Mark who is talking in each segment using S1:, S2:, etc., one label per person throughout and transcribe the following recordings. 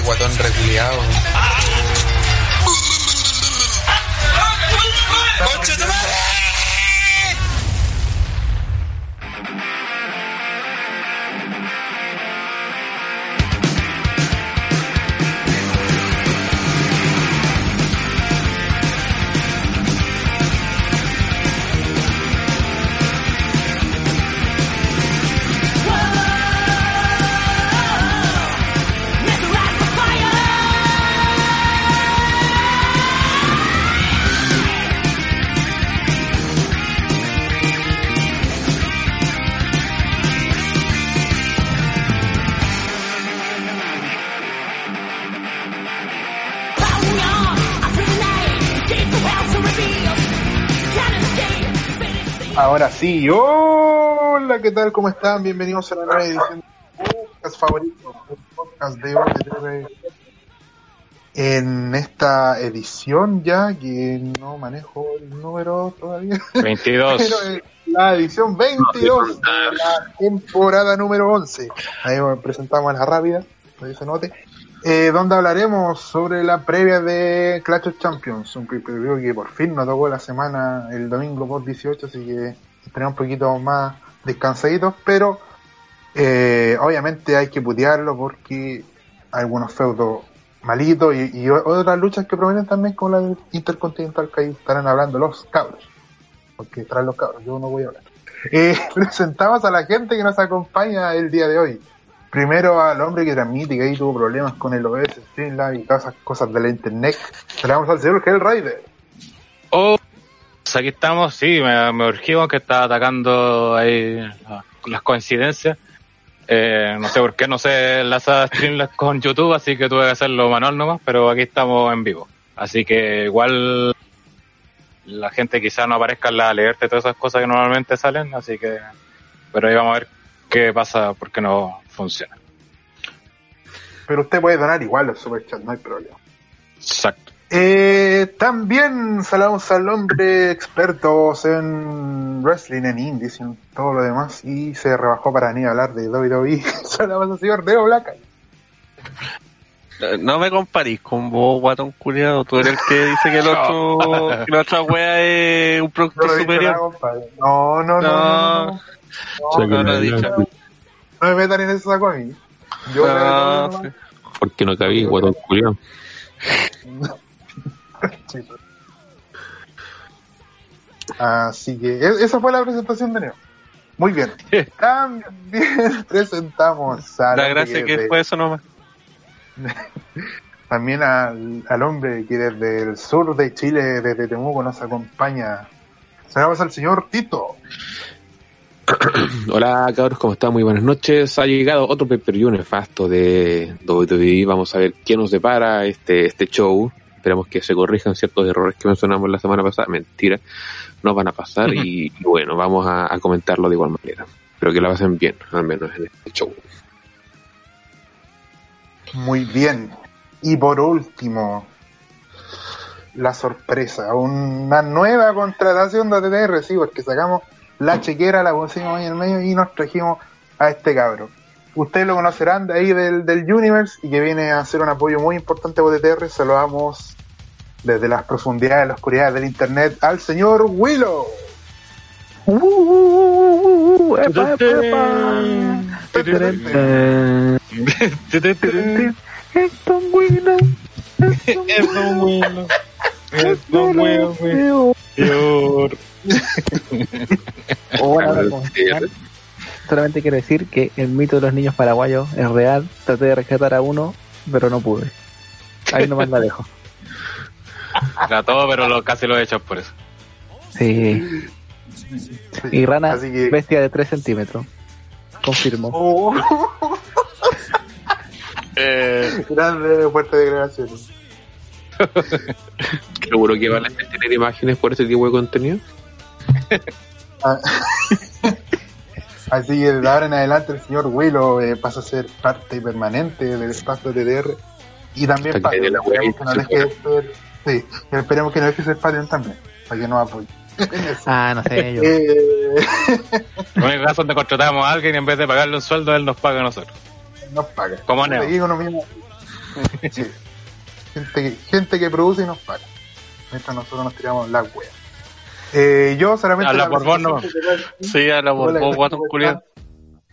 S1: guatón reculeado. ¡Concha tu madre!
S2: Sí, hola, ¿qué tal? ¿Cómo están? Bienvenidos a la nueva edición de podcast favorito, podcast de OTTV. En esta edición ya, que no manejo el número todavía,
S3: 22.
S2: pero es la edición 22 de la temporada número 11. Ahí presentamos a la rápida, para que se note. Eh, donde hablaremos sobre la previa de Clash of Champions, un preview que por fin nos tocó la semana el domingo por 18, así que tenemos un poquito más descansaditos, pero eh, obviamente hay que putearlo porque hay algunos feudos malitos y, otras luchas que provienen también con la Intercontinental que ahí estarán hablando los cabros, porque traen los cabros, yo no voy a hablar. Eh, presentamos a la gente que nos acompaña el día de hoy. Primero al hombre que transmite que ahí tuvo problemas con el OS, Streamlabs y todas esas cosas de la internet. Saludamos al señor Hellrider.
S3: Oh, aquí estamos, sí, me, me que estaba atacando ahí ah, las coincidencias. Eh, no sé por qué no se enlaza Streamlabs con YouTube, así que tuve que hacerlo manual nomás, pero aquí estamos en vivo. Así que igual la gente quizá no aparezca en la alerta y todas esas cosas que normalmente salen, así que... Pero ahí vamos a ver qué pasa porque no funciona.
S2: Pero usted puede donar igual al superchat, no hay problema.
S3: Exacto.
S2: Eh, también saludamos al hombre experto en wrestling, en indies y en todo lo demás. Y se rebajó para ni hablar de WWE. saludamos al señor Deo Black.
S4: No me comparís con vos, guatón culiado. Tú eres el que dice que el otro, que la otra wea es un producto
S2: No
S4: superior.
S2: nada. No, no, no. No, no, no.
S4: No, no lo he dicho.
S2: No me metan en ese saco a mí. Yo
S4: No,
S2: le meto nomás.
S5: Porque no cabí, guatón culiao.
S2: Sí. Así que e- esa fue la presentación de Neo. Muy bien. También presentamos a
S4: La gracia que fue eso nomás.
S2: también al, al hombre que desde el sur de Chile, desde Temuco, nos acompaña. Saludamos al señor Tito.
S5: Hola cabros, ¿cómo están? Muy buenas noches. Ha llegado otro pay-per-view nefasto de WWE. Vamos a ver qué nos depara este, este show. Esperamos que se corrijan ciertos errores que mencionamos la semana pasada. Mentira, no van a pasar y, y bueno, vamos a, a comentarlo de igual manera. Pero que la pasen bien, al menos en este show.
S2: Muy bien. Y por último, la sorpresa, una nueva contratación de TTR, sí, porque sacamos la chequera, la pusimos ahí en el medio y nos trajimos a este cabro. Ustedes lo conocerán de ahí del, del Universe y que viene a hacer un apoyo muy importante por TTR. Saludamos desde las profundidades, la oscuridad del internet al señor Willow.
S4: Uh, epa, epa, epa. Eh, Esto Willow.
S3: Eso bueno, Peor.
S6: Hola, ¿cómo están? Solamente quiero decir que el mito de los niños paraguayos es real. Traté de rescatar a uno, pero no pude. Ahí nomás la dejo.
S3: Trató, pero lo, casi lo he hecho por eso.
S6: Sí. Y rana,
S2: Así que-
S6: bestia de 3 centímetros. Confirmo.
S2: Oh,
S3: Eh,
S2: grande fuerte declaración.
S5: Seguro que vale tener imágenes por este tipo de contenido.
S2: Ah. Así que de ahora en adelante el señor Willow eh, pasa a ser parte permanente del espacio de DDR y también
S5: de la
S2: Esperemos que no
S5: wea
S2: deje de ser, sí, esperemos que no deje de ser Patreon también, para que nos apoye.
S6: Ah, no sé yo.
S2: Eh,
S3: en el caso donde contratamos a alguien y en vez de pagarle un sueldo, él nos paga a nosotros.
S2: nos paga.
S3: Como Neo.
S2: Sí. Gente, que- gente que produce y nos paga. Mientras nosotros nos tiramos las weas. Eh, yo solamente.
S3: Habla
S2: la presentación que tengo-
S4: Sí, a la vos, guatón
S2: ¿cómo
S4: culiado.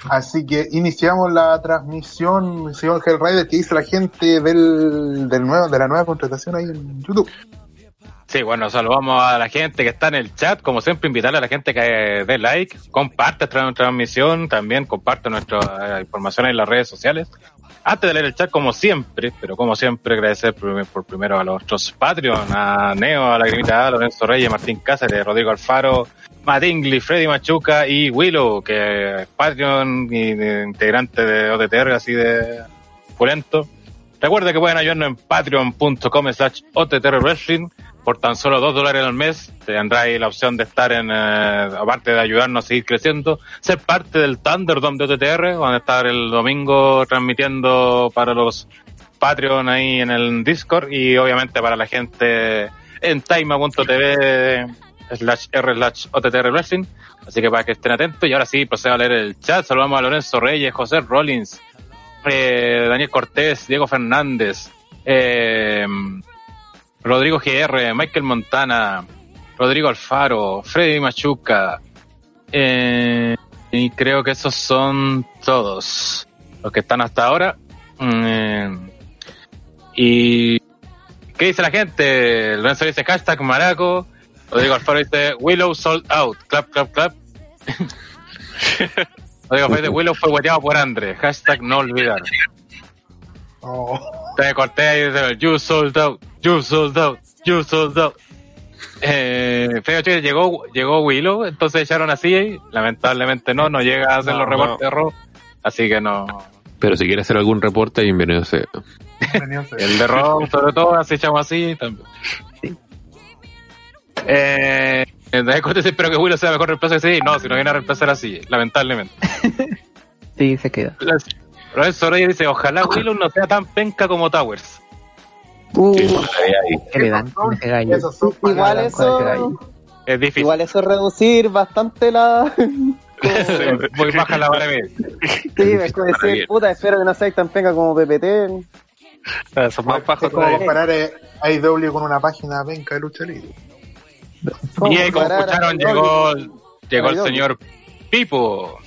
S2: Así que iniciamos la transmisión, señor Hellrider, que dice la gente del, del nuevo, de la nueva contratación ahí en YouTube.
S3: Sí, bueno, saludamos a la gente que está en el chat. Como siempre, invitarle a la gente que dé like, comparte esta transmisión, también comparte nuestra eh, información en las redes sociales. Antes de leer el chat, como siempre, pero como siempre, agradecer por, primero a nuestros Patreon, a Neo, a Lagrimita A, Lorenzo Reyes, Martín Cáceres, Rodrigo Alfaro, Matt Ingli, Freddy Machuca y Willow, que es Patreon y integrante de OTTR, así de pulento. Recuerda que pueden ayudarnos en patreon.com slash OTTR Wrestling por tan solo dos dólares al mes. Tendrá ahí la opción de estar en, eh, aparte de ayudarnos a seguir creciendo, ser parte del Thunderdome de OTTR, van a estar el domingo transmitiendo para los Patreon ahí en el Discord y obviamente para la gente en taima.tv slash r slash OTTR Wrestling. Así que para que estén atentos y ahora sí procedo a leer el chat. Saludamos a Lorenzo Reyes, José Rollins, eh, Daniel Cortés, Diego Fernández, eh, Rodrigo GR, Michael Montana, Rodrigo Alfaro, Freddy Machuca, eh, y creo que esos son todos los que están hasta ahora. Mm, eh, y ¿qué dice la gente? Lorenzo dice hashtag Maraco, Rodrigo Alfaro dice Willow sold out, clap, clap, clap. Rodrigo Alfaro dice Willow fue guateado por Andre, hashtag no olvidar.
S2: Oh,
S3: Te corté ahí dice, you sold out, you sold out, you sold out. Eh, Feo Che, llegó, llegó Willow, entonces echaron así y lamentablemente no, no llega a hacer
S4: No,
S3: los reportes de Raw, así que no.
S5: Pero si quiere hacer algún reporte, bienvenido sea.
S2: bienvenido sea.
S3: El de Raw, sobre todo, así echamos así también. Eh, Daniel Cortés dice, espero que Willow sea mejor reemplazo que sí. No, si no viene a reemplazar así, lamentablemente.
S6: Sí, se queda.
S3: Lorenzo Reyes dice, ojalá Willow no sea tan penca como Towers.
S6: Uh,
S7: Igual eso.
S3: Es difícil.
S7: igual eso es reducir bastante la...
S3: Muy baja la vara media.
S7: Sí, es como
S5: Para
S7: decir,
S5: bien.
S7: puta, espero que no seas tan penca como PPT.
S4: Ah, Son más bajos
S2: como comparar eh, AEW con una página venca de lucha libre.
S7: ¿Cómo
S3: Y ahí, como
S7: a-
S3: escucharon, llegó, llegó el
S7: Ay,
S3: señor Pipo.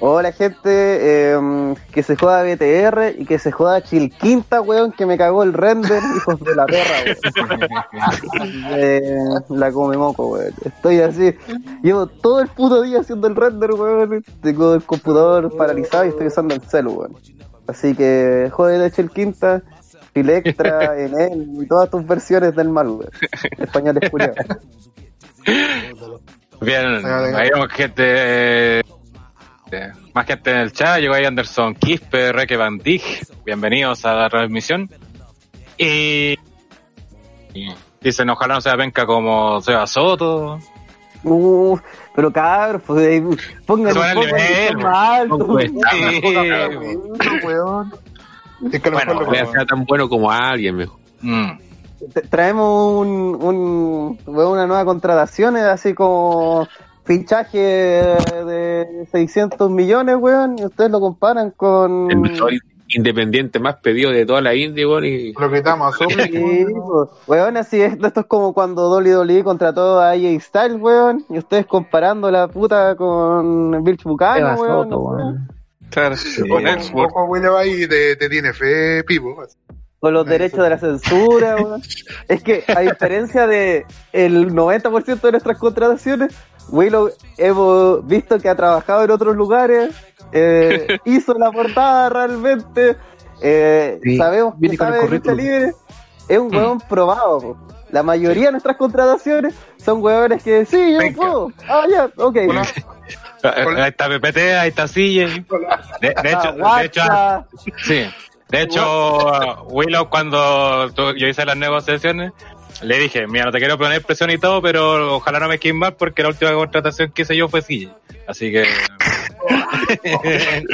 S7: Hola gente, eh, que se joda BTR y que se joda Chilquinta, weón, que me cagó el render, hijos de la perra, weón. Eh, la come moco, weón. Estoy así, llevo todo el puto día haciendo el render, weón. Tengo el computador paralizado y estoy usando el celu, weón. Así que jódete Chilquinta, Filectra, Enel y todas tus versiones del mal, weón. Españoles culiados.
S3: Bien,
S2: venga.
S3: ahí vemos gente, más gente en el chat. Llegó ahí Anderson Quispe, Reque Van Dijk. Bienvenidos a la transmisión. Y, y dicen, ojalá no sea penca como Seba Soto.
S7: Uh, pero cabros, pues, eh, pongan
S3: Suban
S7: un poco de
S3: nivel,
S7: tono más alto.
S5: pues,
S3: Sí.
S2: Es que
S3: Bueno,
S5: Voy a ser tan bueno como alguien, mejor.
S3: Mm.
S7: Tra- traemos un, un una nueva contratación, es así como fichaje de 600 millones, weón, y ustedes lo comparan con...
S5: El mejor independiente más pedido de toda la India, weón, y
S2: lo a Sople.
S7: Sí, weón, así es, esto es como cuando WWE contrató a AJ Styles, weón, y ustedes comparando la puta con Bill Bucano, weón.
S6: Soto, weón.
S4: Claro,
S2: Un
S4: con
S2: poco Willow ahí te, te tiene fe, Pipo.
S7: con los derechos de la censura, weón. Es que, a diferencia de el 90% de nuestras contrataciones, Willow hemos visto que ha trabajado en otros lugares, eh, hizo la portada realmente, eh,
S6: Sí,
S7: sabemos que sabe de lucha libre, es un huevón probado. po. La mayoría de nuestras contrataciones son huevones que sí, yo
S3: Venga.
S7: puedo. Ah, ya, ok.
S3: Ahí está PPT, ahí está Sille. De, de hecho, de hecho,
S7: guacha.
S3: sí. De hecho, Willow, cuando tú- yo hice las negociaciones, le dije, mira, no te quiero poner presión y todo, pero ojalá no me queden mal porque la última contratación que hice yo fue Sille. Así que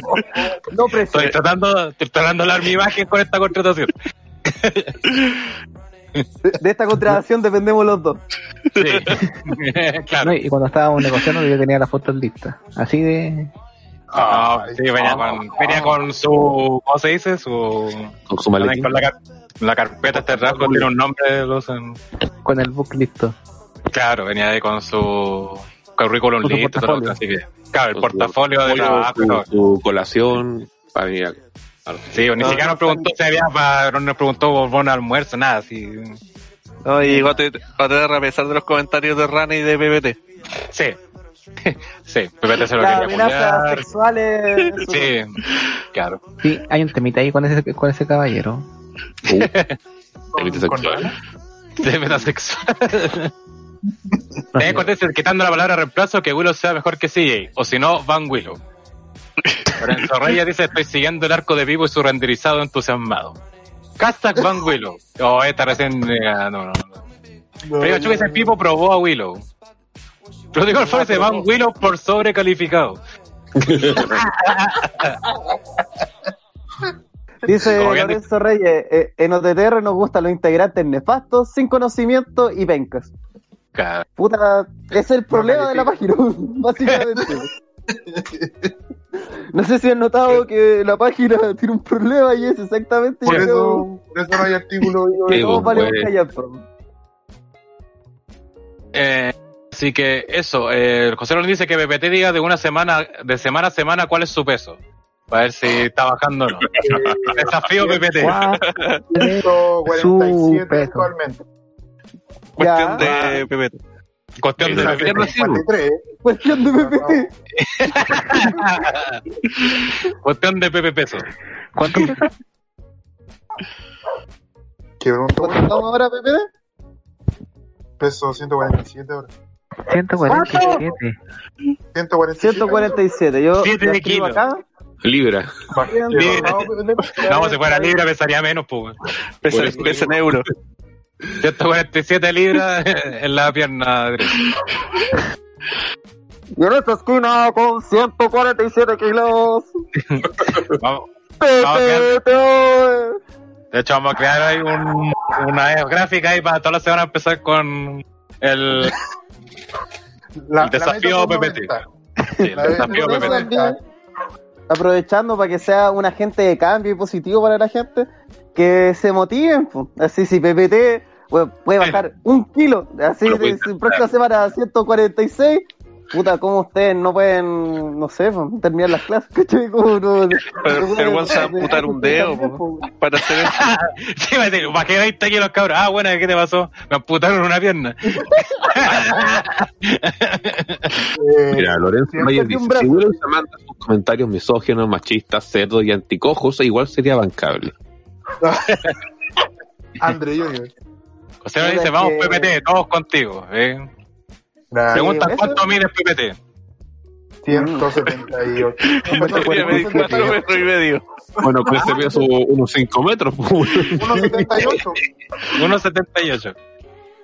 S7: no presión.
S3: estoy tratando, estoy tratando de dar mi imagen con esta contratación.
S7: De, de esta contratación dependemos los dos.
S3: Sí. claro.
S6: No, y cuando estábamos negociando yo tenía la foto lista. Así de...
S3: No,
S2: Ay,
S3: sí, venía con, venía con su, ¿cómo se dice? Su,
S5: Con su maletín.
S3: con la, la carpeta este rasgo tiene un nombre, lo usan.
S6: Con el book listo.
S3: Claro, venía ahí con su currículum
S6: Con su
S3: listo, todo,
S6: portafolio.
S3: así que, claro, el
S5: Con su
S3: portafolio de trabajo
S5: su, su colación para venir acá.
S3: Sí, ni siquiera nos preguntó si había, no nos preguntó por de almuerzo, nada, así.
S4: No, y Gote, a pesar de los comentarios de Rana y de PPT.
S3: Sí. sí, Pepe se lo
S7: Las
S3: quería
S7: amenazas sexuales.
S3: Sí, claro.
S6: Sí, hay un temita ahí con ese, con ese caballero.
S2: Con-
S5: Límite
S2: con
S5: sexual.
S6: Sé.
S3: que contestar quitando la palabra reemplazo que Willow sea mejor que CJ, o si no, Van Willow. Lorenzo Reyes dice, estoy siguiendo el arco de vivo y su renderizado entusiasmado. Hashtag Van Willow. Oh, esta recién... eh, no, no, no. Pero Chuck dice, Pipo probó a Willow. Rodrigo Alfaro dice, Van Willow por sobrecalificado.
S7: Dice Lorenzo Reyes, eh, en OTTR nos gustan los integrantes nefastos, sin conocimiento y pencas.
S3: Ca-
S7: Puta, es el problema de la página, básicamente. No sé si han notado que la página tiene un problema y es exactamente
S2: Por eso, por eso no hay artículo.
S5: Sí,
S7: todos
S5: pues, pues.
S7: callampa.
S3: Eh, así que eso, eh, José nos dice que PPT diga de una semana, de semana a semana cuál es su peso. Para ver si está bajando o no. Desafío PPT.
S6: Guau,
S2: 147
S6: peso.
S2: actualmente.
S4: Cuestión
S7: Ya.
S4: de PPT.
S3: Cuestión de. PPT.
S2: 53.
S7: Cuestión de PPT.
S3: Cuestión de PP peso.
S6: ¿Cuánto?
S2: ¿Qué pregunta?
S7: ¿Cuánto estamos ahora, PPT?
S2: Peso 147 ahora.
S6: 147.
S2: 147.
S7: 147. Yo
S3: Siete
S7: lo
S3: de
S7: escribo
S3: kilo.
S7: acá.
S5: Libra.
S3: No, si fuera libre pesaría menos, pues.
S4: Pesa, en euros.
S3: 147 libras en la pierna.
S7: Y en esta esquina con 147 kilos.
S3: Vamos. Vamos crear-
S7: PPT.
S3: De hecho, vamos a crear ahí un, una gráfica ahí para toda la semana empezar con el,
S2: La-
S3: El desafío PPT.
S2: 90.
S3: sí, el
S2: La-
S3: desafío PPT.
S7: Aprovechando para que sea un agente de cambio y positivo para la gente, que se motiven. po. Así, si PPT bueno, puede bajar un kilo, así, si próxima semana 146. Puta, ¿cómo ustedes no pueden, no sé, terminar las clases? ¿Cachai? ¿Cómo no-
S4: Pero,
S7: no
S4: pero se va a amputar un dedo po, para hacer eso.
S3: Sí, va a decir, bajé 20 kilos, cabrón. Ah, bueno, ¿qué te pasó? Me amputaron una pierna.
S2: Eh,
S5: Mira, Lorenzo Mayer dice, si Willow se manda sus comentarios misóginos, machistas, cerdos y anticojos, igual sería bancable.
S2: Andre Junior.
S3: Me
S7: Puta,
S3: dice, vamos
S7: que-
S3: PPT, todos contigo. ¿eh?
S2: Nah,
S3: Preguntan
S7: eso-
S3: cuánto mide PPT.
S2: 178.
S4: Podría medir cuatro metros y medio.
S5: Bueno, con ese peso unos 5 metros. pues.
S2: 178.
S3: 1.78.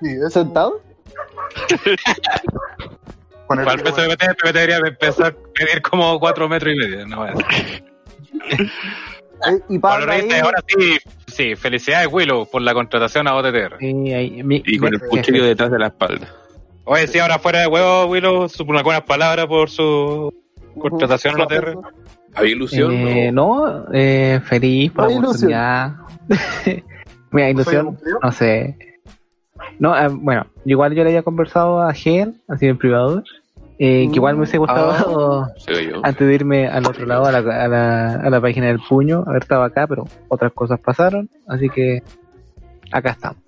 S2: Sí, eso.
S7: ¿Sentado?
S2: Con el
S3: Para el peso de PPT, PPT debería empezar a medir como 4 metros y medio. No, bueno.
S7: Eh, Y
S3: Pablo
S7: ahí,
S3: ahora sí, sí, felicidades Willow por la contratación a OTTR.
S6: Sí, ahí, mi-
S5: y con el cuchillo detrás de la espalda.
S3: Oye, sí, ahora fuera de huevo, Willow, supo unas buenas palabras por su contratación a OTTR.
S5: ¿Había ilusión?
S6: Eh,
S5: no?
S6: no, eh, feliz por la oportunidad. Mira, ilusión, no sé. No, eh, bueno, igual yo le había conversado a Gen, así en privado, eh, que igual me hubiese gustado
S5: Se ve yo.
S6: antes de irme al otro lado, a la, a la, a la página del puño, haber estado acá, pero otras cosas pasaron, así que acá estamos.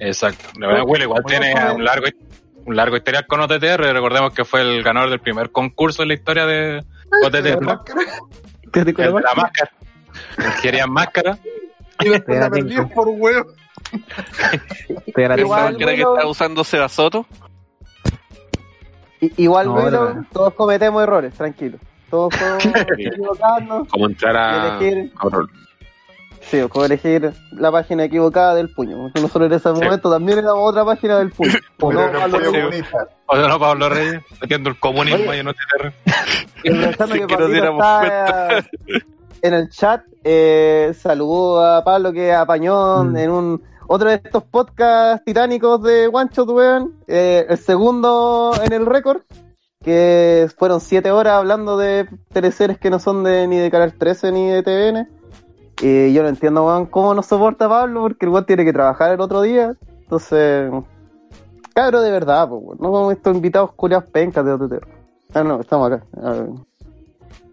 S3: Exacto. La verdad, Willow igual tiene un largo, un largo historial con OTTR. Recordemos que fue el ganador del primer concurso en la historia de OTTR.
S6: ¿Te
S3: de la máscara. El quería máscara.
S2: Y después
S6: Te
S2: la perdí por huevo.
S7: Igual,
S4: ¿Cree que
S7: bueno.
S4: está usando Seba Soto?
S7: I- Igual,
S6: No,
S7: Willow,
S6: de verdad.
S7: todos cometemos errores, tranquilo. Todos podemos equivocarnos.
S5: Como entrar a...
S7: Elegir. Sí, como elegir la página equivocada del puño. Nosotros en ese
S3: Sí.
S7: momento también éramos otra página del puño. O no, Pablo Reyes.
S2: comunista.
S3: O no, Pablo Reyes, metiendo el comunismo.
S7: Y aprovechando
S4: Sí,
S7: que
S4: que nos
S7: está en el chat, eh, saludó a Pablo que apañó
S6: Mm.
S7: en un otro de estos podcasts titánicos de One Shot, weón. Eh, el segundo en el récord. que fueron siete horas hablando de teleseries que no son de ni de Canal 13 ni de TVN. Y yo no entiendo, weón, cómo no soporta a Pablo, porque el weón tiene que trabajar el otro día. Entonces, cabro de verdad, pues, weón. No como estos invitados culiados pencas de OTT. Ah, no, estamos acá. A.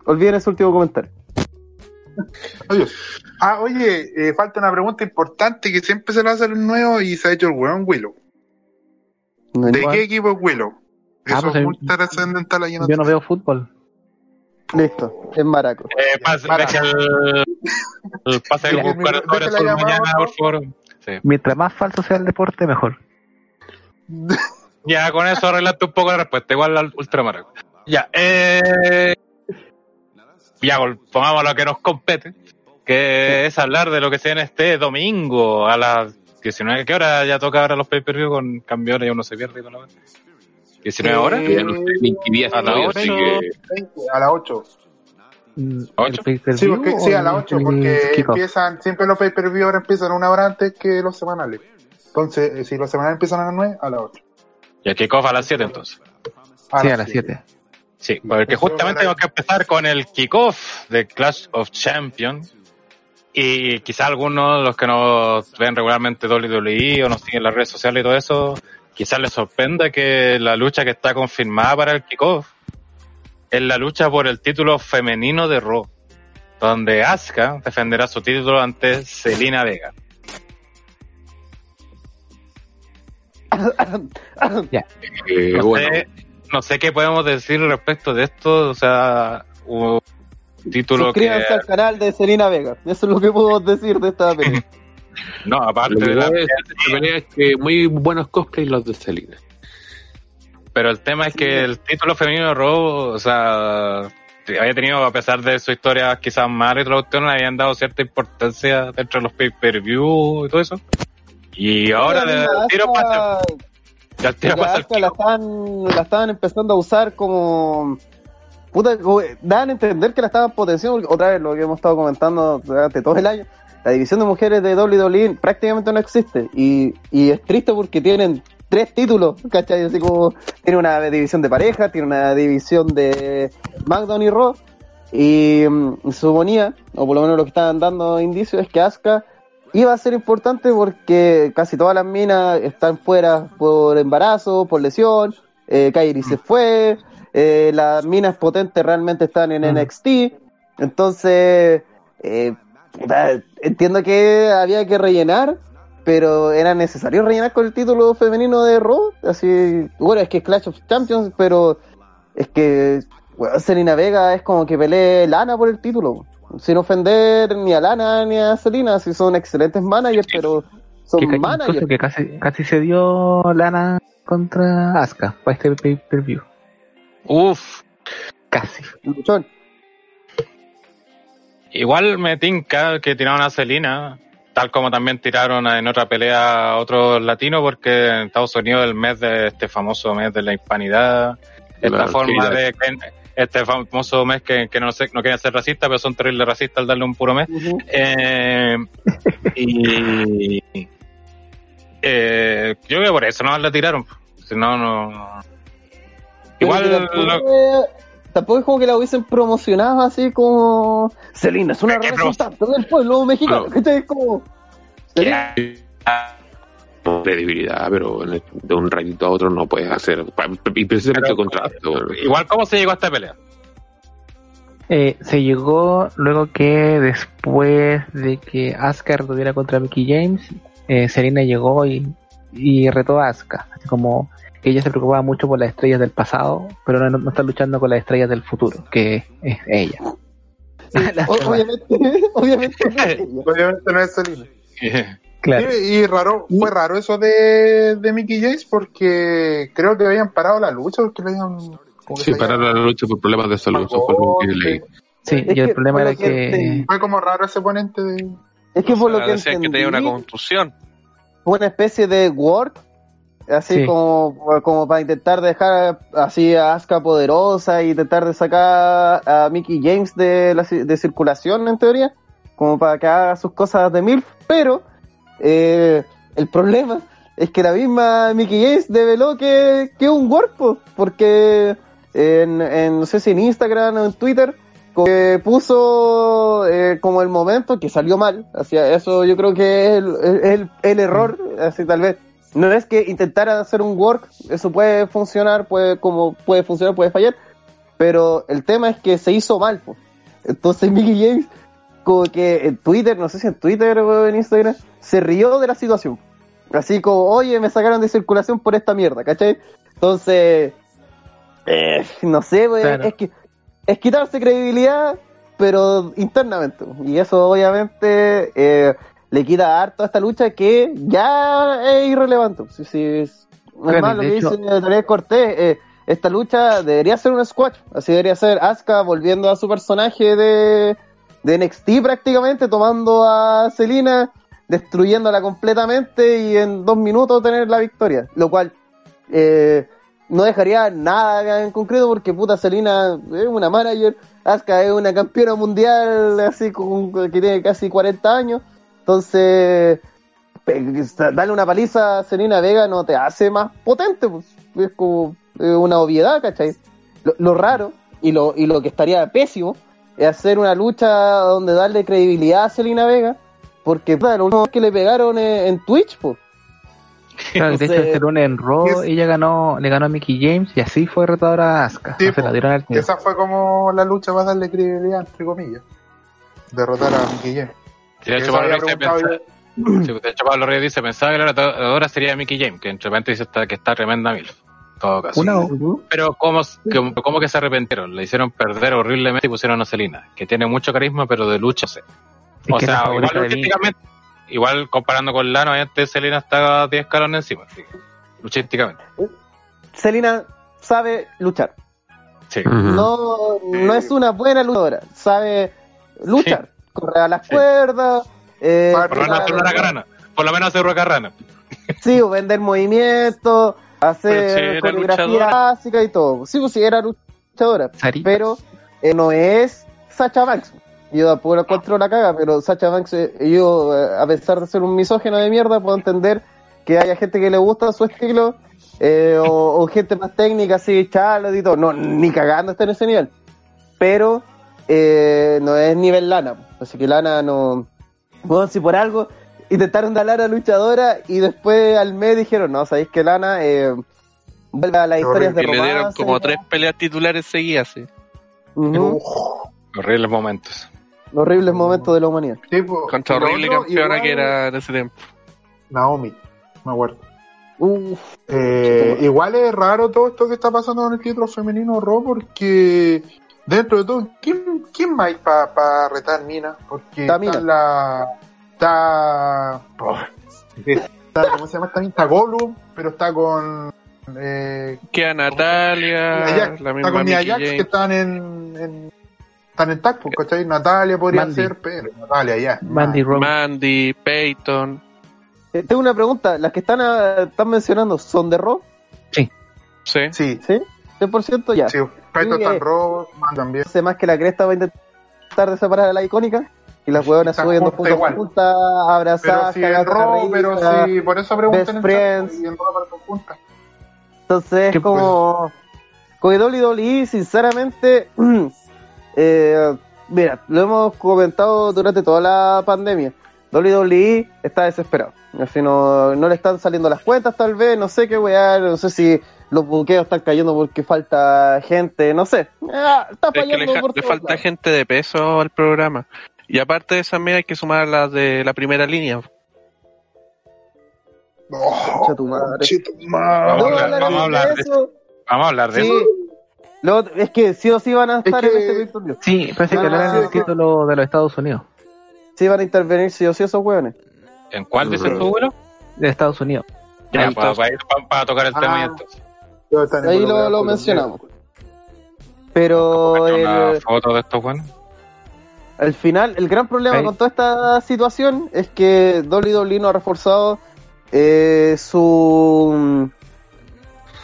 S7: Olviden ese último comentario.
S2: Oye, ah, oye, eh, falta una pregunta importante que siempre se la hace el nuevo y se ha hecho el weón Willow.
S7: No,
S2: ¿De
S7: igual.
S2: qué equipo es Willow? Eso
S6: Ah, pues,
S2: es
S6: eh,
S2: muy trascendental ahí en
S6: Yo no veo fútbol.
S7: Listo, es maraco.
S3: Eh, pase, deja el, el pase del sobre mañana,
S2: por
S3: favor. Sí.
S6: Mientras más falso sea el deporte, mejor.
S3: Ya, con eso arreglaste un poco la respuesta, igual al ultramar. Ya, eh. Ya, pongamos lo que nos compete, que es hablar de lo que se viene este domingo a las 19. ¿Qué hora ya toca ahora los pay-per-view con cambios y uno se pierde con la 19 horas?
S2: Eh,
S5: Ya no sé ni qué día
S3: a la
S5: estoy,
S3: ocho.
S5: así que...
S2: A las 8.
S6: Mm,
S3: ¿Ocho?
S6: ¿el pay-per-view
S2: Sí, porque, sí, a las
S6: el-
S2: 8,
S6: el
S2: porque empiezan, siempre los pay-per-view ahora empiezan una hora antes que los semanales. Entonces, eh, si los semanales empiezan a las 9, a las 8.
S3: Y el kickoff a las 7 entonces.
S6: Sí, a las 7.
S3: Sí, porque
S2: Eso
S3: justamente tenemos que empezar con el kickoff de Clash of Champions. Y quizá algunos de los que nos ven regularmente WWE o nos siguen en las redes sociales y todo eso, quizás les sorprenda que la lucha que está confirmada para el kickoff es la lucha por el título femenino de Raw, donde Asuka defenderá su título ante Selina Vega.
S5: Eh,
S3: No,
S5: bueno,
S3: sé, no sé qué podemos decir respecto de esto, o sea, un título que...
S7: Suscríbanse al canal de Selena Vega. Eso es lo que puedo decir de esta pelea.
S3: No, aparte de la...
S5: pelea es que muy buenos cosplays los de Selena.
S3: Pero el tema es que el título femenino de Raw, o sea, había tenido, a pesar de su historia quizás mala y la cuestión, le habían dado cierta importancia dentro de los pay-per-view y todo eso. Y ahora
S7: La
S3: de
S7: misma
S3: tiro pasa, ya tiro
S7: la
S3: pasa
S7: la estaban, la estaban empezando a usar como. Puta, dan a entender que la estaban potenciando. Otra vez, lo que hemos estado comentando durante todo el año. La división de mujeres de WWE prácticamente no existe. Y, y es triste porque tienen tres títulos, ¿cachai? Así como tiene una división de pareja, tiene una división de SmackDown y Raw. Y mm, suponía, o por lo menos lo que estaban dando indicios, es que Asuka iba a ser importante porque casi todas las minas están fuera por embarazo, por lesión. Eh, Kairi se fue. eh, las minas potentes realmente están en
S6: Mm.
S7: NXT. Entonces, eh, entiendo que había que rellenar, pero era necesario rellenar con el título femenino de Raw. Así, bueno, es que es Clash of Champions, pero es que bueno, Selena Vega es como que pelee Lana por el título. Sin ofender ni a Lana ni a Selena, si son excelentes managers, pero son
S6: Que,
S7: managers.
S6: que casi, casi se dio Lana contra Asuka para este pay-per-view.
S3: Uf,
S6: Casi.
S7: Luchón.
S3: Igual me tinca que tiraron a Celina, tal como también tiraron en otra pelea a otros latinos, porque en Estados Unidos el mes de este famoso mes de la hispanidad, esta forma de este famoso mes que, que no, sé, no quieren ser racistas, pero son terribles racistas al darle un puro mes. Eh, y eh, yo creo que por eso no la tiraron. Si no, no. Igual
S7: Pero
S3: lo-
S7: tampoco es como que la hubiesen promocionado así como Selena es una
S3: Es que
S7: representante del pueblo mexicano.
S5: Claro.
S7: ¿cachai? Es como Selena-
S5: no credibilidad, pero de un ratito a otro no puedes hacer. Y precisamente
S3: Pero-
S5: el contrato.
S3: igual, ¿cómo se llegó a esta pelea?
S6: Eh, se llegó luego que después de que Asuka retuviera contra Mickey James, eh, Serena llegó y, y retó a Asuka. Así como que ella se preocupaba mucho por las estrellas del pasado, pero no, no está luchando con las estrellas del futuro, que es ella. La-
S7: O- obviamente, obviamente no es ella.
S2: Obviamente no es Selena.
S6: claro.
S2: Y, y raro, fue raro eso de, de Mickey James porque creo que habían parado la lucha porque le habían.
S5: Sí, pararon la lucha por problemas de salud. Eso fue lo que leí.
S6: Sí,
S7: Es
S6: y el
S7: que
S6: problema era
S7: que.
S2: Fue como raro ese oponente de.
S7: Es que por
S4: O
S7: lo
S4: sea,
S7: que
S4: decían que tenía una
S7: entendí,
S4: contusión.
S7: fue una especie de work, así
S6: Sí.
S7: como, como para intentar dejar así a Asuka poderosa y intentar de sacar a Mickey James de, la, de circulación en teoría, como para que haga sus cosas de MILF, pero eh, el problema es que la misma Mickey James develó que que es un work, po, porque en, en, no sé si en Instagram o en Twitter, que puso eh, como el momento que salió mal. Hacia eso yo creo que es el, el, el error, así tal vez. No es que intentara hacer un work, eso puede funcionar, puede como puede funcionar, puede fallar, pero el tema es que se hizo mal. po. Entonces Mickey James, como que en Twitter, no sé si en Twitter o en Instagram, se rió de la situación. Así como, oye, me sacaron de circulación por esta mierda, ¿cachai? Entonces, eh, no sé, wey,
S6: Claro.
S7: es que es quitarse credibilidad, pero internamente. Y eso obviamente eh, le quita harto a esta lucha que ya es irrelevante. Si, si, es más lo que
S6: hecho-
S7: dice Daniel Cortés, eh, esta lucha debería ser un squash. Así debería ser Asuka volviendo a su personaje de, de NXT prácticamente, tomando a Selina, destruyéndola completamente y en dos minutos tener la victoria. Lo cual eh, no dejaría nada en concreto porque puta Selina es una manager, Asuka es una campeona mundial así con, que tiene casi 40 años. Entonces, darle una paliza a Selena Vega no te hace más potente, pues. es como eh, una obviedad, ¿cachai? Lo, lo raro y lo, y lo que estaría pésimo es hacer una lucha donde darle credibilidad a Selena Vega, porque puta, lo único que le pegaron en Twitch, pues.
S6: Claro, de hecho,
S7: Entonces,
S6: este lunes en Raw
S2: es-
S6: ella ganó, le ganó a Mickey James y así fue retadora a Asuka.
S2: Sí,
S6: se la
S2: po.
S6: dieron al.
S2: Esa fue como la lucha para darle credibilidad, entre comillas. Derrotar a Mickey James.
S3: Sí, de hecho, Pablo Reyes pensaba- de hecho, Pablo Reyes dice, pensaba que la retadora sería Mickey James, que entre repente dice está- que está tremenda mil. En todo caso.
S6: Una.
S3: Pero ¿cómo, que- cómo que se arrepentieron? Le hicieron perder horriblemente y pusieron a Celina, que tiene mucho carisma, pero de lucha, sé. O sea, igual igual comparando con Lano, obviamente Celina está 10 escalones encima, así que, luchísticamente.
S7: Selena sabe luchar.
S3: Sí.
S7: No, no es una buena luchadora, sabe luchar, correr a las
S3: Sí.
S7: cuerdas, eh,
S2: Por
S3: lo menos hacer una carrana. Por lo menos hacer una carrana.
S7: sí, o vender movimientos, hacer
S4: si era
S7: coreografía
S4: luchadora.
S7: básica y todo. Sí, pues sí, era luchadora, pero eh, no es Sacha Banks. Yo tampoco la encuentro la caga, pero Sacha Banks, eh, yo, eh, a pesar de ser un misógeno de mierda, puedo entender que haya gente que le gusta su estilo, eh, o, o gente más técnica, así, Charlotte y todo. No, ni cagando está en ese nivel. Pero eh, no es nivel lana. Así que lana no. Bueno, si por algo intentaron dar lana luchadora y después al mes dijeron, no, sabéis que lana eh, vuelve a las historias de
S4: Y le dieron
S7: romance
S4: como tres peleas titulares seguidas, sí.
S7: Ujú.
S3: Horribles momentos.
S7: Horribles momentos de la humanidad.
S2: Sí, pues,
S4: Contra horrible
S2: otro,
S4: campeona
S2: igual,
S4: que era en ese tiempo.
S2: Naomi, me acuerdo.
S7: Uf,
S2: Eh, igual es raro todo esto que está pasando con el título femenino Raw porque dentro de todo, ¿quién, quién más hay para retar Mina? Porque Está
S7: Mina.
S2: la... Está... oh, está- ¿Cómo se llama? Está, está Gollum, pero está con... Eh,
S4: Queda Natalia, la
S2: está con Nia
S4: Mickey
S2: Jax que están en... en están en tag, ¿cachai? Natalia podría
S6: Mandy.
S2: ser, pero Natalia ya.
S6: Mandy Rose.
S4: Mandy, Peyton.
S7: eh, tengo una pregunta. ¿Las que están, ah, están mencionando son de Raw?
S4: Sí.
S2: Sí,
S7: ¿Sí? ¿100% ya?
S2: sí. Kaito
S7: Sí,
S2: está en Raw, Man también.
S7: Hace más que la cresta va a intentar de separar a la icónica y las huevonas
S2: Están
S7: subiendo
S2: juntas
S7: juntas,
S2: igual.
S7: juntas,
S2: Pero
S7: abrazadas, cagadas de la
S2: Raw, pero sí, por eso preguntan el y aparecen juntas.
S7: Entonces
S6: ¿Qué
S7: es como... Con el WWE, sinceramente, eh, mira, lo hemos comentado durante toda la pandemia. WWE está desesperado. Así no, no le están saliendo las cuentas tal vez, no sé qué weá, no sé si los buqueos están cayendo porque falta gente, no sé. Ah, está
S4: Es que le,
S7: por
S4: le falta
S7: lados.
S4: gente de peso al programa. Y aparte de eso, también hay que sumar a las de la primera línea.
S7: Tu madre.
S2: Concha tu madre.
S3: Vamos a
S7: No,
S3: hablar- vamos a hablar
S7: de eso.
S3: Vamos a hablar de
S7: Sí.
S3: eso.
S7: Lo es que sí o sí van a estar
S2: que-
S7: en este.
S6: Sí, parece que
S7: Ah,
S6: hablar
S7: sí,
S6: el
S7: sí.
S6: título de los Estados Unidos.
S7: Sí van a intervenir sí o sí esos hueones.
S3: ¿En cuál dices tú?
S6: De Estados Unidos.
S3: Ya,
S6: Ahí
S3: para, tocar el tema
S2: Ah.
S3: y entonces.
S7: Ahí lo, lo mencionamos. Pero el,
S3: foto de estos buenos.
S7: al final, el gran problema con toda esta situación es que WWE no ha reforzado eh, su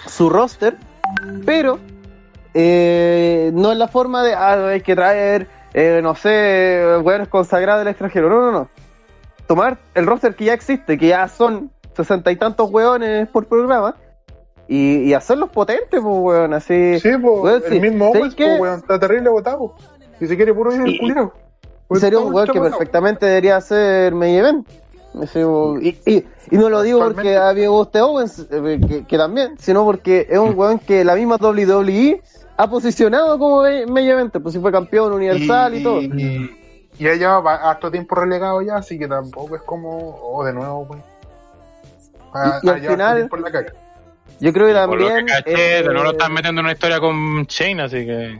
S7: su roster, pero eh, no es la forma de ah, hay que traer, eh, no sé, hueones consagrados del extranjero. No, no, no. Tomar el roster que ya existe, que ya son sesenta y tantos hueones por programa, y, y hacerlos potentes, pues, weón, así.
S2: Sí, pues,
S7: Weón,
S2: el
S7: sí.
S2: mismo
S7: ¿Sabes
S2: Owens, pues, weón, está terrible botado. Y se quiere puro ir el. Pues
S7: sería un weón que perfectamente debería ser main event. Y, y, y no lo digo porque a mí me guste Owens, eh, que, que también, sino porque es un weón que la misma WWE ha posicionado como main event, pues si fue campeón universal y, todo.
S2: Y, y ya lleva harto tiempo relegado ya, así que tampoco es como, oh, de nuevo, pues.
S7: Y- al final-
S2: en la caca.
S7: Yo creo que
S3: Por lo que
S7: también.
S3: caché,
S7: eh,
S3: de nuevo lo están metiendo en una historia con Shane, así que.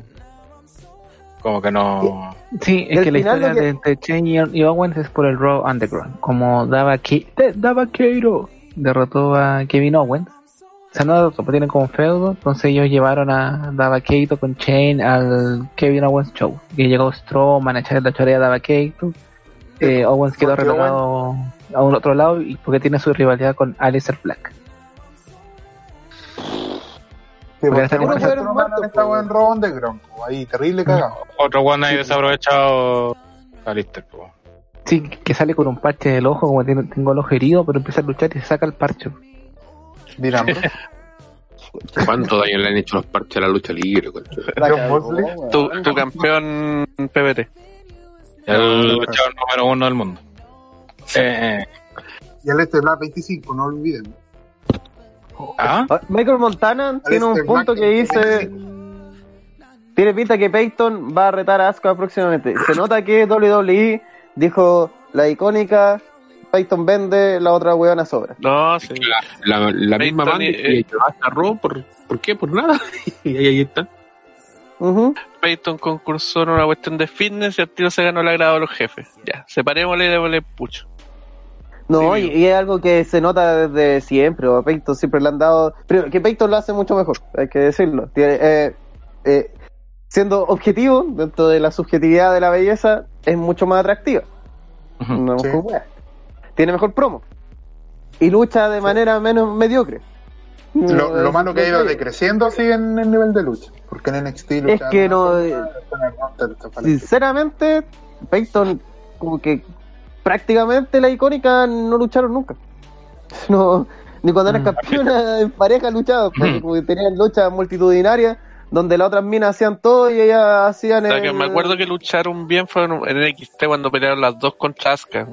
S3: Como que no.
S6: Sí, es que la
S7: final
S6: historia
S7: lo que-
S6: de Shane y, Owens es por el Raw Underground. Como Dava, Ki- de- Dava Keiro derrotó a Kevin Owens. O sea, no derrotó, pero tienen como feudo. Entonces ellos llevaron a Dava Keito con Shane al Kevin Owens Show. Y llegó Strowman a echarle la chorea a Dava Keito. Eh, Owens quedó relegado a un otro lado y porque tiene su rivalidad con Aleister Black.
S2: Sí, porque fueron muertos, estaba en Raw Underground, pues, ahí terrible cagado.
S3: Otro one ahí desaprovechado. Alistair, pues.
S6: Sí, que sale con un parche del ojo, como tiene, tengo el ojo herido, pero empieza a luchar y se saca el parche.
S2: Dirán.
S5: ¿Cuánto daño le han hecho los parches a la lucha libre?
S7: weón.
S4: Tu, tu campeón PBT.
S3: El luchador número uno del mundo. Eh, eh.
S2: Y el este Black 25, no olviden.
S3: ¿Ah?
S7: Ah, Michael Montana tiene un
S2: Aleister
S7: punto que dice. Tiene pinta que Peyton va a retar a Asuka próximamente. Se nota que WWE dijo la icónica Peyton vende, la otra weona sobra.
S4: No, sí.
S5: La, la, la
S4: Peyton
S5: misma banda
S4: y-
S5: que
S4: eh.
S5: llevaste a Raw, ¿por, ¿por qué? Por nada. y ahí, ahí está.
S4: Peyton concursó en una cuestión de fitness y al tiro se ganó el agrado de los jefes. Ya, separémosle y démosle pucho.
S7: No,
S4: Sí,
S7: y, es algo que se nota desde siempre. A Peyton siempre le han dado. Pero que Peyton lo hace mucho mejor, hay que decirlo. Tiene, eh, eh, siendo objetivo, dentro de la subjetividad de la belleza, es mucho más atractiva.
S3: Ujú.
S7: No,
S2: Sí.
S7: pues. Tiene mejor promo. Y lucha de manera menos mediocre.
S2: Lo,
S7: No,
S2: lo
S7: es-
S2: malo que ha ido decreciendo así en el nivel de lucha. Porque en NXT lucha
S7: que no-
S2: fanático.
S7: Sinceramente, Peyton, como que prácticamente la icónica no lucharon nunca. No, ni cuando eran
S6: Mm.
S7: campeonas en pareja luchaban, porque
S3: Mm.
S7: como que tenían luchas multitudinarias donde las otras minas hacían todo y ellas hacían
S4: O sea, que
S7: el-
S4: me acuerdo que lucharon bien fue en, NXT cuando pelearon las dos contra Asuka.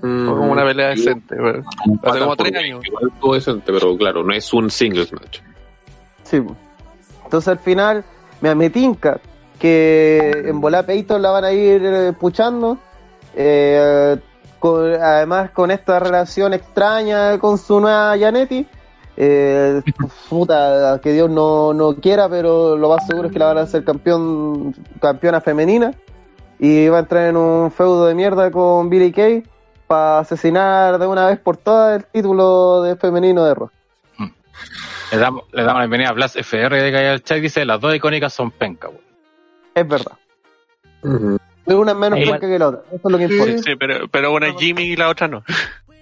S4: Fue como una pelea decente. pero- Hace como tres años.
S5: Igual todo decente, pero claro, no es un singles match.
S7: Sí. Entonces al final me, me tinca que en Peyton la van a ir eh, puchando. Eh, con- además con esta relación extraña con su nueva Janetti. Eh, puta, que Dios no, no quiera, pero lo más seguro es que la van a hacer campeón, campeona femenina. Y va a entrar en un feudo de mierda con Billy Kay para asesinar de una vez por todas el título de femenino de.
S3: Le damos, le damos la bienvenida a Blas FR de Calle al Chat. Dice: Las dos icónicas son penca.
S7: Es verdad. Es menos
S6: Igual-
S7: blanca que la otra. Eso es lo que importa.
S4: Sí, pero, pero una es Jimmy y la otra no.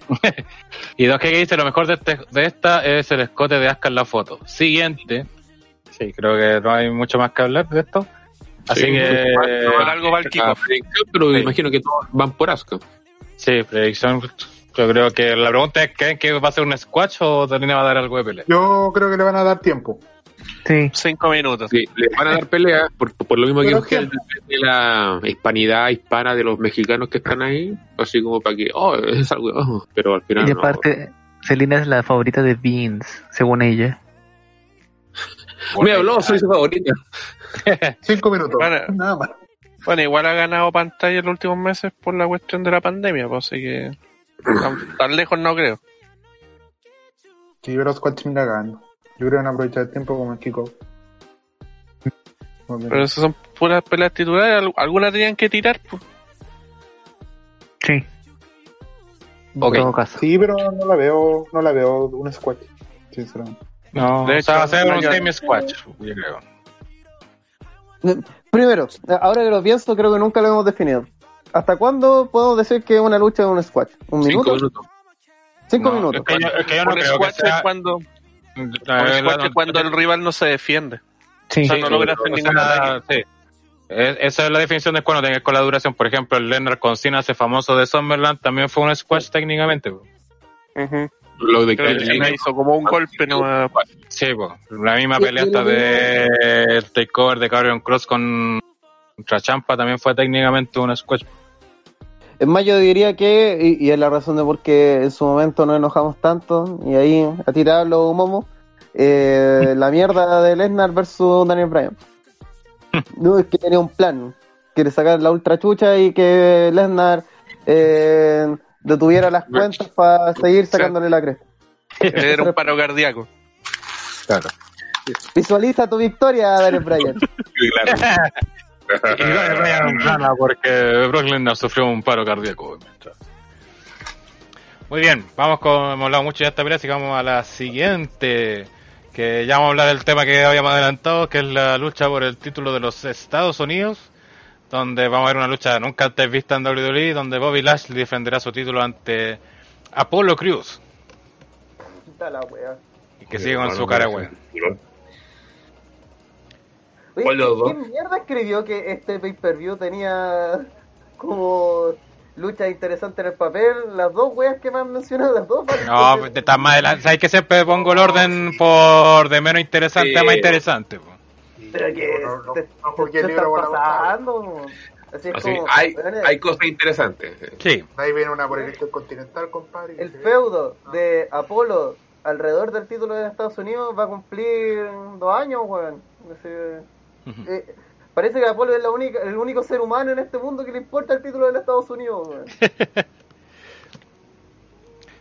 S3: Y dos que dice: Lo mejor de, este- de esta es el escote de Asuka en la foto. Siguiente. Sí, creo que no hay mucho más que hablar de esto. Así
S5: Sí,
S3: que.
S4: Algo va
S5: pero
S3: Sí.
S5: imagino que todos van por Asuka.
S3: Sí, predicción. Yo creo que la pregunta es: ¿creen que va a ser un squash o Talina va a dar algo de pelea?
S2: Yo creo que le van a dar tiempo.
S6: Sí,
S4: Cinco minutos.
S5: Sí, les van a dar pelea por, por lo mismo que de la hispanidad hispana de los mexicanos que están ahí, así como para que, oh, es algo, oh, pero al final
S6: y
S5: no.
S6: aparte, Selina es la favorita de Vince, según ella.
S5: Me habló, soy su favorita.
S2: Cinco minutos.
S4: Bueno.
S2: Nada más.
S4: Bueno, igual ha ganado pantalla en los últimos meses por la cuestión de la pandemia, pues así que tan, tan lejos no creo.
S2: Sí, pero Squad termina ganando. Yo creo que van a aprovechar el tiempo como el kickoff.
S4: Pero esas son puras peleas titulares, al- algunas tenían que tirar. Pues.
S6: Sí, en
S3: Ok.
S6: todo caso.
S2: Sí, pero no la veo, no la veo un squad, sinceramente.
S3: No,
S4: De
S3: o sea, va a
S4: hecho,
S3: ser un
S4: la-
S3: semi-squash, yo creo.
S7: Primero, ahora que lo pienso, creo que nunca lo hemos definido. ¿Hasta cuándo podemos decir que una lucha es un squash? ¿Un
S5: Cinco
S7: minuto?
S5: minutos.
S7: Cinco
S3: No,
S7: minutos.
S3: Es que yo, es que yo no creo que
S4: squash
S3: sea...
S4: es cuando,
S3: la- la-
S4: cuando el rival no se defiende.
S6: Sí,
S4: O sea, no logra hacer
S3: sí. Es- Esa es la definición de cuando tengas con la duración. Por ejemplo, el Leonard con Cena, ese famoso de Summerland, también fue un squash técnicamente.
S5: Lo de
S4: Creo que hizo como un golpe.
S3: Sí, pues. La misma pelea esta de el takeover de Carrion Cross con contra Champa también fue técnicamente un squash.
S7: Es más, yo diría que, y, y es la razón de por qué en su momento nos enojamos tanto, y ahí a tirar los momos, eh, la mierda de Lesnar versus Daniel Bryan. No, es que tenía un plan. Quiere sacar la ultra chucha y que Lesnar eh, detuviera las cuentas para seguir sacándole la cresta.
S4: Era un paro cardíaco.
S5: Claro.
S7: Visualiza tu victoria, Daniel Bryan.
S5: claro.
S3: Y Bryan gana porque Brock Lesnar sufrió un paro cardíaco. Muy bien, vamos con, hemos hablado mucho de esta pelea, así que vamos a la siguiente, que ya vamos a hablar del tema que habíamos adelantado, que es la lucha por el título de los Estados Unidos, donde vamos a ver una lucha nunca antes vista en WWE, donde Bobby Lashley defenderá su título ante Apollo Crews,
S7: Puta la wea.
S3: y que sigue con su cara, weón.
S7: Oye,
S5: ¿Cuál de los
S7: ¿qué
S5: dos?
S7: mierda escribió que este pay-per-view tenía como lucha interesante en el papel? Las dos weas que me han mencionado, las dos.
S3: No, te estás más adelante, sabes que siempre pongo el orden por de menos interesante a más
S5: Sí.
S3: interesante. po.
S7: Pero que
S2: No,
S7: te, te están pasando. Así es
S5: Así,
S7: como,
S5: hay, cosas interesantes.
S3: Sí,
S2: Ahí viene una por el intercontinental, compadre.
S7: el feudo de Apolo alrededor del título de Estados Unidos va a cumplir dos años, weón. Eh, parece que Apolo es la única, el único ser humano en este mundo que le importa el título de los Estados Unidos.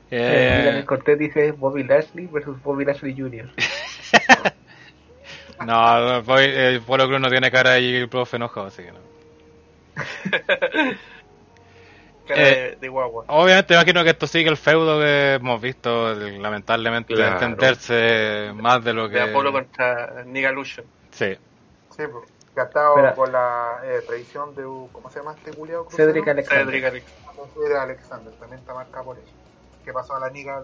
S6: Eh,
S3: Eh,
S6: Cortés dice Bobby Lashley versus Bobby Lashley Jr.
S3: no, Bobby- el Polo Cruz no tiene cara y el profe enojado, así que no. Eh,
S4: de, guagua.
S3: Obviamente imagino que esto sigue el feudo que hemos visto, lamentablemente,
S5: Claro.
S3: extenderse más de lo que...
S4: De Apolo contra Niga Lucian.
S3: Sí.
S2: Sí, pues. Gastado
S6: Espera.
S2: con la eh, traición de. ¿Cómo se llama este culiao?
S6: Cedric? Alexander.
S4: Cedric Alex.
S2: Cedric Alexander. También está marcado por eso. Que pasó a la Niga.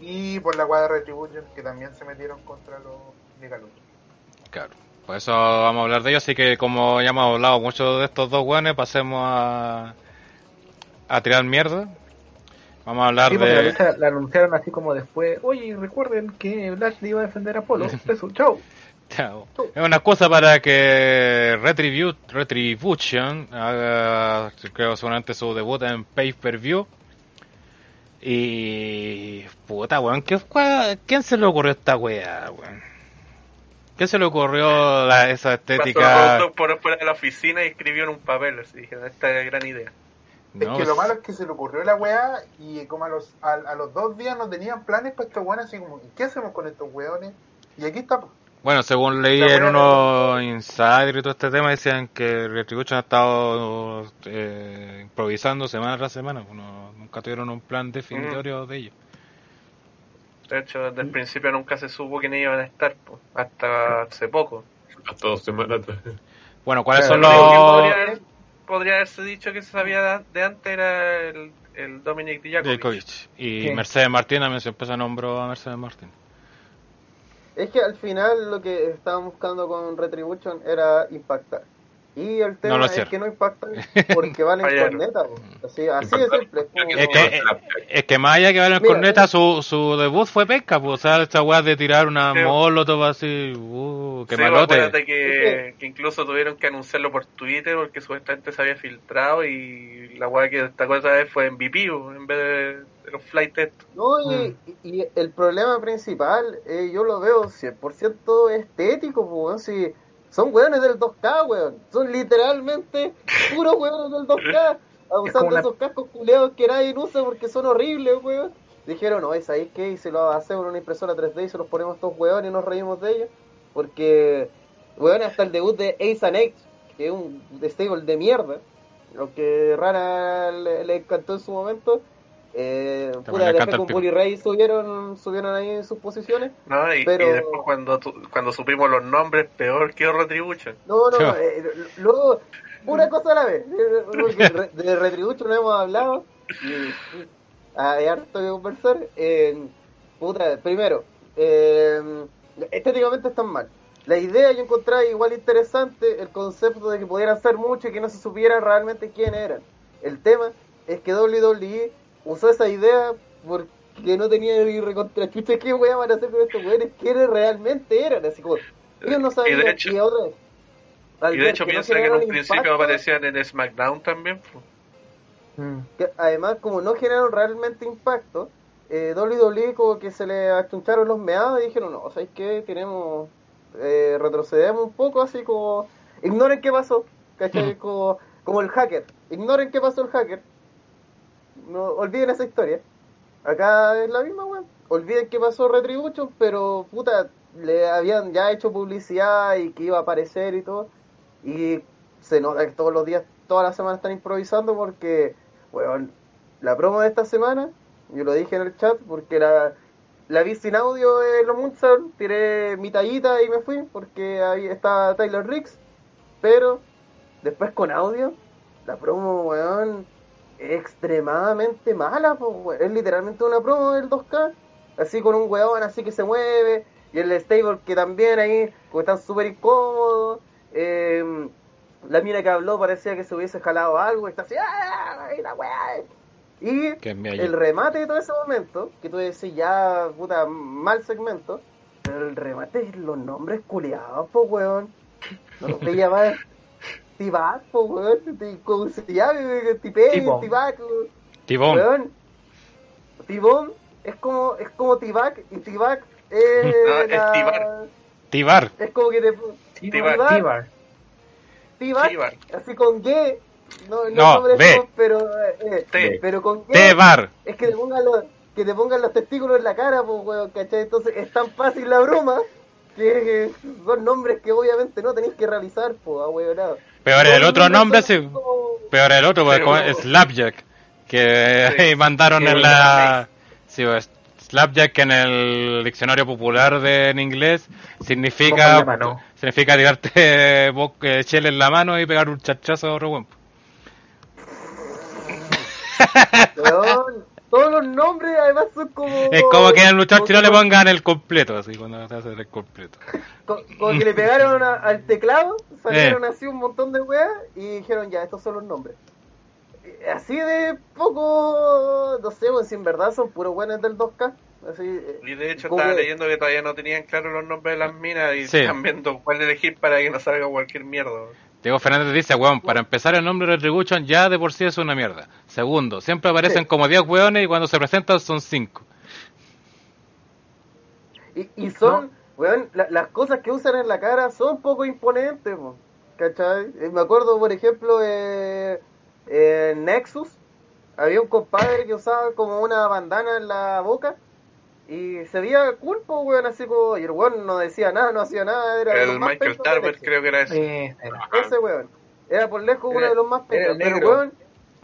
S2: Y por la cuadra Retribution, que también se metieron contra los Niga Lucha.
S3: Claro. Por eso vamos a hablar de ello, así que como ya hemos hablado mucho de estos dos guanes, pasemos a, a tirar mierda. Vamos a hablar
S6: Sí, porque la
S3: de...
S6: lucha la anunciaron así como después. Oye, recuerden que Lashley iba a defender a Apolo. Eso, chau.
S3: Chao. Es una excusa para que Retribu- Retribution haga, creo, seguramente su debut en pay-per-view. Y. Puta, weón, ¿qué, cua- ¿quién se le ocurrió esta weá, weón? ¿Quién se le ocurrió la- esa
S4: Pasó
S3: estética?
S4: Roto por fuera de la oficina y escribió en un papel. Así dijeron, esta es gran idea.
S3: No,
S2: es que lo malo es que se le ocurrió la weá y como a los, a, a los dos días no tenían planes para estos weones, así como, ¿qué hacemos con estos weones? Y aquí está, pues.
S3: Bueno, según leí
S2: La
S3: en unos insiders y todo este tema, decían que Retribution ha estado eh, improvisando semana tras semana. pues nunca tuvieron un plan definitorio de ello.
S4: De hecho, desde el principio nunca se supo quiénes iban a estar, po, hasta hace poco.
S5: Hasta dos semanas atrás.
S3: Bueno, ¿cuáles
S6: Claro,
S3: son los...?
S4: podría, haber- podría haberse dicho que se sabía de- antes era el, el Dominic Dijakovic.
S3: Djokovic. Y. Mercedes Martín también se empezó a nombró a Mercedes Martín.
S7: Es que al final lo que estaban buscando con Retribution era impactar. Y el tema
S3: No
S7: es que no impactan porque van en
S4: Fallaron.
S7: corneta. po. Así, así de simple. es como-
S3: Es que, es, es que más allá que ver en
S7: Mira,
S3: corneta, su, su debut fue pesca, pues, o sea, esta weá de tirar una
S4: Sí.
S3: molotov así, uh, qué
S4: Sí,
S3: malote.
S4: acuérdate que, que incluso tuvieron que anunciarlo por Twitter porque supuestamente se había filtrado y la weá que destacó esa vez fue MVP po, en vez de, de los flight test.
S7: No, y, y el problema principal, eh, yo lo veo 100% estético, pues, si son weones del 2K, weón. Son literalmente puros weones del 2K.
S6: como
S7: Usando
S6: una-
S7: esos cascos culeados que nadie usa porque son horribles, weón. Dijeron, no, ¿es ahí qué? Y se lo hacemos en una impresora 3D y se los ponemos a estos weones y nos reímos de ellos. Porque, weón, hasta el debut de Ace and Age, que es un stable de mierda, lo que Rana le, le encantó en su momento. Eh, puta,
S3: el
S7: con
S3: pico.
S7: Bully Ray subieron, subieron ahí sus posiciones.
S4: ¿no? Y,
S7: Pero-
S4: y después cuando, tu- cuando supimos los nombres, peor que Retribution.
S7: No, no, no, eh, luego, una cosa a la vez. Porque de Retribution no hemos hablado y, y hay harto que conversar. Eh, puta, primero, eh, estéticamente están mal. La idea yo encontré igual interesante el concepto de que pudieran ser mucho y que no se supiera realmente quién eran. El tema es que WWE usó esa idea porque que no tenían ni recontra chucha, ¿qué weá van a hacer con estos weones? ¿Quiénes realmente eran? Así como, ellos no sabían.
S4: Y de hecho-
S7: y ahora,
S4: Y de
S7: ver
S4: hecho
S7: que no
S4: piensa que en un principio
S7: impacto,
S4: aparecían en SmackDown también.
S6: Mm.
S7: que además como no generaron realmente impacto, eh, WWE como que se le achuncharon los meados y dijeron, no, ¿sabéis qué? Tenemos, eh, retrocedemos un poco así como, ignoren qué pasó, ¿cachai? Como, como el hacker, ignoren qué pasó el hacker, no olviden esa historia. Acá es la misma, weón. Olviden qué pasó Retribution, pero puta, le habían ya hecho publicidad y que iba a aparecer y todo. Y se nota que todos los días, todas las semanas están improvisando porque, weón, la promo de esta semana, yo lo dije en el chat, porque la, la vi sin audio en los Moonsound, tiré mi tallita y me fui porque ahí estaba Tyler Riggs, pero después con audio, la promo, weón, extremadamente mala, es literalmente una promo del 2K, así con un weón así que se mueve, y el stable que también ahí, como están súper incómodos, eh, la mina que habló parecía que se hubiese jalado algo, y está así, ¡ah! y la weá! Y el remate de todo ese momento, que tú decís ya, puta, mal segmento, pero el remate es los nombres culiados, po, weón. No los veía más. Tibac, po, weón. ¿Cómo se llama?
S6: Tibón.
S7: Tibac, weón.
S3: Tibón.
S7: Weón. Tibón es como, es como Tibac, y Tibac es,
S4: Ah, es
S7: la-
S4: Tibar.
S3: Tibar.
S7: es como que te...
S4: Tibar.
S7: Tibar.
S6: Tibar.
S7: Tibac,
S4: Tibar.
S7: así con G. No, no,
S3: No,
S7: sobre
S3: B.
S7: eso, pero, eh,
S4: T.
S7: pero con G.
S3: Tebar.
S7: Es que te pongan los, que te pongan los testículos en la cara, pues, weón, ¿cachai? Entonces es tan fácil la broma que son nombres que obviamente no tenéis que realizar, pues, weón.
S3: Peor el otro nombre, sí.
S7: Como...
S3: Peor el otro, porque. Slapjack. Que
S4: Sí.
S3: ahí mandaron en la. Sí, pues, Slapjack en el diccionario popular de, en inglés significa significa tirarte eh, chile en la mano y pegar un chachazo a otro weón.
S7: Todos los nombres además son como...
S3: Es como que al muchacho
S7: como
S3: no le pongan el completo, así cuando se hace el completo.
S7: co- Como que le pegaron a- al teclado, salieron
S3: Eh.
S7: así un montón de weas y dijeron ya, estos son los nombres. Y Así de poco, no sé, weón, si en verdad son puros buenos del 2K. Así, eh,
S4: Y de hecho estaba
S7: que-
S4: leyendo que todavía no tenían claro los nombres de las minas y
S3: Sí.
S4: están viendo cuál elegir para que no salga cualquier mierda.
S3: Diego Fernández dice, weón, para empezar el nombre de Retribution ya de por sí es una mierda. Segundo, siempre aparecen
S7: Sí.
S3: como 10 weones y cuando se presentan son 5.
S7: Y, y son, weón, la- las cosas que usan en la cara son poco imponentes, po, ¿cachai? Eh, Me acuerdo, por ejemplo, eh, en Nexus, había un compadre que usaba como una bandana en la boca y se veía culpo, weón, así como, y el weón no decía nada, no hacía nada, era
S4: El
S7: más
S4: Michael
S7: Nexus.
S4: creo que era ese.
S6: Eh, era.
S7: Ese weón. Era por lejos uno
S8: Era-
S7: de los más
S8: el
S7: pero weón,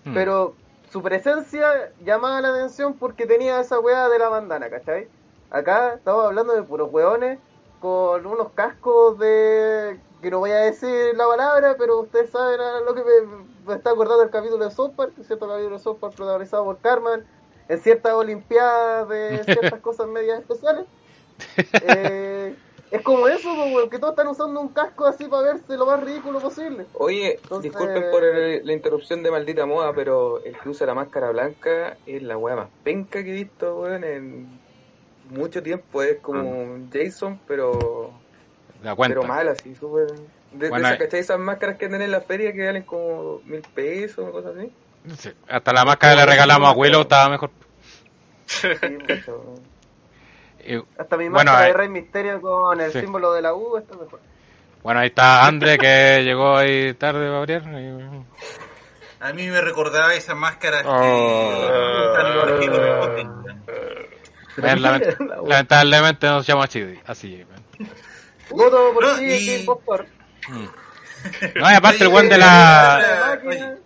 S3: Hmm.
S7: pero su presencia llamaba la atención porque tenía esa weá de la bandana, ¿cachai? Acá estamos hablando de puros weones con unos cascos de... que no voy a decir la palabra, pero ustedes saben a lo que me, me está acordando el capítulo de South Park, cierto capítulo de South Park protagonizado por Carmen, en ciertas olimpiadas de ciertas cosas medias especiales. Eh, es como eso, pues, que todos están usando un casco así para verse lo más ridículo posible.
S8: Oye,
S7: Entonces-
S8: disculpen por el- la interrupción de maldita moda, pero el que usa la máscara blanca es la weá más penca que he visto, weón, en mucho tiempo. Es como un Jason, pero pero mal, así, súper... De, de
S3: Bueno,
S8: esas,
S3: eh.
S8: ¿cachai? Esas máscaras que andan en la feria que valen como mil pesos o cosas así.
S3: Sí, Hasta la máscara que le regalamos a Willow estaba mejor.
S8: Sí, mucho.
S3: Y,
S7: Hasta mi
S3: Bueno,
S7: máscara
S3: eh,
S7: de Rey Misterio con el
S3: sí.
S7: símbolo de la U está mejor.
S3: bueno, ahí está Andre que llegó ahí tarde para abrir. y-
S1: A mí me recordaba esas máscaras que
S3: Oh. Bueno, lament- lamentablemente no se llama Chidi, así.
S7: Voto por
S1: No,
S7: ti,
S1: y-.
S3: Mm. No, y aparte el one de la...
S7: La
S1: Oye,
S7: máquina.
S1: a-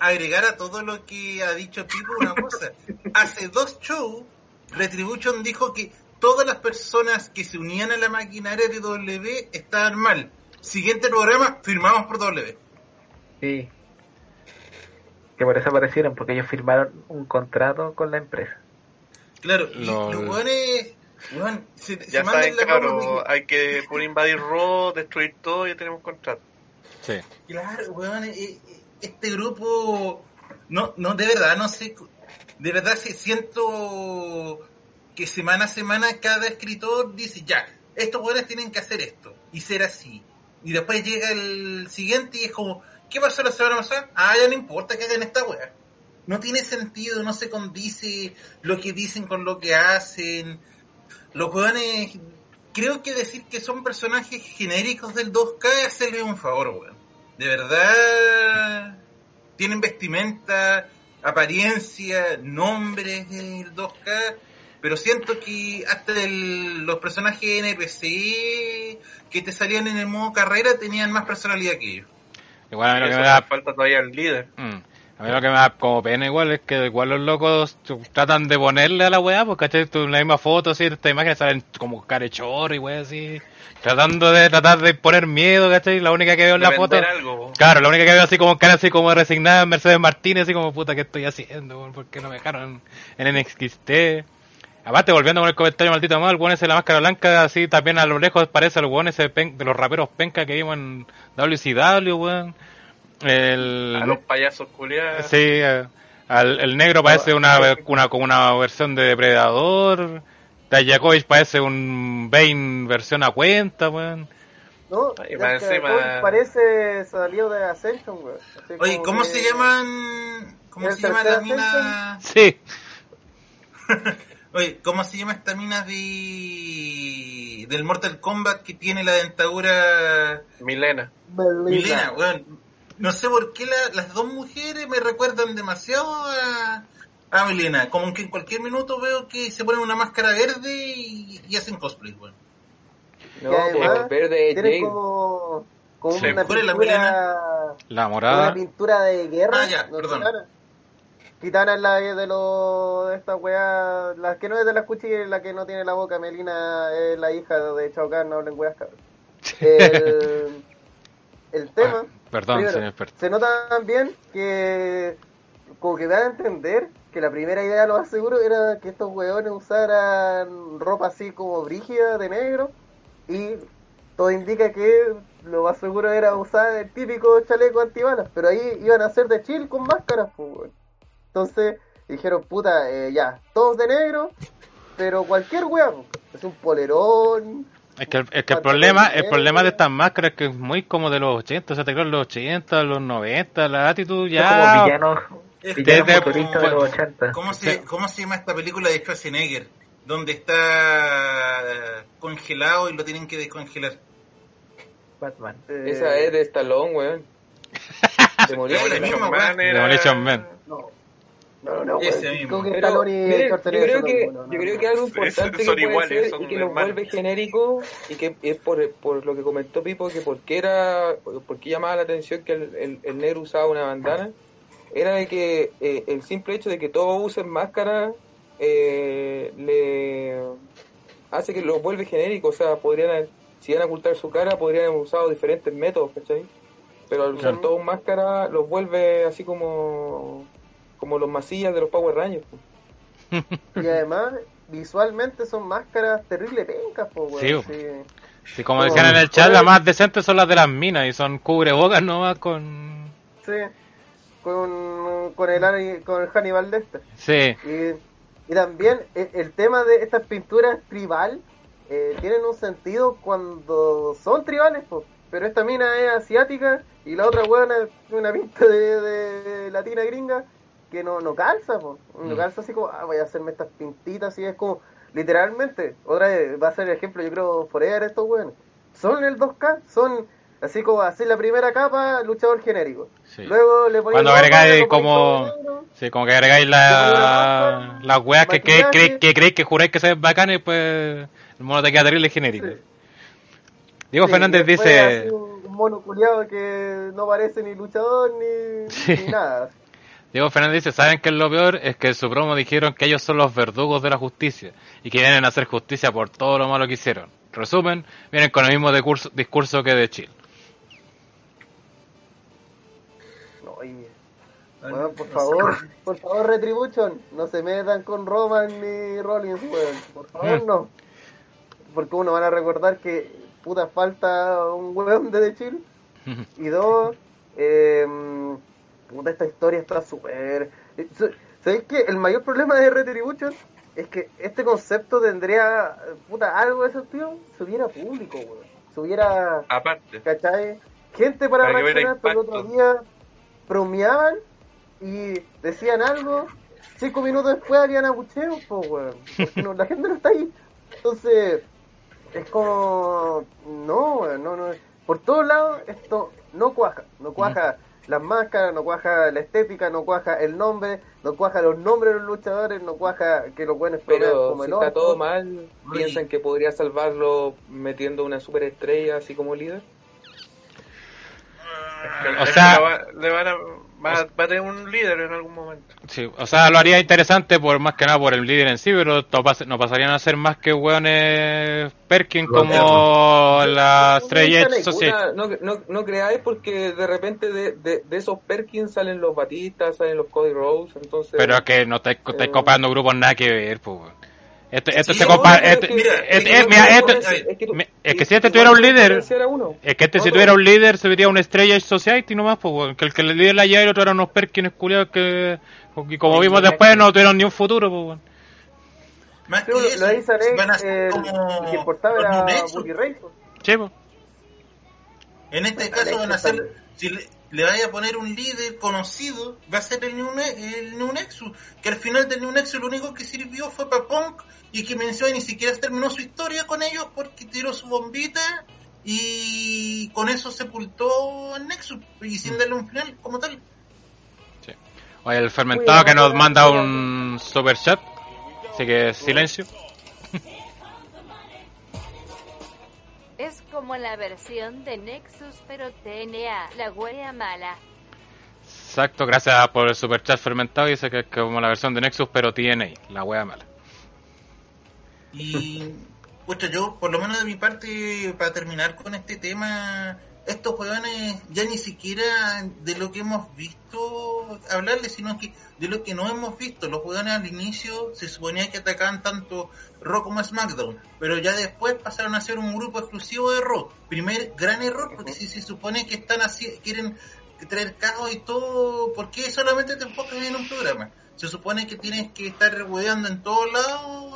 S1: agregar a todo lo que ha dicho Pipo una cosa. Hace dos shows, Retribution dijo que todas las personas que se unían a la maquinaria de W estaban mal. Siguiente programa, firmamos por W.
S6: Sí. Que por eso aparecieron, porque ellos firmaron un contrato con la empresa.
S1: Claro, y los se, se
S4: Ya
S1: mandan
S4: saben,
S1: la
S4: claro, hay que por invadir Raw, destruir todo y ya tenemos contrato.
S3: Sí.
S1: Claro, weón, eh, eh, este grupo, no, no, de verdad, no sé, de verdad siento que semana a semana cada escritor dice, ya, estos weones tienen que hacer esto y ser así. Y después llega el siguiente y es como, ¿qué pasó la semana pasada? Ah, ya no importa que hagan esta wea. No tiene sentido, no se condice lo que dicen con lo que hacen. Los weones, creo que decir que son personajes genéricos del 2K es hacerle un favor, weón. De verdad, tienen vestimenta, apariencia, nombres del 2K, pero siento que hasta el- los personajes NPC que te salían en el modo carrera tenían más personalidad que ellos.
S3: Igual a mí lo que me
S4: le
S3: da
S4: falta todavía el líder.
S3: Mm. A mí lo que me da como pena igual es que igual los locos tratan de ponerle a la weá, cachai, tú en la misma foto, así, esta imagen salen como carechor y weá así, tratando de tratar de poner miedo, cachai, la única que veo en la foto,
S4: algo.
S3: claro, la única que veo así como cara así como resignada es Mercedes Martínez, así como puta, ¿qué estoy haciendo? ¿Por qué no me dejaron en NXT? Aparte, volviendo con el comentario maldito mal, el weón ese de la máscara blanca, así también a lo lejos parece el weón ese pen- de los raperos penca que vimos en WCW, weón. El,
S4: A los payasos culiados.
S3: Sí, eh, al- el negro parece una, una, como una versión de Depredador. Dayakovic parece un Bane versión a cuenta, weón.
S7: No,
S4: encima-
S7: parece salido de Ascension, weón.
S1: Oye, ¿cómo
S7: que-
S1: se llaman? ¿Cómo
S7: ¿El
S1: se llama la mina?
S3: Sí.
S1: Oye, ¿cómo se llama esta mina de del Mortal Kombat que tiene la dentadura
S4: Milena.
S7: Melina.
S1: Milena? weón? no sé por qué la- las dos mujeres me recuerdan demasiado a, a Milena. Como que en cualquier minuto veo que se ponen una máscara verde y, y hacen cosplay, weón.
S8: No,
S7: además
S8: pues verde es
S7: Tiene
S8: Jade.
S7: como, como
S1: Sí,
S7: una
S1: ¿cuál es la
S7: pintura,
S3: La
S7: una
S3: morada.
S7: pintura de guerra.
S1: Ah, ya,
S7: no,
S1: perdón.
S7: Es la de los de esta weá, la que no es de las cuchillas, la que no tiene la boca, Melina es la hija de Chao Kahn, no hablen weas cabrón. El, el tema,
S3: Ah, perdón,
S7: primero,
S3: señor experto.
S7: se nota también que como que da a entender que la primera idea, lo más seguro, era que estos weones usaran ropa así como brígida de negro y todo indica que lo más seguro era usar el típico chaleco antibalas, pero ahí iban a ser de chill con máscaras, pues, weón. Entonces dijeron, puta, eh, ya, todos de negro, pero cualquier weón, es un polerón,
S3: Es que, el, es que el problema, el problema de estas máscaras es que es muy como de los 80, o sea, te creo los 80, los 90, la actitud
S6: Como
S3: ya...
S1: Es
S6: villanos
S3: Desde-
S6: futuristas de los 80.
S1: ¿Cómo se, ¿Cómo se llama esta película de Schwarzenegger? Donde está congelado y lo tienen que descongelar.
S6: Batman.
S7: eh,
S8: Esa es de Stallone, weón. Demolition
S1: Es
S8: Man.
S1: weón.
S3: Demolition Man.
S7: No, no, no,
S1: Ese
S7: weón.
S1: mismo.
S7: Como que
S8: Pero,
S7: Stallone y
S8: miren, yo creo que,
S7: no,
S8: yo creo que algo importante
S4: son
S8: que puede
S4: iguales,
S8: ser y que los
S4: hermanos.
S8: vuelve genérico y que es por, por lo que comentó Pipo que por qué era por qué llamaba la atención que el, el, el negro usaba una bandana era de que eh, el simple hecho de que todos usen máscara eh, le hace que los vuelve genéricos o sea podrían si iban a ocultar su cara podrían haber usado diferentes métodos ¿cachai? pero al usar
S7: Claro.
S8: todos máscara los vuelve así como como los masillas de los Power Rangers.
S7: Y además, visualmente son máscaras terrible pencas, po.
S3: Sí.
S7: Sí.
S3: Sí, como
S7: No,
S3: decían en el chat,
S7: ¿cuál
S3: las más decentes son las de las minas y son cubrebocas nomás con...
S7: Sí. Con, con el con el Hannibal Lecter.
S3: Sí,
S7: Y, y también el, el tema de estas pinturas tribal eh, tienen un sentido cuando son tribales, po. pero esta mina es asiática y la otra weona es una pinta de, de latina gringa que no, no calza, po. no
S3: Mm.
S7: calza así como, ah, voy a hacerme estas pintitas y es como, literalmente, otra vez va a ser el ejemplo, yo creo, forever estos weones. Son el 2K, son así como hacer la primera capa, luchador genérico.
S3: sí.
S7: Luego le ponéis
S3: Cuando agregáis como-. Sí, como que agregáis la, las weas que, que, creéis que, creéis que juráis que se ven bacanes, pues el mono te queda terrible genérico.
S7: Sí.
S3: Diego
S7: Sí,
S3: Fernández dice...
S7: así un mono culiado que no parece ni luchador ni,
S3: Sí.
S7: ni nada.
S3: Diego Fernández dice, ¿saben qué es lo peor? Es que en su promo dijeron que ellos son los verdugos de la justicia y que vienen a hacer justicia por todo lo malo que hicieron. Resumen, vienen con el mismo discurso, discurso que de Chile.
S7: Weón, por favor, por favor, Retribution, no se metan con Roman ni Rollins, weón. Por favor, no. Porque uno van a recordar que puta falta un weón de The Chill. Y dos, eh, puta, esta historia está súper... eh, ¿Sabéis que el mayor problema de Retribution es que este concepto tendría, puta, algo de sentido? Se hubiera público, weón. Se hubiera,
S4: Aparte.
S7: ¿cachai? Gente para,
S4: Para
S7: reaccionar, pero el otro día bromeaban y decían algo, cinco minutos después habían abucheos, pues, weón. Porque no, la gente no está ahí. Entonces, es como, no, weón, no, no. Por todos lados, esto no cuaja. No cuaja las máscaras, no cuaja la estética, no cuaja el nombre, no cuaja los nombres de los luchadores, no cuaja que los buenos
S8: Pero
S7: como
S8: si
S7: el
S8: está todo mal, ¿piensan que podría salvarlo metiendo una superestrella así como líder?
S3: O sea-
S4: le van a, va, va a tener un líder en algún momento.
S3: Sí, o sea, lo haría interesante por más que nada por el líder en sí, pero no, pas- no pasarían a ser más que hueones Perkin como la Stray Edge Society.
S8: Una- no, no, no creáis porque de repente de, de, de esos Perkins salen los Batistas, salen los Cody Rose, entonces...
S3: Pero es que no estáis estáis
S8: Eh.
S3: comparando grupos nada que ver, pues. Esto
S1: Sí,
S3: se compara.
S8: pero es
S3: este-
S8: que-
S1: mira,
S3: este-
S8: es que
S3: mira, este-
S8: es
S3: es si este tuviera un líder, es que este si tuviera un líder se vería una estrella Society nomás, pues, que el que el líder la lleva y el otro eran unos Perkins culiados que, y como vimos después, no tuvieron ni un futuro, pues.
S1: Más que eso,
S7: lo dice Alex,
S1: van a ser
S7: el,
S1: como
S7: que importaba era. Bully Ray. pues.
S3: Sí, pues.
S1: En este caso van a ser, si le, le vaya a poner un líder conocido, va a ser el New, Ne- el New Nexus, que al final del New Nexus lo único que sirvió fue para Punk y que menciona ni siquiera terminó su historia con ellos porque tiró su bombita y con eso sepultó al Nexus y sin darle un final como tal.
S3: Oye, el fermentado que nos manda un super chat. Así que silencio.
S9: Es como la versión de Nexus pero TNA, la wea mala.
S3: Exacto, gracias por el super chat fermentado. Dice que es como la versión de Nexus, pero TNA, la wea mala.
S1: Y, pucha, yo, por lo menos de mi parte, para terminar con este tema, estos jugadores ya ni siquiera de lo que hemos visto hablarles, sino que de lo que no hemos visto. Los jugadores al inicio se suponía que atacaban tanto Raw como SmackDown, pero ya después pasaron a ser un grupo exclusivo de Raw. Primer gran error, porque si se supone que están así, quieren traer caos y todo, ¿por qué solamente te enfocas en un programa? Se supone que tienes que estar rehueando en todos lados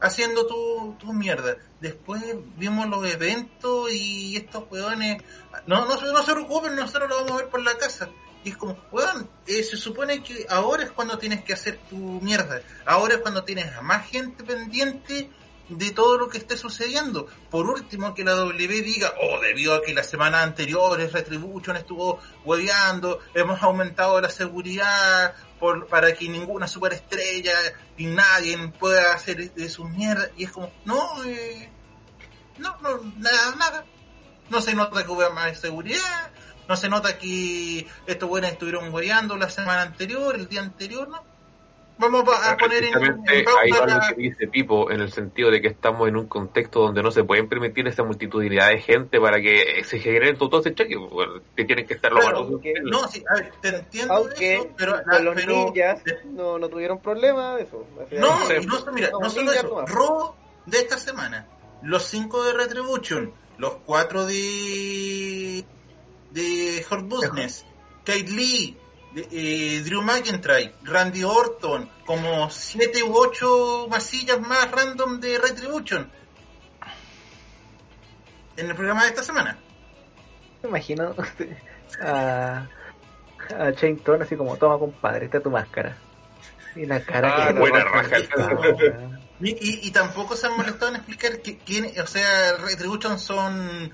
S1: haciendo tu, tu mierda. Después vimos los eventos y estos weones, no, no, no se preocupen, nosotros lo vamos a ver por la casa. Y es como, weón, eh, se supone que ahora es cuando tienes que hacer tu mierda. Ahora es cuando tienes a más gente pendiente de todo lo que esté sucediendo. Por último, que la W diga, oh, debido a que las semanas anteriores Retribution estuvo hueveando, hemos aumentado la seguridad por, para que ninguna superestrella y nadie pueda hacer de su mierda. Y es como, no, eh, no, no, nada, nada. No se nota que hubo más seguridad, no se nota que estos buenos estuvieron hueveando la semana anterior, el día anterior, ¿no? Vamos a, poner en, en
S5: ahí lo que dice Pipo, en el sentido de que estamos en un contexto donde no se pueden permitir esta multitudinidad de gente para que se generen todo ese cheque, bueno, que tienen que estar los
S1: Claro,
S5: malos.
S7: que-
S1: No, sí, a ver, te entiendo
S7: Aunque
S1: eso, pero,
S7: con los
S1: pero
S7: ninjas no, no tuvieron problema de eso.
S1: No, y no, mira,
S7: No,
S1: no solo eso. Raw de esta semana, los cinco de Retribution, los cuatro de de Hurt Business, Kate Lee, eh, Drew McIntyre, Randy Orton, como siete u ocho masillas más random de Retribution en el programa de esta semana.
S6: Me imagino a, a Shane Thorne así como, toma compadre, esta es tu máscara. Y la cara
S4: Ah,
S6: que
S5: buena raja.
S1: Y tampoco se han molestado en explicar que, quién, o sea, Retribution son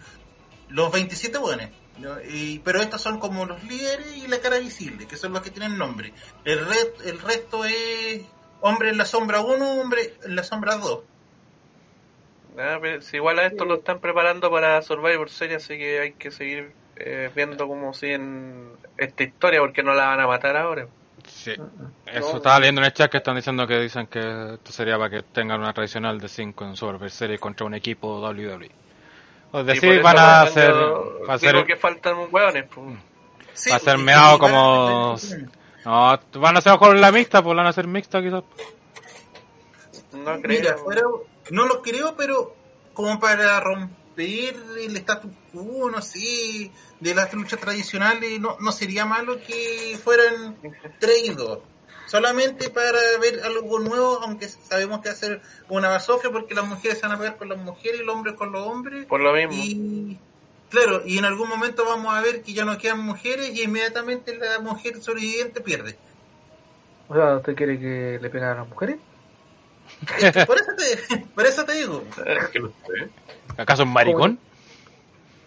S1: los 27 buenos. ¿No? Y- pero estos son como los líderes y la cara visible, que son los que tienen nombre. El, re- el resto es hombre en la sombra 1, hombre en la sombra 2.
S4: Ah, pero si igual a esto lo están preparando para Survivor Series, así que hay que seguir eh, viendo cómo siguen esta historia, porque no la van a matar ahora.
S3: Sí. Eso estaba leyendo en el chat que están diciendo que dicen que esto sería para que tengan una tradicional de 5 en Survivor Series contra un equipo WWE. O
S4: Y
S3: decir,
S4: por eso
S3: van a hacer, va a ser,
S4: que faltan hueones. Pues.
S1: Sí,
S3: Va a ser meado como- no, van a hacer con la mixta, pues van a ser mixta quizás.
S4: No creo.
S1: Mira, fuera- no lo creo, pero como para rom- romper el status quo, no sé, de las luchas tradicionales, no, no sería malo que fueran traídos. Solamente para ver algo nuevo, aunque sabemos que va a ser una basofia porque las mujeres se van a pegar con las mujeres y los hombres con los hombres.
S4: Por lo mismo.
S1: Y claro, y en algún momento vamos a ver que ya no quedan mujeres y inmediatamente la mujer sobreviviente pierde.
S10: O sea, ¿usted quiere que le peguen a las mujeres?
S1: Es que por, eso te, por eso te digo.
S3: ¿Acaso es maricón?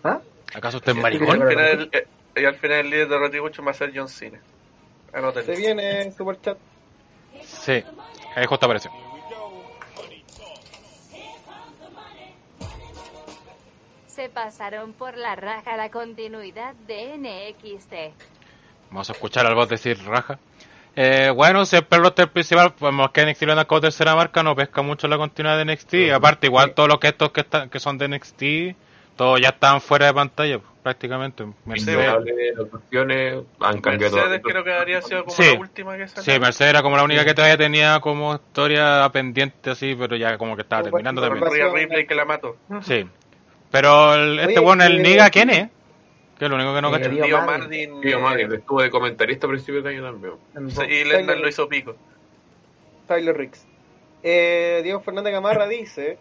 S10: ¿Ah?
S3: ¿Acaso usted es maricón?
S4: al final, eh, y al final el líder de Retribution va a ser John Cena. Anótenlo.
S7: Se viene Super Chat.
S3: Sí, ahí justo apareció.
S9: Se pasaron por la raja la continuidad de NXT.
S3: Vamos a escuchar al bot decir raja. Eh, bueno, siempre el roster principal, pues más que NXT lo anda como tercera marca, no pesca mucho la continuidad de NXT. Y aparte, igual todos los que estos que están, que son de NXT, todos ya están fuera de pantalla, pues, prácticamente. Mercedes,
S5: cuestiones han cambiado
S4: Mercedes creo que habría sido como
S3: Sí.
S4: la última que salió.
S3: sí, Mercedes era como la única que todavía tenía como historia pendiente así, pero ya como que estaba
S7: Como
S3: terminando también.
S4: Ripley que la mató.
S3: Sí. Pero el- este bueno, el
S7: eh,
S3: Niga, ¿quién es? Que es lo único que no
S10: eh. Dio
S4: Dio
S10: Martin.
S4: Martin.
S5: Tío,
S4: eh,
S5: madre, estuvo de comentarista a principios de año también.
S4: Sí, y Lennon lo hizo pico.
S7: Tyler Ricks. Eh, Diego Fernández Gamarra dice: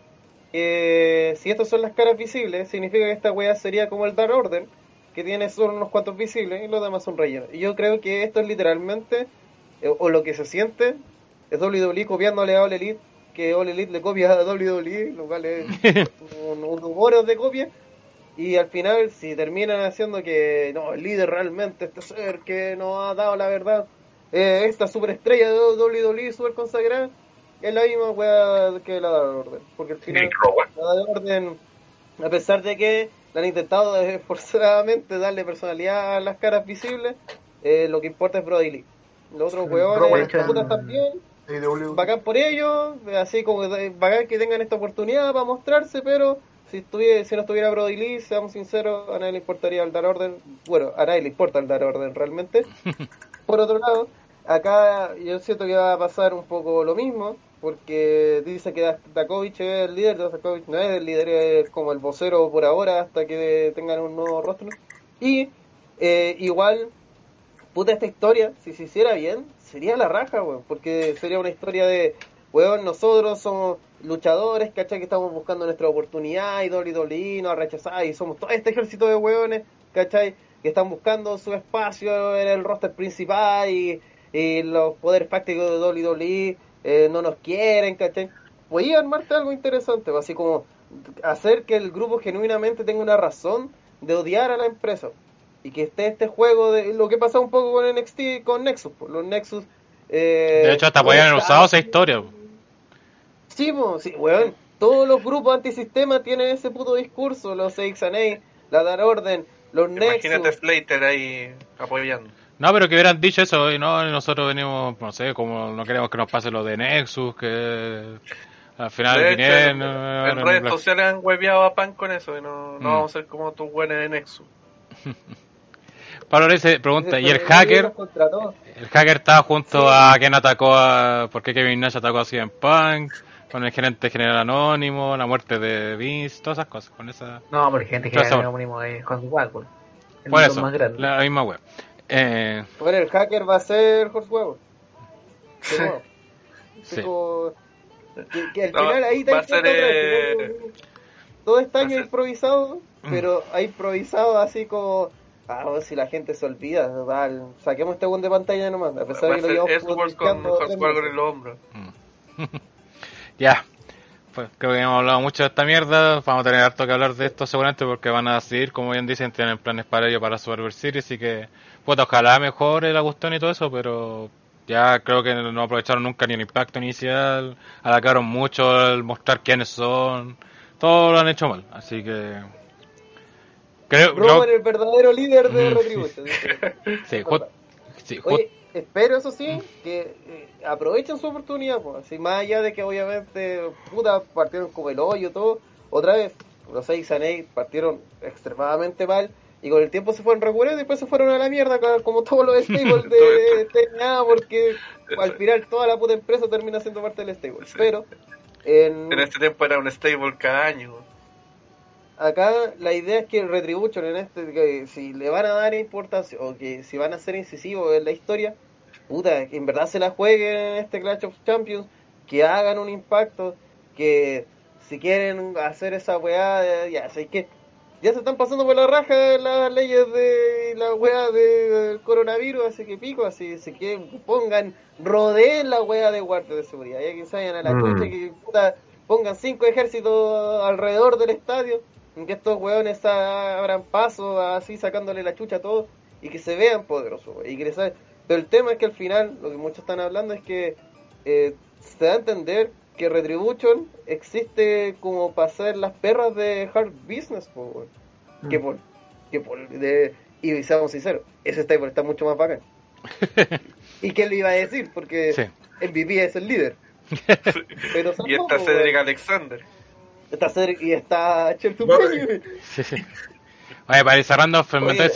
S7: eh, Si estas son las caras visibles, significa que esta wea sería como el Dark Order, que tiene solo unos cuantos visibles y los demás son rellenos. Y yo creo que esto es literalmente, eh, o lo que se siente, es WWE copiándole a All Elite, que All Elite le copia a WWE, lo cual es un, un rumor de copia. Y al final, si terminan haciendo que no, el líder realmente, este ser que nos ha dado la verdad, eh, esta superestrella de WWE super consagrada, es la misma wea que la de Orden. Porque al final, la de Orden, a pesar de que le han intentado esforzadamente darle personalidad a las caras visibles, eh, lo que importa es Brody Lee. Los otros
S10: en-
S7: también, bacán por ellos, así como de- bacán que tengan esta oportunidad para mostrarse, pero si estuviera, si no estuviera Brody Lee, seamos sinceros, a nadie le importaría el Dar Orden, bueno, a nadie le importa el Dar Orden realmente. Por otro lado, acá yo siento que va a pasar un poco lo mismo, porque dice que Dakovic es el líder, Dakovic no es el líder, es como el vocero por ahora hasta que tengan un nuevo rostro. Y eh, igual, puta esta historia, si se hiciera bien, sería la raja, weón, porque sería una historia de, weón, nosotros somos luchadores, ¿cachai? Que estamos buscando nuestra oportunidad y WWE nos ha rechazado y somos todo este ejército de weones, ¿cachai? Que están buscando su espacio en el roster principal y, y los poderes prácticos de WWE eh, no nos quieren, ¿cachai? Podía armarte algo interesante, así como hacer que el grupo genuinamente tenga una razón de odiar a la empresa y que esté este juego de lo que pasa un poco con NXT con Nexus pues, los Nexus eh,
S3: De hecho, hasta podían haber usado esa historia.
S7: sí, po, sí, weón todos los grupos antisistema tienen ese puto discurso los XNA la Dark Orden los
S4: Imagínate
S7: Nexus
S4: Slater ahí apoyando.
S3: No, pero que hubieran dicho eso, y no, nosotros venimos, no sé, como no queremos que nos pase lo de Nexus, que al final
S4: De
S3: vinieron...
S4: en, en redes sociales han hueveado a Pan con eso y no, no
S3: Mm.
S4: vamos a ser como tus buenos de Nexus.
S3: Pablo dice, pregunta, ¿y el hacker? El hacker estaba junto a quien atacó a... ¿Por qué Kevin Nash atacó a CM Punk? Con el gerente general anónimo, la muerte de Vince, todas esas cosas, con esa...
S10: No, que
S3: Yo sé.
S10: era anónimo es con Wagner. El
S3: Por eso,
S10: más grande.
S3: la misma web. Eh,
S7: bueno el hacker va a ser Horse Huevo
S3: Sí.
S7: como- que, que al
S4: No,
S7: final ahí das
S4: ser, eh,
S7: todo- este año
S4: ser-
S7: improvisado
S3: Mm.
S7: pero ha improvisado así como ah bueno, si la gente se olvida total, saquemos este buen de pantalla nomás a pesar de que lo llevamos
S4: con
S7: meses.
S4: en los hombros.
S3: ya. Pues creo que hemos hablado mucho de esta mierda. Vamos a tener harto que hablar de esto seguramente porque van a seguir, como bien dicen, tienen planes para ello para Survivor Series. Así que, ojalá mejore la cuestión y todo eso, pero ya creo que no aprovecharon nunca ni el impacto inicial. Alacaron mucho el mostrar quiénes son. Todo lo han hecho mal. Así que. Creo.
S7: Roman
S3: yo-
S7: el verdadero líder de
S3: Mm.
S7: Retribution
S3: sí, sí,
S7: Oye, espero eso sí, que eh, aprovechen su oportunidad, pues, así más allá de que obviamente, puta, partieron como el hoyo, todo, otra vez, los 6 and partieron extremadamente mal, y con el tiempo se fueron recuperando y después se fueron a la mierda, como todos los stables de TNA, porque al final toda la puta empresa termina siendo parte del stable,
S4: Sí.
S7: pero en...
S4: En este tiempo era un stable cada año.
S7: acá la idea es que el Retribution en este, que si le van a dar importancia o que si van a ser incisivos en la historia, puta, que en verdad se la jueguen en este Clash of Champions, que hagan un impacto, que si quieren hacer esa weá, ya, sé que ya se están pasando por la raja las leyes de la weá de- del coronavirus, así que pico, así si quieren pongan, rodeen la weá de guardia de seguridad, ya que se vayan a la
S5: Mm.
S7: chucha, que puta, pongan cinco ejércitos alrededor del estadio, en que estos weones abran paso así sacándole la chucha a todos y que se vean poderosos, y que les Pero el tema es que al final, lo que muchos están hablando es que eh, se da a entender que Retribution existe como para ser las perras de Hard Business, po, weón. que por, que por de, y seamos sinceros, ese stable está mucho más bacán. ¿Y qué le iba a decir? Porque
S3: Sí.
S7: MVP es el líder. Pero
S4: Y está Cedric. Alexander.
S7: Está Cedric y está Shelton Benjamin.
S3: Sí, sí. Oye, para ir cerrando,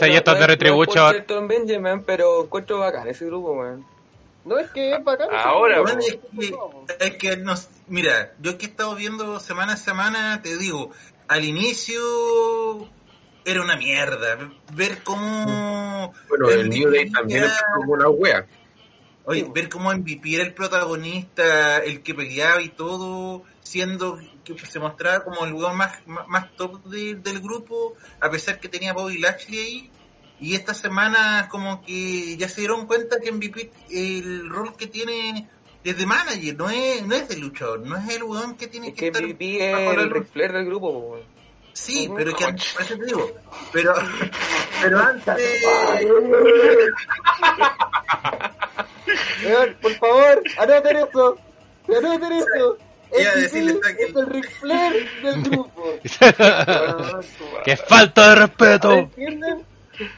S3: y estos
S8: no-
S3: de
S8: no Benjamin, pero encuentro bacán ese grupo, weón.
S7: No es que es bacán.
S4: Ahora,
S7: sí,
S1: Bueno,
S7: no,
S1: es que, es que nos, mira, yo que he estado viendo semana a semana, te digo, al inicio era una mierda. Ver cómo.
S5: Bueno, el New Day también
S1: era-
S5: empezó como una wea.
S1: Oye, ver cómo MVP era el protagonista, el que peleaba y todo, siendo que se mostraba como el weón más, más, más top de- del grupo, a pesar que tenía Bobby Lashley ahí. Y esta semana como que ya se dieron cuenta que MVP, el rol que tiene es de manager, no es, no es de luchador, no es el weón que tiene
S8: Es
S1: que,
S8: que
S1: estar
S8: MVP
S1: bajo
S8: es el. Ric Flair del grupo, weón.
S1: Sí,
S7: Ujú.
S1: pero es que antes, por eso te digo, pero, pero antes,
S7: Weón, por favor, anoten eso. Anoten eso.
S1: Iba a
S7: MVP
S1: decirle, que-
S7: es el Ric Flair del grupo.
S3: ¡Qué falta de respeto!
S7: ¿Entienden?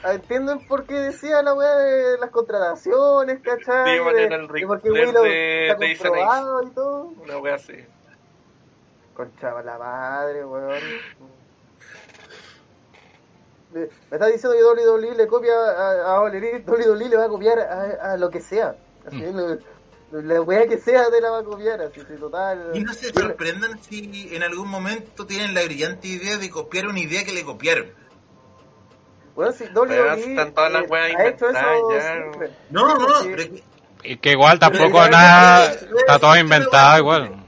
S7: ¿Entienden por qué decía la weá de las contrataciones, cachai?
S4: Sí, bueno,
S7: De-
S4: era el
S7: de
S4: Ric
S7: por qué
S4: Flair
S7: Willow
S4: de-
S7: está
S4: de
S7: comprobado y todo.
S4: Una wea así.
S7: Concha la madre, weón. Me está diciendo que WWE le copia a, a WWE le va a copiar a, a lo que sea. Así, lo- la weá que sea te la va a copiar, así, sí, total.
S1: y no se sorprendan si en algún momento tienen la brillante idea de copiar una idea que le copiaron.
S7: Bueno, sí, WWE
S4: Weón, están todas las weas
S7: ha hecho eso.
S1: No, no, no,
S3: Y que igual tampoco nada. Está todo inventado igual.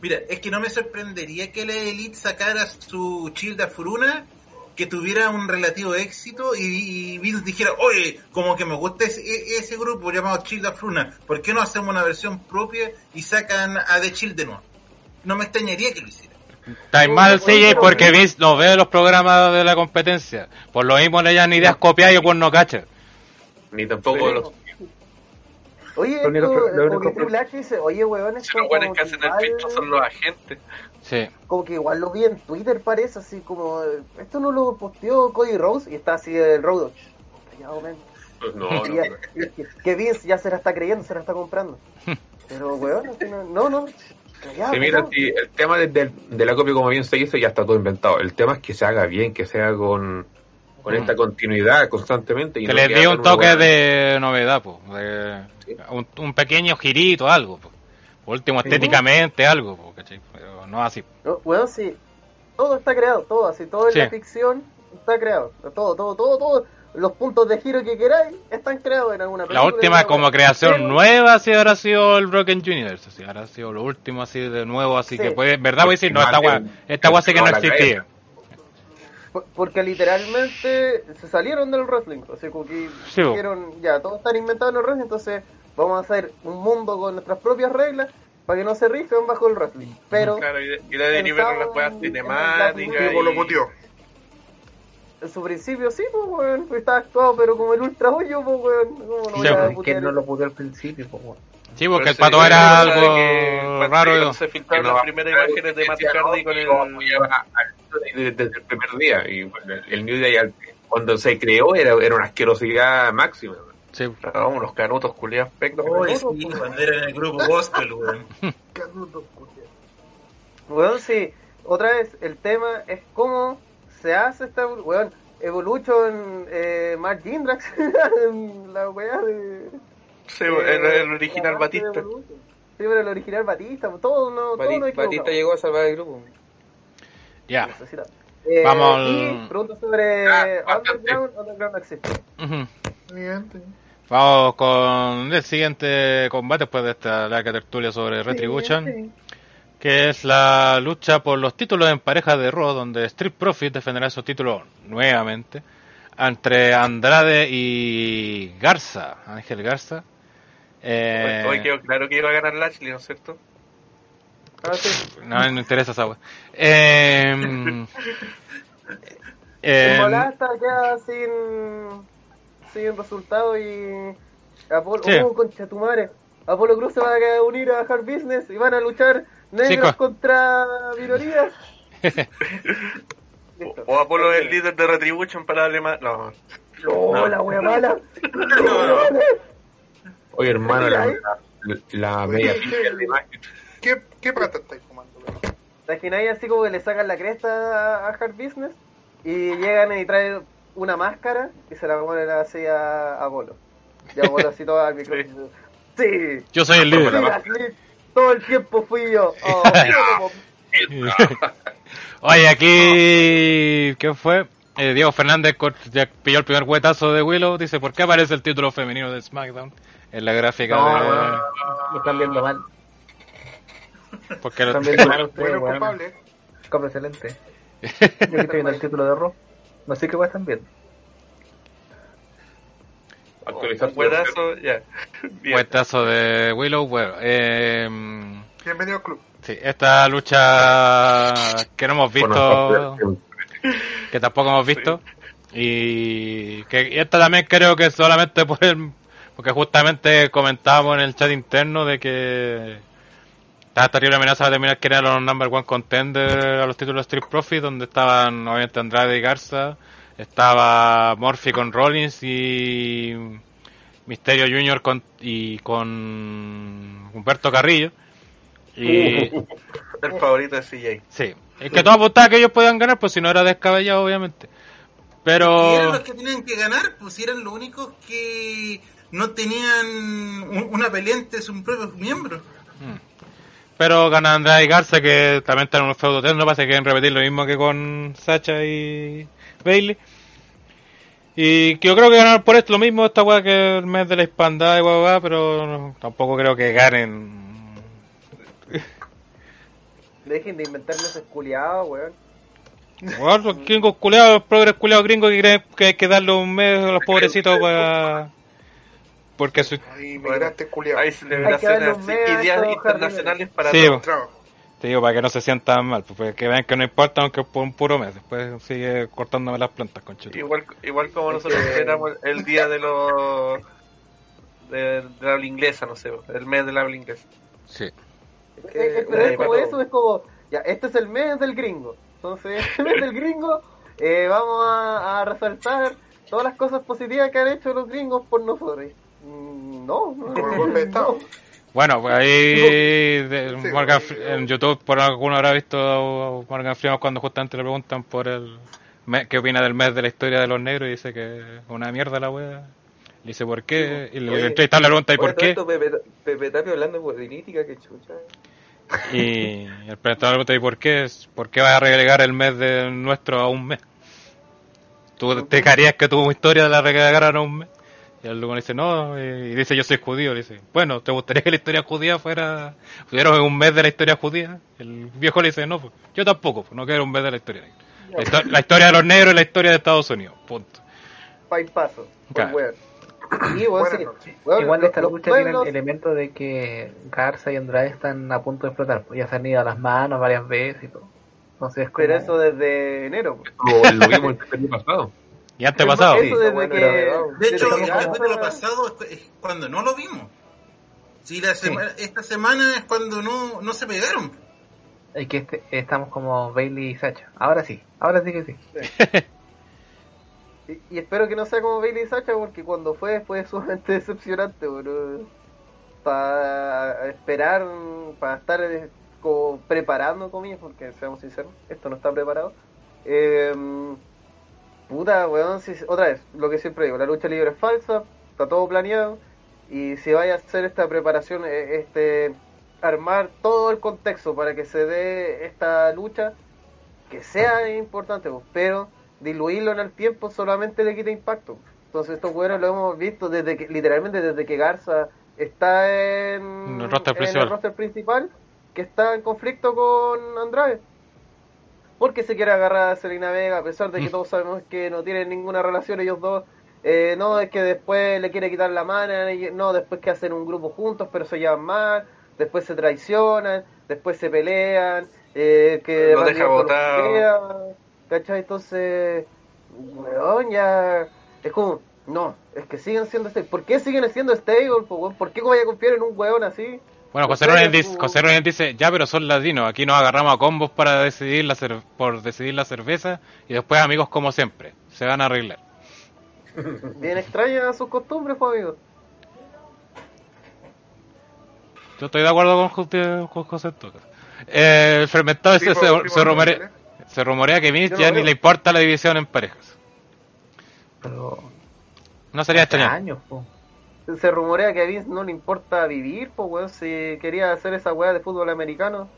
S1: Mira, es que no me sorprendería que la Elite sacara su Childa Furuna, que tuviera un relativo éxito y, y Vince dijera, oye, como que me gusta ese, e- ese grupo llamado Childa Furuna, ¿por qué no hacemos una versión propia y sacan a The Chill de nuevo? No me extrañaría que lo hicieran.
S3: Está mal, CJ, porque Vince no ve los programas de la competencia. Por lo mismo le dan ideas copiadas y pues no cacha.
S5: Ni tampoco
S4: Sí.
S5: los.
S7: Oye,
S10: Lo único
S7: esto,
S10: lo
S7: eh, que
S10: pro-
S7: Triple H dice, oye, weón,
S4: Si
S7: esto
S4: los weones
S7: como
S4: que hacen el filtro son los agentes.
S3: Sí.
S7: Como que igual lo vi en Twitter, parece, así como, eh, esto no lo posteó Cody Rose y está así el. Callado, men.
S5: No, no,
S7: Y ya- y que, Vince ya se la está creyendo, se la está comprando. Pero, weón, no, no, Callado,
S5: Sí, mira, sí, el tema de, de- de la copia, como bien se hizo, ya está todo inventado. El tema es que se haga bien, que se haga con, con esta continuidad constantemente. Y
S3: Que
S5: no
S3: les dé un toque de novedad, pues. un, un pequeño girito, algo. po. Por último, estéticamente, algo, po. Pero no así.
S7: No, weón, sí. Todo está creado, todo, así, todo en
S3: Sí.
S7: la ficción está creado. Todo, todo, todo, todo. Los puntos de giro que queráis están creados en alguna
S3: La
S7: película,
S3: última
S7: en
S3: como creación
S7: Pero-
S3: nueva sí habrá sido el Broken Universe, así, habrá sido lo último así de nuevo, así
S7: Sí.
S3: que puede, verdad voy a decir, no, esta weá, esta weá sí que no
S5: la
S3: existía.
S7: Por- Porque literalmente se salieron del wrestling. O sea, como que
S3: Sí,
S7: dijeron, ya, todo está inventado en el wrestling, entonces vamos a hacer un mundo con nuestras propias reglas para que no se rijan bajo el wrestling. Pero
S4: Claro, y, de- y le derivaron las
S7: en
S4: cinemáticas.
S7: la-
S4: y-.
S7: en su principio sí, pues, weón, estaba actuado, pero como el ultra hoyo, pues, weón. ¿Cómo no
S3: Sí,
S7: voy a
S10: que no lo puteó al principio, pues, weón.
S3: Sí, porque el pato
S4: sí,
S3: era
S4: que
S3: algo
S4: cuando-
S3: raro.
S4: cuando se filtraron
S5: Que no
S4: las primeras imágenes de Matt Hardy con
S5: que
S4: el...
S5: desde, desde el primer día. Y bueno, el, el New Day, al- cuando se creó, era, era una asquerosidad máxima.
S3: Sí.
S4: No, unos canutos culiados pecos.
S1: Oye, sí, cuando era en el grupo gospel, weón.
S7: Weón, sí. Otra vez, el tema es cómo se hace esta... Weón, Evolution, eh, Mark Jindrax, la weá de...
S4: Sí, el, el original Batista.
S7: Sí, pero el original Batista, todo no, todo
S8: Bati-
S7: no
S8: Batista llegó a salvar el grupo.
S3: Ya.
S7: Necesita. Eh,
S3: Vamos al-
S7: Y pregunta sobre
S11: Ah,
S7: Underground. Underground no existe.
S3: Vamos con el siguiente combate después de esta larga tertulia sobre Retribution, que es la lucha por los títulos en pareja de Raw, donde Street Profit defenderá esos títulos nuevamente entre Andrade y Garza, Ángel Garza. Eh,
S4: Hoy quedó claro que iba a ganar Lashley, ¿no es cierto?
S7: Ah, sí.
S3: no me interesa esa wea. Eh, eh,
S7: En volada hasta queda sin, sin resultado y Apolo,
S3: Sí.
S7: oh, concha tu madre. Apolo Cruz se va a unir a Hard Business y van a luchar negros contra minorías.
S4: O Apolo es el líder de Retribution para darle más. No.
S7: No,
S4: No.
S7: la wea mala.
S11: Oye, hermano, la, la, la media imagen.
S2: ¿Qué, qué plata estáis fumando?
S7: imagináis así como que le sacan la cresta a Hard Business y llegan y traen una máscara y se la ponen así a, a Apolo? Y Apolo así todo al micrófono. Sí,
S3: yo soy el
S7: sí,
S3: líder.
S7: Todo el tiempo fui yo. Oh,
S3: Oye, aquí. ¿Qué fue? Eh, Diego Fernández ya pilló el primer huetazo de Willow. Dice: ¿Por qué aparece el título femenino de SmackDown en la gráfica
S10: No,
S3: de.?
S10: Lo están viendo mal.
S3: Porque lo-
S10: Están viendo mal ustedes,
S2: Bueno, culpable.
S10: Excelente. Yo que estoy viendo el título de Raw. No sé qué están viendo.
S11: Actualizar
S4: Un buenazo, ya. Bien.
S3: huetazo de Willow. Bueno, eh,
S2: Bienvenido al club.
S3: sí, esta lucha que no hemos visto, que tampoco hemos visto, y que y esta también creo que solamente por el. Porque justamente comentábamos en el chat interno de que estaba terrible amenaza de terminar que eran los number one contender a los títulos de Street Profit, donde estaban obviamente Andrade y Garza, estaba Murphy con Rollins y Misterio Junior con, y con Humberto Carrillo. Y
S4: El favorito de CJ.
S3: sí, es que todo apuntaba que ellos podían ganar, pues si no era descabellado, obviamente.
S1: Y eran los
S3: Pero
S1: que tenían que ganar, pues si eran los únicos que no tenían un- una pelea entre sus propios miembros.
S3: pero gana Andrade y Garza, que también están en un feudo eterno, parece que quieren repetir lo mismo que con Sacha y Bailey. Y que yo creo que ganar por esto lo mismo, esta weá que el mes de la hispandad y guau, pero no- tampoco creo que ganen.
S7: Dejen de inventarme ese culiado, weón.
S3: Bueno, los gringos culeados, los progres culeados gringos que creen que hay que darle un mes a los pobrecitos para... Porque su...
S2: Ahí
S4: Bueno,
S2: migraste culiado.
S4: Hay
S7: Hay
S4: celebraciones
S7: estos
S4: internacionales para
S3: Sí.
S2: Trago.
S3: Te digo, para que no se sientan mal, pues, para que vean que no importa aunque es por un puro mes. Después sigue cortándome las plantas, conchito.
S4: Igual, igual como
S7: Es
S4: nosotros
S7: que-
S4: celebramos el día de los. De, de la habla inglesa, no sé, el mes de la habla inglesa.
S3: Sí.
S7: Eh, eh, pero
S4: Ahí
S7: es como eso, es como, ya, este es el mes del gringo. Entonces, este mes del gringo, eh, vamos a, a resaltar todas las cosas positivas que han hecho los gringos por nosotros. Mm, No, no,
S2: Como de.
S3: Bueno, pues ahí de- Morgan, en YouTube por alguno habrá visto a Morgan Freeman cuando justamente le preguntan por el me- qué opina del mes de la historia de los negros y dice que es una mierda la wea. Le dice por qué y el
S8: Oye,
S3: entrevistado le pregunta y por qué
S8: Pepe, Pepe Tapio hablando de política, que chucha.
S3: y el presentador le pregunta y por qué por qué vas a relegar el mes de nuestro a un mes. ¿Tú te dejarías que tu historia la relegaran a un mes? Y el luego le dice, no, y dice, yo soy judío. Le dice, bueno, ¿te gustaría que la historia judía fuera, fuera un mes de la historia judía? El viejo le dice, no, pues, yo tampoco, pues, no quiero un mes de la historia negra. La, histo- la historia de los negros y la historia de Estados Unidos, punto.
S7: pa' paso. Por
S3: Claro.
S7: sí,
S10: Igual esta lucha tiene el elemento de que Garza y Andrade están a punto de explotar. Pues ya se han ido a las manos varias veces y todo. Entonces, como...
S7: Pero eso desde enero. pues.
S11: Lo, lo vimos el año pasado.
S3: Y antes pasado,
S7: Eso desde
S8: bueno,
S7: que.
S8: pero-
S1: De hecho,
S7: desde
S1: el capítulo pasado es- cuando no lo vimos. Sí, la sema- esta semana es cuando no, no se pegaron.
S10: Es que este- estamos como Bailey y Sacha. Ahora sí, ahora sí que sí.
S7: Y, y espero que no sea como Bailey y Sacha, porque cuando fue, fue sumamente decepcionante, Para esperar, para estar eh, como preparando comillas, porque seamos sinceros, esto no está preparado. Eh, puta, weón, si, otra vez, lo que siempre digo, la lucha libre es falsa, está todo planeado, y si vaya a hacer esta preparación, eh, este armar todo el contexto para que se dé esta lucha, que sea importante, pues, pero diluirlo en el tiempo solamente le quita impacto. Entonces estos weones lo hemos visto desde que, literalmente desde que Garza está en,
S3: En el roster
S7: en
S3: principal.
S7: el roster principal, que está en conflicto con Andrade. Porque se quiere agarrar a Selena Vega, a pesar de que todos sabemos que no tienen ninguna relación ellos dos. Eh, no, es que después le quiere quitar la mano, no, después que hacen un grupo juntos, pero se llevan mal, después se traicionan, después se pelean, eh, que Randy
S4: deja botado.
S7: pelea, ¿cachai? Entonces, weón, ya es como, no, es que siguen siendo stable. ¿Por qué siguen siendo stable, po? ¿Por qué voy a confiar en un weón así?
S3: Bueno, José Ronen José Ronen dice, ya, pero son latinos, aquí nos agarramos a combos para decidir la cer- por decidir la cerveza y después amigos como siempre, se van a arreglar.
S7: Bien extrañas sus costumbres, pues, amigo.
S3: Yo estoy de acuerdo con, José- con José caso. Eh, el fermentado ese
S8: Tipo-
S3: se, se
S8: de
S3: rumorea, se rumorea que Vince ya ni le importa la división en parejas.
S10: Pero
S3: No sería extraño.
S10: años, po.
S7: Se rumorea que a Vince no le importa vivir, pues, weón, si quería hacer esa weá de fútbol americano.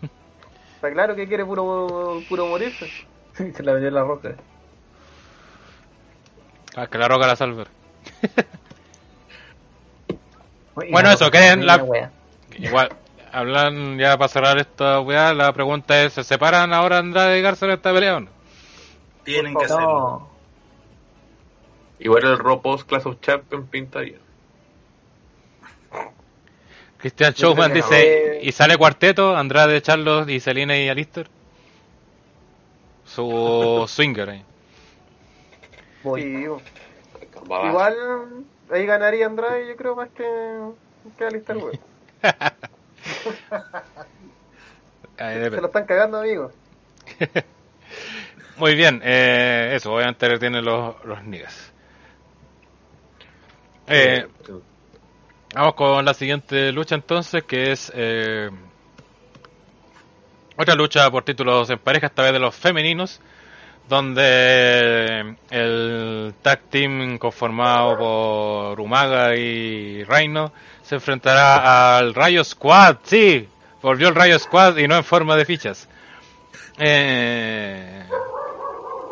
S7: Está claro que quiere puro, puro morirse.
S10: Se la vendió la roca.
S3: Ah, que la roca la salve. Bueno, eso, creen
S10: es
S3: la-
S10: wea.
S3: Igual, hablan ya para cerrar esta weá, la pregunta es, ¿se separan ahora Andrade y Garza en esta pelea o no?
S1: Tienen que hacerlo.
S11: Igual el Raw Post Class of Champions pintaría.
S3: Cristian
S7: Yo
S3: Showman dice. ¿y sale cuarteto? Andrade, Charlos y Selena y Alistair. Su swinger ahí.
S10: voy.
S7: Sí, igual ahí ganaría Andrade, yo creo, más que, que Alistair.
S3: Ahí
S7: Se lo están cagando, amigo.
S3: Muy bien, eh, eso, obviamente tiene los, los niggas. Eh, vamos con la siguiente lucha entonces, que es eh, otra lucha por títulos en pareja, esta vez de los femeninos, donde el tag team conformado por Umaga y Reino se enfrentará al Rayo Squad, sí, volvió el Rayo Squad y no en forma de fichas. Eh,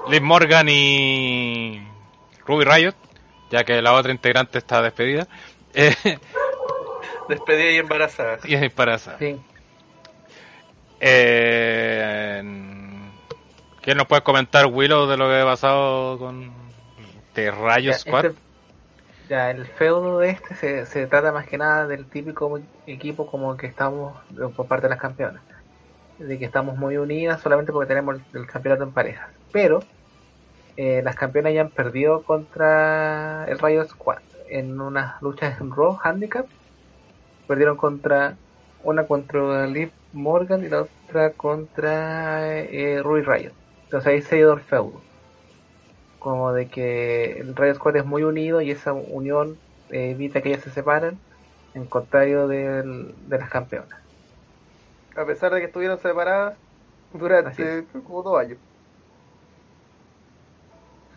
S3: Liv Morgan y Ruby Riot, ya que la otra integrante está despedida. Eh,
S4: Despedida y embarazada.
S3: y es embarazada.
S10: Sí.
S3: Eh, ¿Quién nos puede comentar, Willow, de lo que ha pasado con The Rayo
S10: Ya,
S3: Squad?
S10: este- ya, el feudo de este se, se trata más que nada del típico equipo como que estamos por parte de las campeonas. De que estamos muy unidas solamente porque tenemos el, el campeonato en parejas. Pero eh, las campeonas ya han perdido contra el Rayo Squad en unas luchas en Raw Handicap. Perdieron contra una contra Liv Morgan y la otra contra eh, Ruby Riot. Entonces ahí se ha ido el feudo como de que el Rayo Squad es muy unido y esa unión eh, evita que ellas se separen, en contrario del- de las campeonas.
S7: A pesar de que estuvieron separadas durante como dos años.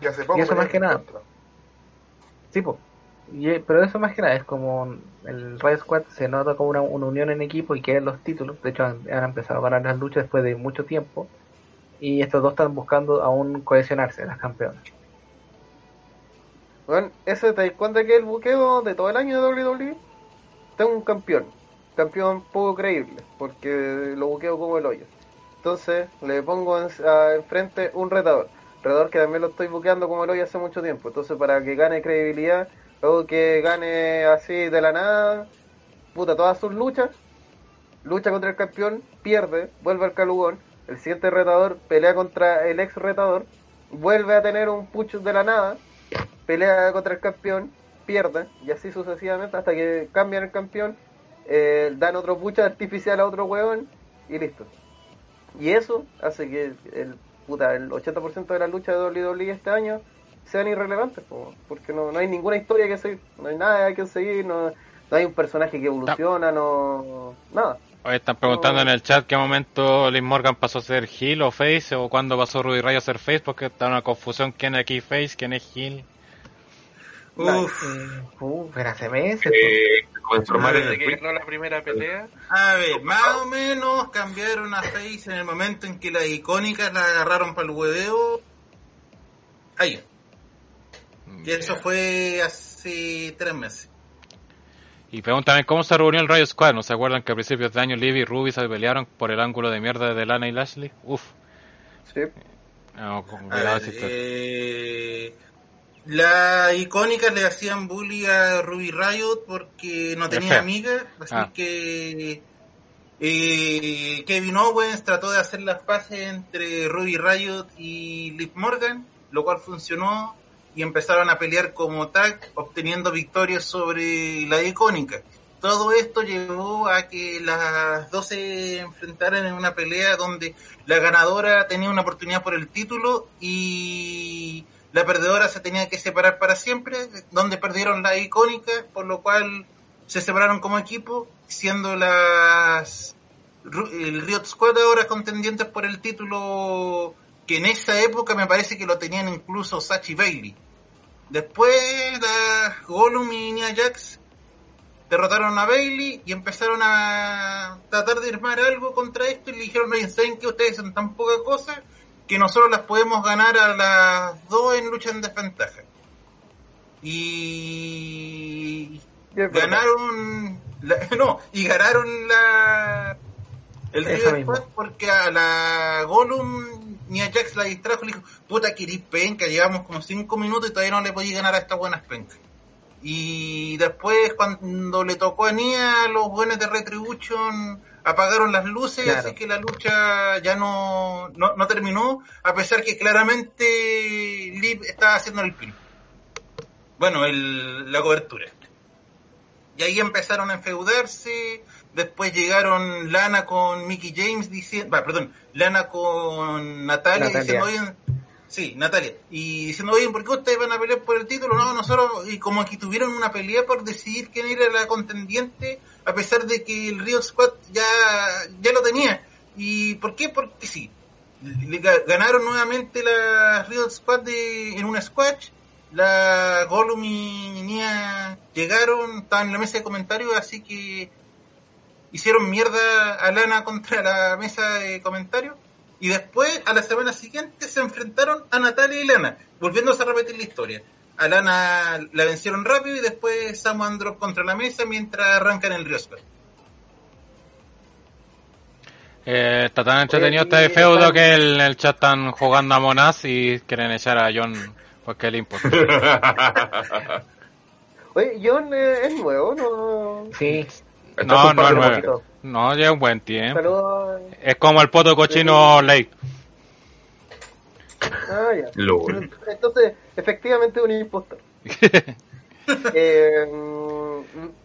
S2: Y hace poco
S10: Y eso más que nada. Sí. Y, eh, pero eso más que nada es como el Rayo Squad se nota como una, una unión en equipo y quieren los títulos. De hecho, han, han empezado a ganar las luchas después de mucho tiempo. Y estos dos están buscando aún cohesionarse, las campeonas.
S7: Bueno, ese te das cuenta que el buqueo de todo el año de WWE tengo un campeón. Campeón poco creíble, porque lo buqueo como el hoyo. Entonces le pongo enfrente un retador. Retador que también lo estoy buqueando como el hoyo hace mucho tiempo. Entonces para que gane credibilidad, luego que gane así de la nada, puta, todas sus luchas, lucha contra el campeón, pierde, vuelve al calugón. El siguiente retador pelea contra el ex retador, vuelve a tener un pucho de la nada, pelea contra el campeón, pierde, y así sucesivamente hasta que cambian el campeón, eh, dan otro pucha artificial a otro hueón y listo. Y eso hace que el, puta, el 80% de las luchas de WWE este año sean irrelevantes, po, porque no, no hay ninguna historia que seguir, no hay nada que seguir, no, no hay un personaje que evoluciona, no nada.
S3: Hoy están preguntando en el chat qué momento Liv Morgan pasó a ser heel o face o cuándo pasó Ruby Rayo a ser face porque está una confusión quién es aquí face, quién es heel.
S1: Uf.
S10: Eh, uf, pero hace meses.
S11: Eh,
S4: Desde
S11: el
S4: que
S11: tweet.
S4: ganó la primera pelea.
S1: A ver, más o menos cambiaron a Face en el momento en que las icónicas la agarraron para el hueveo. Ahí. Y eso fue hace tres meses.
S3: Y preguntan cómo se reunió el Rayo Squad. ¿No se acuerdan que a principios de año Liv y Ruby se pelearon por el ángulo de mierda de Lana y Lashley? Uf.
S7: Sí.
S3: No, con-
S1: ver, eh, las icónicas le hacían bully a Ruby Riot porque no tenía amigas, así
S3: Ah.
S1: que eh, Kevin Owens trató de hacer las paces entre Ruby Riot y Liv Morgan, lo cual funcionó y empezaron a pelear como tag, obteniendo victorias sobre la icónica. Todo esto llevó a que las dos se enfrentaran en una pelea donde la ganadora tenía una oportunidad por el título y la perdedora se tenía que separar para siempre, donde perdieron la icónica, por lo cual se separaron como equipo, siendo las el Riot Squad ahora contendientes por el título que en esa época me parece que lo tenían incluso Sachi Bailey. Después las Gollum y Nia Jax derrotaron a Bailey y empezaron a tratar de armar algo contra esto y le dijeron, oye, ¿saben que ustedes son tan poca cosa que nosotros las podemos ganar a las dos en lucha en desventaja? Y ganaron la- no y ganaron la el. Squad porque a la Gollum ni a Jax la distrajo y le dijo puta querís penca llevamos como cinco minutos y todavía no le podí ganar a estas buenas pencas y después cuando le tocó a Nia los buenos de Retribution apagaron las luces
S10: Claro.
S1: así que la lucha ya no, no, no terminó a pesar que claramente Liv estaba haciendo el pin bueno el, la cobertura y ahí empezaron a enfeudarse. Después llegaron Lana con Mickey James diciendo, perdón, Lana con Natalia,
S10: Natalia.
S1: diciendo, oye, sí, Natalia, y diciendo, oye, ¿por qué ustedes van a pelear por el título? No, nosotros, y como que tuvieron una pelea por decidir quién era la contendiente, a pesar de que el Riot Squad ya, ya lo tenía. ¿Y por qué? Porque sí. Le ga- ganaron nuevamente la Riot Squad de- en una squash. La Gollum y Nia llegaron, estaban en la mesa de comentarios, así que hicieron mierda a Lana contra la mesa de comentarios. Y después, a la semana siguiente, se enfrentaron a Natalia y Lana, volviéndose a repetir la historia. A Lana la vencieron rápido y después Samoan Drop contra la mesa mientras arrancan el Rio Squad.
S3: Eh, está tan entretenido
S7: Oye,
S3: este feudo
S7: están-
S3: que en el chat están jugando a Monas y quieren echar a John porque le importa.
S7: Oye, John eh, es nuevo, ¿no?
S10: Sí,
S3: No, no es
S10: poquito.
S3: No, lleva un buen tiempo.
S7: Saludos.
S3: Es como el poto cochino Lake.
S7: Ah, ya.
S11: LOL.
S7: Entonces, efectivamente, un impostor. eh, mm,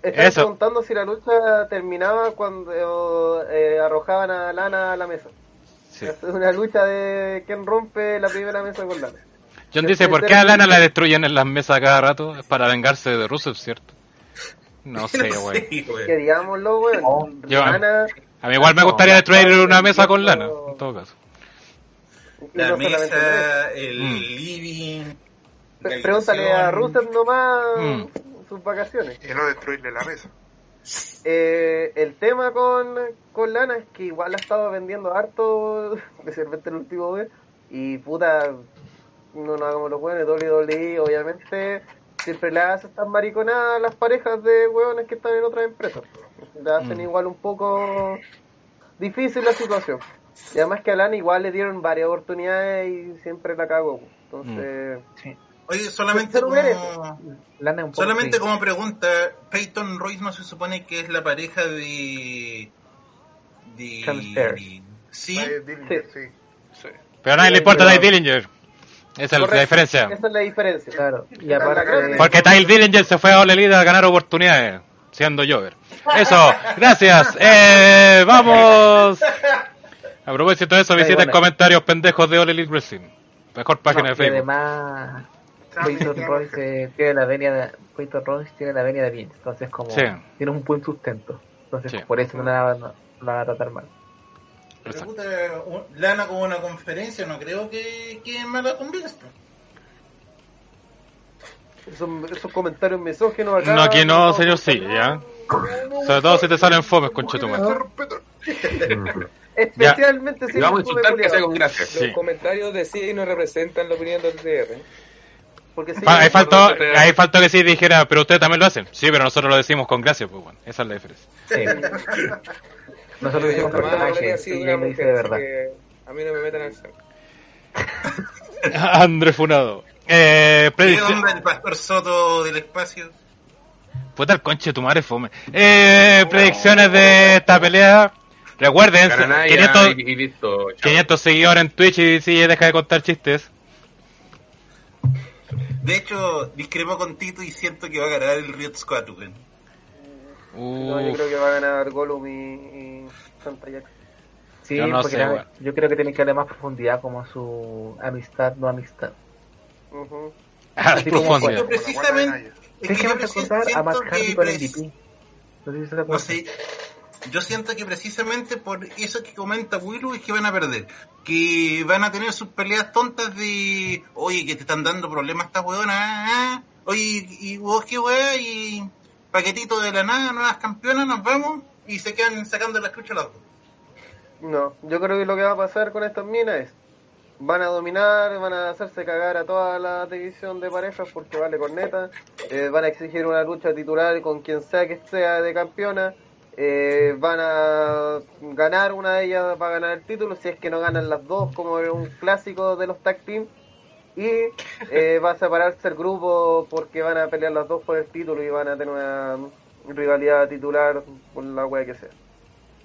S7: estaba
S3: Eso.
S7: preguntando si la lucha terminaba cuando eh, arrojaban a Lana a la mesa.
S3: Sí.
S7: Es una lucha de quién rompe la primera mesa con Lana.
S3: John dice, ¿por qué a Lana la destruyen en las mesas cada rato? Es para vengarse de Rusev, ¿cierto? No sé, güey.
S1: Sí, güey.
S7: Que digámoslo, Lana.
S3: A mí igual me gustaría destruir una mesa con. Lana, en todo caso.
S7: Y
S1: La
S7: no solamente
S1: mesa, el
S3: Mm.
S1: living.
S7: Pregúntale a. Rusev nomás
S3: Mm.
S7: sus vacaciones.
S2: Y no destruirle la mesa.
S7: Eh, el tema con, con Lana es que igual ha estado vendiendo harto, especialmente el último mes. Y puta, no nos hagamos los hueones, WWE obviamente siempre le hace estas mariconadas a las parejas de hueones que están en otras empresas. Le hacen
S3: Mm.
S7: igual un poco difícil la situación. Y además que a Lana igual le dieron varias oportunidades y siempre la cagó. Entonces,
S10: sí.
S1: Oye, solamente como,
S10: Lana es un poco
S1: solamente como pregunta, Peyton Royce no se supone que es la pareja de... de
S10: Hamster.
S1: Sí,
S2: Dillinger, sí.
S4: Sí.
S3: Pero a nadie le importa Ty Dillinger. Esa es la diferencia.
S7: Esa es la diferencia.
S10: Claro, y aparte,
S3: Porque Ty Dillinger se fue a Ole Elite a ganar oportunidades, siendo Jover. Eso, gracias. Eh, vamos. A propósito de eso, visiten
S10: bueno.
S3: comentarios pendejos de Ole Elite Wrestling. Mejor página
S10: no,
S3: de
S10: y
S3: Facebook.
S10: además, Peyton Royce eh, tiene la venia de, Peyton Royce tiene la venia de bien, entonces como
S3: Sí.
S10: tiene un buen sustento, entonces
S3: Sí.
S10: por eso no la, no la va a tratar mal.
S1: pero puta, Lana con una conferencia, no creo que, que es mala con Vince.
S7: Esos, esos comentarios misóginos acá.
S3: No, aquí no, señor, sí, ya. Sobre todo si te salen fomes, concha
S7: Especialmente si
S12: vamos a insultar que sea con gracia.
S3: Sí.
S8: Los comentarios de sí no representan la opinión del DR.
S7: Porque sí,
S3: Fa- ahí, faltó, ahí faltó que sí dijera, pero ustedes también lo hacen. Sí, pero nosotros lo decimos con gracia, pues bueno, esa es la diferencia.
S10: Sí. Nosotros hicimos
S8: Jamás hablaría
S10: personaje
S8: así de
S10: y
S8: una
S10: él lo dice
S8: mujer,
S10: de
S8: así
S10: verdad.
S8: que a mí no me metan al saco.
S3: André Funado. Eh,
S1: ¿Qué onda el pastor Soto del espacio?
S3: Puta el conche de tu madre fome. Eh, predicciones de esta pelea. Recuerden,
S12: Cananaya
S3: 500,
S12: y, y listo. chao.
S3: 500 seguidores en Twitch y sí, deja de contar chistes.
S1: De hecho, discrepo con Tito y siento que va a ganar el Riot Squad, weón.
S7: No, yo creo que va a ganar Gollum y, y Santa Jack.
S10: Sí,
S3: Yo no
S10: porque
S3: sé,
S10: la- yo creo que tiene que darle más profundidad como a su amistad, no amistad.
S3: Ah,
S10: así como
S3: profundidad.
S1: Precisamente, es que yo
S10: a Matt Hardy con MVP. No sé si se
S1: No
S10: acuerdan.
S1: sé. Yo siento que precisamente por eso que comenta Willow es que van a perder. Que van a tener sus peleas tontas de, oye, que te están dando problemas esta weona. ah, ah. Oye, y vos qué weá, y paquetito de la nada, nuevas campeonas, nos vamos. Y se quedan sacando la escucha las dos.
S7: No, yo creo que lo que va a pasar con estas minas es van a dominar, van a hacerse cagar a toda la división de parejas porque vale corneta, eh, van a exigir una lucha titular con quien sea que sea de campeona, eh, van a ganar una de ellas para ganar el título, si es que no ganan las dos como un clásico de los tag team y eh, va a separarse el grupo porque van a pelear las dos por el título y van a tener una rivalidad titular por la wea que sea.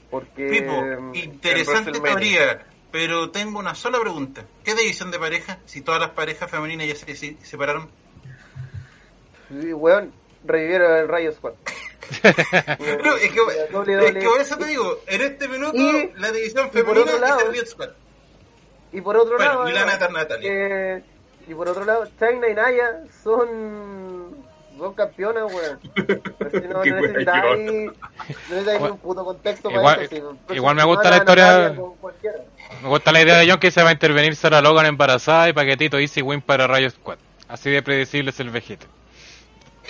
S7: Porque
S1: Pipo,
S7: em,
S1: interesante teoría, pero tengo una sola pregunta. ¿Qué división de pareja? Si todas las parejas femeninas ya se, se separaron.
S7: Sí, weón, revivieron el Rayo Squad.
S1: Es que,
S7: WWE.
S1: es que por eso te digo, en este minuto
S7: Y-
S1: la división femenina es el Riot Squad.
S7: Y por otro
S1: Bueno,
S7: lado,
S1: y la Nata Natalia.
S7: eh, y por otro lado, China y Naya son dos campeonas, weón. Así no necesitáis un puto contexto
S3: Igual-
S7: para eso. si-
S3: igual me
S7: si
S3: gusta la historia-
S7: Natalia con cualquiera.
S3: Me gusta la idea de John que se va a intervenir Sarah Logan embarazada y paquetito Easy Win para Rayo Squad. Así de predecible es el vejete.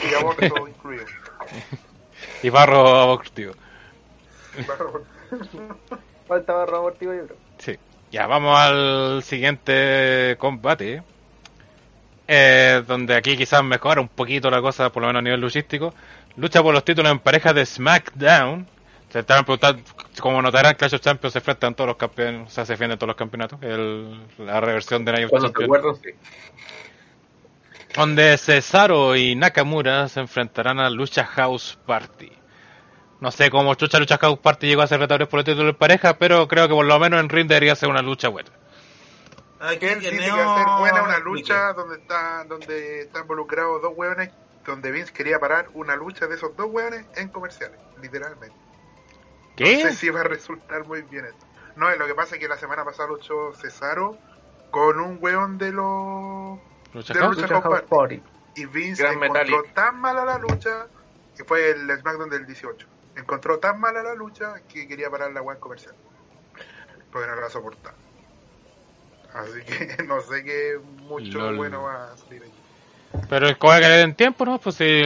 S2: Y aborto incluido.
S3: Y barro abortivo.
S7: Falta barro abortivo, yo creo.
S3: Sí. Ya, vamos al siguiente combate. Eh, donde aquí quizás mejora un poquito la cosa, por lo menos a nivel luchístico. Lucha por los títulos en pareja de SmackDown. Se estaban preguntando, como notarán, Clash of Champions se enfrentan todos los campeones, o sea, se defienden todos los campeonatos. El- la reversión de Night of
S12: Cuando te
S3: Champions.
S12: acuerdas, sí.
S3: Donde Cesaro y Nakamura se enfrentarán a Lucha House Party. No sé cómo Chucha Lucha House Party llegó a ser retadores por el título de pareja, pero creo que por lo menos en ring debería ser una lucha buena.
S1: Aquí
S2: Que él dice que ser buena una lucha donde está donde está involucrados dos hueones, donde Vince quería parar una lucha de esos dos hueones en comerciales, literalmente.
S3: ¿Qué?
S2: No sé si va a resultar muy bien esto. No, lo que pasa es que la semana pasada luchó Cesaro con un hueón de los
S3: Lucha
S2: de
S3: House.
S2: Lucha
S10: Lucha
S2: House
S10: House
S2: Party.
S10: Party.
S2: y Vince
S12: Gran
S2: encontró
S12: Metallic.
S2: tan mala la lucha que fue el SmackDown del 18. Encontró tan mala la lucha que quería parar la web comercial. Porque no la soportaba. Así que no sé qué mucho
S3: Lol.
S2: bueno va a salir ahí.
S3: Pero es como que le den tiempo, ¿no? Pues sí.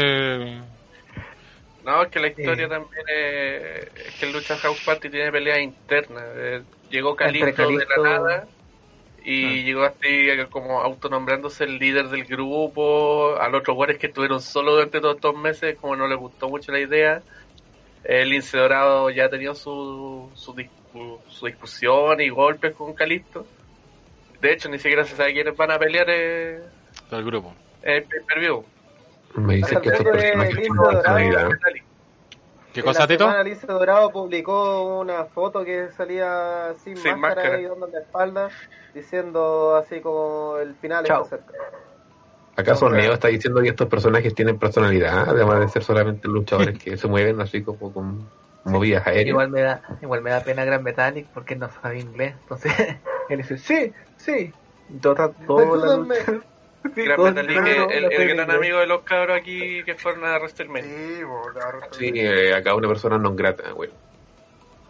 S4: No, es que la historia también es, es que el Lucha House Party tiene peleas internas. Eh, llegó
S10: Kalisto-
S4: de la nada y
S10: Ah.
S4: llegó así como autonombrándose el líder del grupo. A los otros güeyes que estuvieron solo durante todos estos meses, como no les gustó mucho la idea. El Lince Dorado ya ha tenido su, su, discu- su discusión y golpes con Calisto. De hecho, ni siquiera se sabe quiénes van a pelear eh,
S3: Del grupo.
S4: el.
S5: Me que
S7: el
S5: estos
S7: de
S5: personajes
S7: Lince
S5: tienen
S7: Dorado.
S5: personalidad.
S3: ¿Qué cosa,
S7: la
S3: Tito?
S7: Lince Dorado publicó una foto que salía sin,
S4: Sin
S7: máscara,
S4: máscara.
S7: y dando la espalda, diciendo así como el final
S10: Chao.
S7: está cerca.
S5: ¿Acaso Neo está diciendo que estos personajes tienen personalidad, además de ser solamente luchadores que se mueven así como con movidas aéreas?
S10: Igual me da, igual me da pena Gran Metallic porque no sabe inglés. Entonces él dice, sí, sí. Y Toda, toda la lucha. Sí,
S4: Gran
S10: el-
S4: gran amigo de los cabros aquí que fueron a WrestleMania.
S2: Sí, bo.
S5: Sí, eh, acá una persona no grata, güey.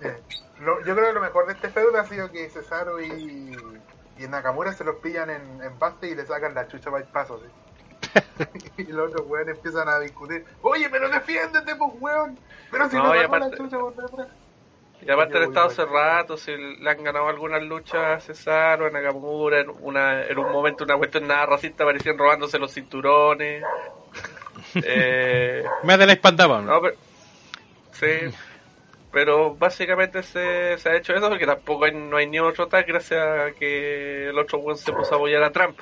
S2: Eh, lo- yo creo que lo mejor de este feudo ha sido que Cesaro y, y Nakamura se los pillan en, en base y le sacan la chucha para el paso. ¿sí? y los otros weones empiezan a discutir. Oye, pero defiéndete, pues weón. Pero si
S4: No,
S2: no, sacó la
S4: aparte-
S2: chucha por detrás.
S4: Y aparte han estado hace rato, si le han ganado algunas luchas a Cesaro, a Nakamura, en, una, en un momento una cuestión nada racista aparecían robándose los cinturones. eh,
S3: Métele espantaba.
S4: no, pero, sí, pero básicamente se, se ha hecho eso porque tampoco hay, no hay ni otro tag gracias a que el otro buen se puso a apoyar a Trump.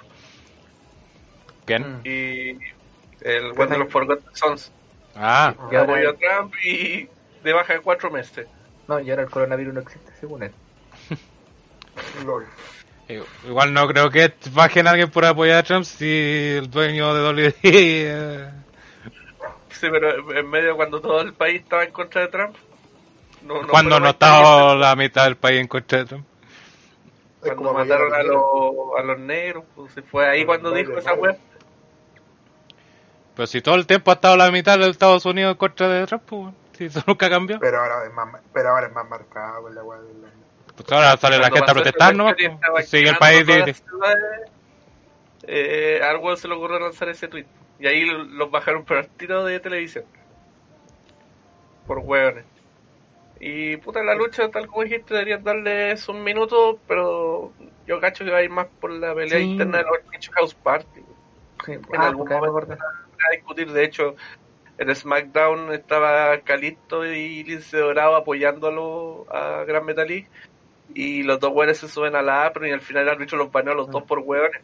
S3: ¿Quién?
S4: Y el buen de los Forgotten Sons
S3: Ah,
S10: ahora-
S4: apoyó a Trump y de baja de cuatro meses.
S10: No, y ahora el coronavirus no existe, según él.
S2: LOL.
S3: eh, igual no creo que bajen a alguien por apoyar a Trump si el dueño de WWE. eh,
S4: Sí, pero en medio cuando todo el país estaba en contra de Trump. No,
S3: cuando
S4: fue
S3: no estaba la mitad del país en contra de Trump.
S4: Cuando
S2: como
S4: mataron a, los, a los negros, pues, fue ahí cuando dijo esa web.
S3: Pero si todo el tiempo ha estado la mitad de Estados Unidos en contra de Trump, pues, si eso nunca cambió.
S2: Pero ahora es más, pero ahora es más marcado con la weá
S3: Pues ahora sale la gente a protestar
S4: estaba
S3: Sí, el país
S4: ciudades, eh, se le ocurrió lanzar ese tweet. Y ahí lo- los bajaron por el tiro de televisión. Por hueones. Y puta, la lucha, tal como dijiste, deberían darles un minuto, pero yo cacho que va a ir más por la pelea
S10: Sí.
S4: interna de los House Party.
S10: Sí,
S4: En
S10: ah,
S4: algún momento a discutir. De hecho, en SmackDown estaba Calixto y Lince Dorado apoyándolo a Gran Metalik. Y los dos hueones se suben a la apron y al final el árbitro los baneó a los dos por hueones.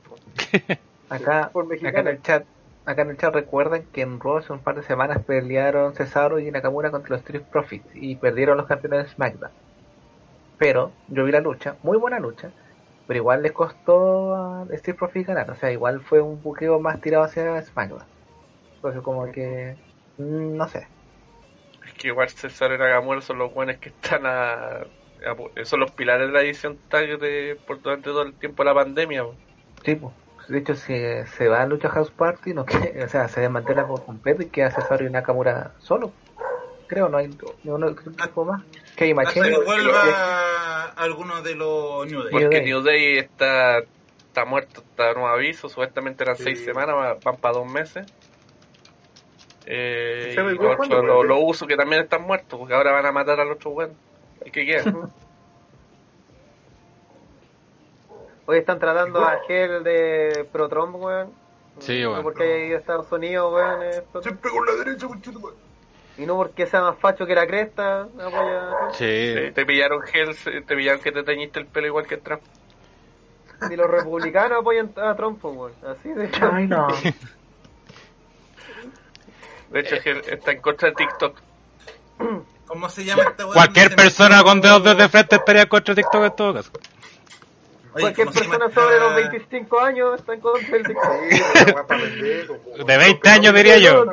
S10: Acá,
S13: Por
S10: acá en el chat, acá en el chat recuerdan que en Raw hace un par de semanas pelearon Cesaro y Nakamura contra los Street Profits y perdieron los campeones de SmackDown. Pero yo vi la lucha, muy buena lucha, pero igual les costó a Street Profits ganar, o sea, igual fue un buqueo más tirado hacia SmackDown. Entonces como que no sé.
S4: Es que igual César y Nakamura son los buenos que están a, a- Son los pilares de la edición tag de, por durante todo el tiempo de la pandemia. po.
S10: Sí, pues, de hecho si se va a Lucha House Party, no que, o sea, se desmantela por completo y queda Cesaro y Nakamura solo. Creo, no hay no, no, más. Que hay Machine.
S1: que vuelva alguno de los New Day.
S4: Porque. New Day está, está muerto, está nuevo aviso. Supuestamente eran seis semanas, va- van para dos meses. Eh,
S13: ¿Se me
S4: y
S13: dio
S4: los usos que también están muertos, porque ahora van a matar al otro weón. El que quiera.
S13: Hoy están tratando a Gel de Pro Trump, weón.
S3: Sí,
S13: No
S3: weón.
S13: porque haya ido a Estados Unidos, weón. es Pro Trump.
S2: Siempre con la derecha, conchetumare.
S13: Y no porque sea más facho que la cresta, apoya a.
S3: Sí.
S4: Sí, te pillaron gel, te pillaron que te teñiste el pelo igual que Trump.
S13: Y los republicanos apoyan a Trump, pues, weón. Así de
S10: Ay, no.
S4: De hecho, Gel está en contra de TikTok.
S1: ¿Cómo se llama esta?
S3: Cualquier persona con dedos desde frente estaría contra TikTok en todo caso.
S1: Oye,
S13: Cualquier
S1: ¿cómo se llama
S13: persona
S1: esta-
S13: sobre los 25 años está en contra del TikTok.
S3: De 20 años diría yo.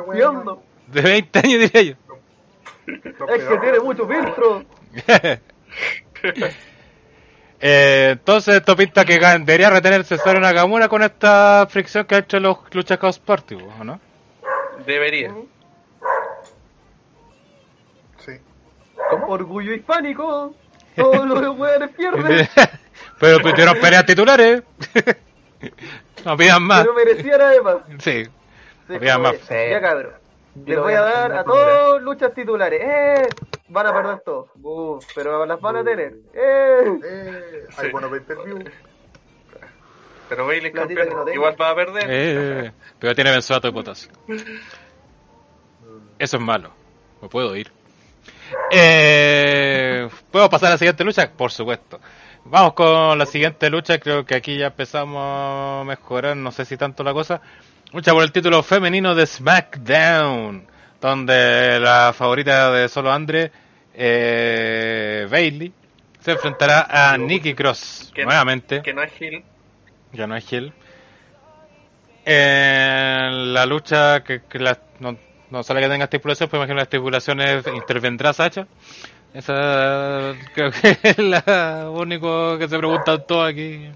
S3: De 20 años diría yo.
S13: Es que tiene mucho filtro.
S3: Eh, entonces esto pinta que debería retener Cesaro Nakamura con esta fricción que ha hecho los Lucha House Party, ¿o ¿no?
S4: Debería.
S2: Sí.
S13: Orgullo hispánico. Todos los weones pierden.
S3: Pero pidieron peleas titulares. no pidan más.
S13: Pero merecían además.
S3: Sí.
S13: Sí,
S3: No pidan más.
S13: Ya cabrón. Les
S10: lo
S13: voy a dar a todos luchas titulares. ¡Eh! Van a perder todos. Uf, pero las van a tener. ¡Eh!
S2: Eh, hay bueno pay per view.
S4: Pero Bailey es campeón. Igual va a perder.
S3: Eh, pero tiene benzoato de potasio. Eso es malo. Me puedo ir. Eh, ¿Puedo pasar a la siguiente lucha? Por supuesto. Vamos con la siguiente lucha. Creo que aquí ya empezamos a mejorar. No sé si tanto la cosa. Lucha por el título femenino de SmackDown. Donde la favorita de Solo Andre, eh, Bailey, se enfrentará a Nikki Cross.
S4: Que-
S3: Nuevamente.
S4: Que no es Gil.
S3: Ya no es Hill. En la lucha que, que no, no sale que tenga estipulación, pues imagino la estipulación es intervendrá Sacha. Esa creo que es la único que se preguntan todos aquí.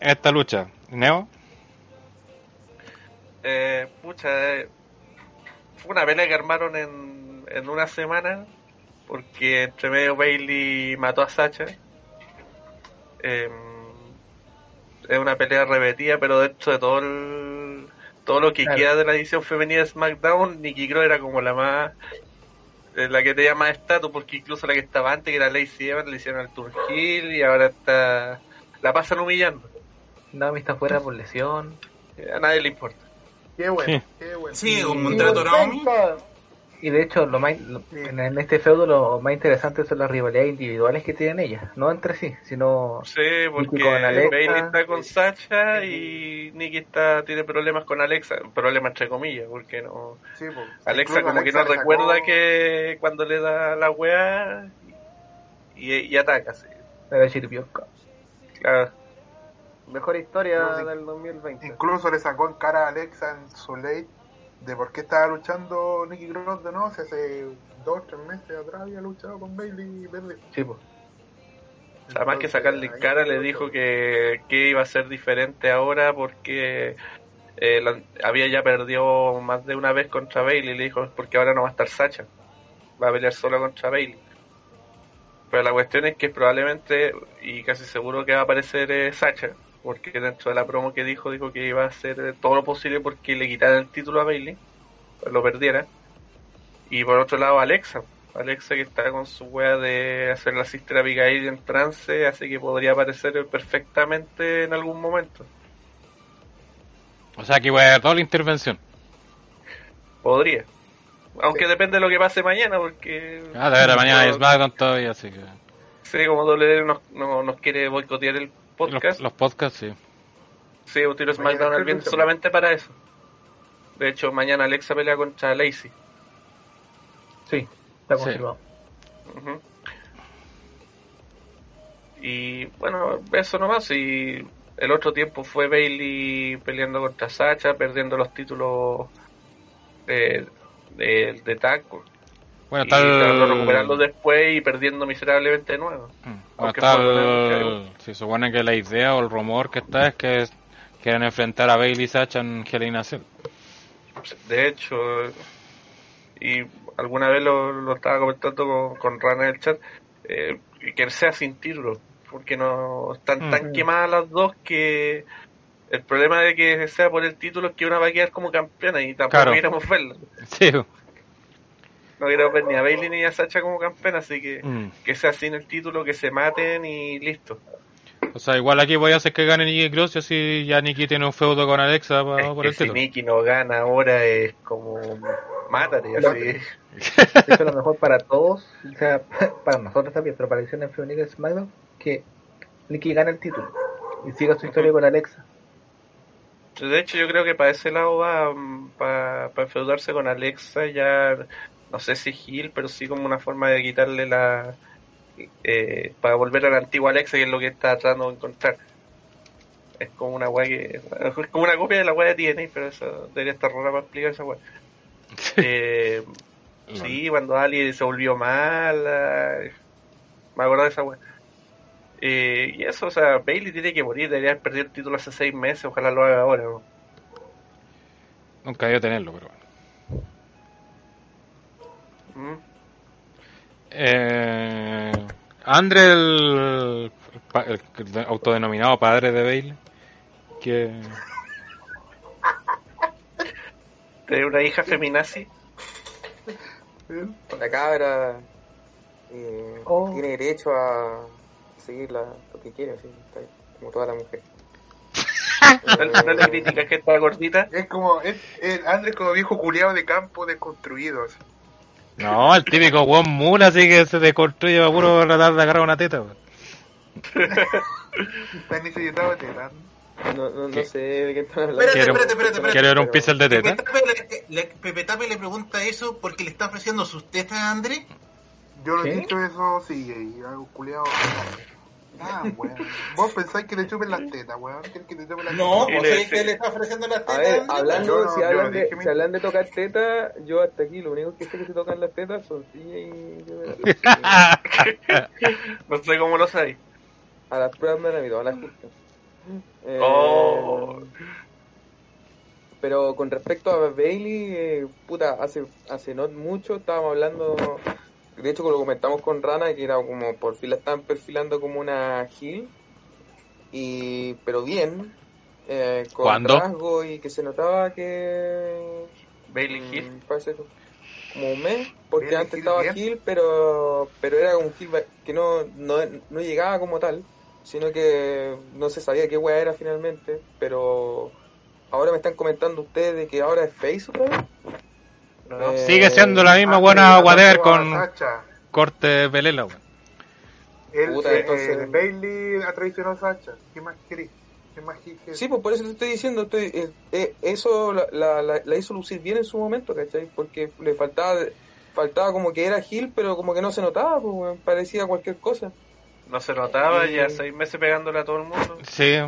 S3: Esta lucha. Neo.
S4: Eh, pucha, eh, fue una pelea que armaron en, en una semana. Porque entre medio Bailey mató a Sacha. Eh, es una pelea repetida, pero dentro de todo el, todo lo que
S10: Claro.
S4: queda de la edición femenina de SmackDown, Nikki Cross era como la más eh, la que tenía más estatus, porque incluso la que estaba antes, que era Lacey Evans, le hicieron al Turn Hill y ahora está la pasan humillando.
S10: Naomi está fuera por lesión.
S4: A nadie le importa.
S2: Qué bueno,
S3: Sí.
S2: qué bueno.
S1: Sí, un contrato Naomi.
S10: Y de hecho, lo más, lo- en, en este feudo lo más interesante son las rivalidades individuales que tienen ellas. No entre sí, sino
S4: Sí, porque
S10: con Alexa.
S4: Bailey está con Sacha y Nikki está tiene problemas con Alexa, problemas entre comillas, porque no
S2: Sí, po.
S4: Alexa como que no
S2: sacó-
S4: recuerda que cuando le da la weá y, y ataca, sí.
S10: chiripioca.
S4: Claro.
S13: Mejor historia
S2: No, sí.
S13: del 2020.
S2: Incluso le sacó en cara a Alexa en su late de por qué estaba luchando Nicky Cross de nuevo, si hace dos, tres meses atrás había luchado con Bailey y Verde.
S10: Sí, pues.
S4: O sea, más que sacarle cara, le dijo que, que iba a ser diferente ahora porque eh, la- había ya perdido más de una vez contra Bailey. Le dijo, porque ahora no va a estar Sacha, va a pelear solo contra Bailey. Pero la cuestión es que probablemente, y casi seguro que va a aparecer eh, Sacha, porque dentro de la promo que dijo, dijo que iba a hacer todo lo posible porque le quitaran el título a Bailey, lo perdiera. Y por otro lado, Alexa. Alexa que está con su wea de hacer la Sister Abigail en trance, así que podría aparecer perfectamente en algún momento.
S3: O sea, que voy a dar toda la intervención.
S4: Podría. Aunque depende de lo que pase mañana, porque...
S3: Ah, de verdad, mañana hay
S4: no-
S3: SmackDown todavía, así que.
S4: Sí, como WWE nos, no- nos quiere boicotear el podcast.
S3: Los, los podcasts, sí.
S4: Sí, un tiro
S2: Mañana
S4: SmackDown al bien
S2: lucha.
S4: solamente para eso. De hecho, mañana Alexa pelea contra Lacey.
S10: Sí, está
S3: Sí.
S10: confirmado.
S4: Ujú. Y bueno, eso nomás. Y el otro tiempo fue Bailey peleando contra Sacha, perdiendo los títulos de, de, de tag.
S3: Bueno,
S4: y recuperarlo después y perdiendo miserablemente de nuevo.
S3: Mm. Bueno, el... Se supone que la idea o el rumor que está es que quieren enfrentar a Bailey Sacha en Hell.
S4: De hecho, y alguna vez lo, lo estaba comentando con, con Rana en el chat, eh, que sea sin título, porque no están tan
S3: Mm.
S4: quemadas las dos que el problema de que sea por el título es que una va a quedar como campeona y tampoco
S3: Claro.
S4: queremos verla.
S3: Sí.
S4: No queremos ver ni a Bailey ni a Sacha como campeona, así que
S3: Mm.
S4: que sea sin el título, que se maten y listo.
S3: O sea, igual aquí voy a hacer que gane Nikki Cross y así ya Nikki tiene un feudo con Alexa pa-
S4: Es
S3: por
S4: que
S3: el
S4: si
S3: título.
S4: Nicky no gana ahora es como mátate así.
S10: De hecho, lo mejor para todos, o sea, para nosotros también, pero para la edición en femenina de SmackDown, que Nikki gane el título y siga su historia con Alexa.
S4: De hecho, yo creo que para ese lado va para enfeudarse con Alexa ya, no sé si Gil, pero sí como una forma de quitarle la... eh, para volver a la antigua Alexa, que es lo que está tratando de encontrar. Es como una weá que... Es como una copia de la weá de TNA, pero eso debería estar rara para explicar esa weá. Eh, sí, cuando Ali se volvió mala... Me acuerdo de esa weá. Eh, y eso, o sea, Bailey tiene que morir, debería haber perdido el título hace seis meses, ojalá lo haga ahora. ¿no?
S3: Nunca debió tenerlo, pero bueno.
S4: Mm.
S3: Eh, Andre, el, el autodenominado padre de Bailey, que
S4: Tener una hija feminazi.
S8: La cabra eh,
S10: Oh.
S8: tiene derecho a seguir la, lo que quiere, así, como toda la mujer.
S4: No, no le criticas que está gordita.
S2: Es como, es, es Andrés como viejo culiado de campo desconstruido. así.
S3: No, el típico Juan Mula así que se deconstruye para puro tratar de agarrar una teta. weón.
S8: No, no, no sé de qué están hablando.
S1: Espérate,
S3: Quiero-
S1: espérate, espérate, espérate.
S3: ¿Quiere ver un pixel de
S1: Pepe
S3: teta?
S1: Pepe Tape le pregunta eso porque le está ofreciendo sus tetas a André.
S2: Yo no he dicho eso, sí, y algo culiado. Ah, weón. Vos pensáis que le chupen las tetas, weón. ¿Quieres que te chupen las
S1: No,
S2: tetas?
S1: pues
S4: le-
S1: es que le está ofreciendo las tetas
S8: ver,
S1: a André.
S8: hablando,
S2: no-
S8: si, hablan de, si hablan de tocar tetas, yo hasta aquí lo único que sé que se tocan las tetas son silla y...
S4: No sé cómo lo sabéis.
S8: A las pruebas me han habido, a las justas. Eh,
S4: Oh.
S8: Pero con respecto a Bailey, eh, puta, hace, hace no mucho estábamos hablando, de hecho lo comentamos con Rana, que era como por fin la estaban perfilando como una heel. y pero bien, eh, con
S3: ¿Cuándo?
S8: rasgo y que se notaba que
S4: Bailey
S8: mm,
S4: Hill.
S8: parece como un mes, porque
S2: Bailey
S8: antes
S2: Hill
S8: estaba
S2: bien.
S8: Hill, pero pero era un Hill que no, no, no llegaba como tal, sino que no se sabía qué wea era finalmente, pero ahora me están comentando ustedes de que ahora es Face otra vez.
S4: No.
S8: Eh,
S3: Sigue siendo la misma buena
S2: a
S3: con
S2: Sacha.
S3: corte pelela, weón.
S2: El,
S8: Puta,
S2: eh,
S8: entonces-
S2: eh, Bailey ha traicionado a Sacha. ¿Qué más querés? ¿Qué más querés?
S8: Sí, pues por eso te estoy diciendo, estoy, eh, eh, eso la, la, la- la hizo lucir bien en su momento, ¿cachai? Porque le faltaba faltaba como que era Gil, pero como que no se notaba, pues, parecía cualquier cosa.
S4: No se notaba, ya seis meses pegándole a todo el mundo.
S3: Sí.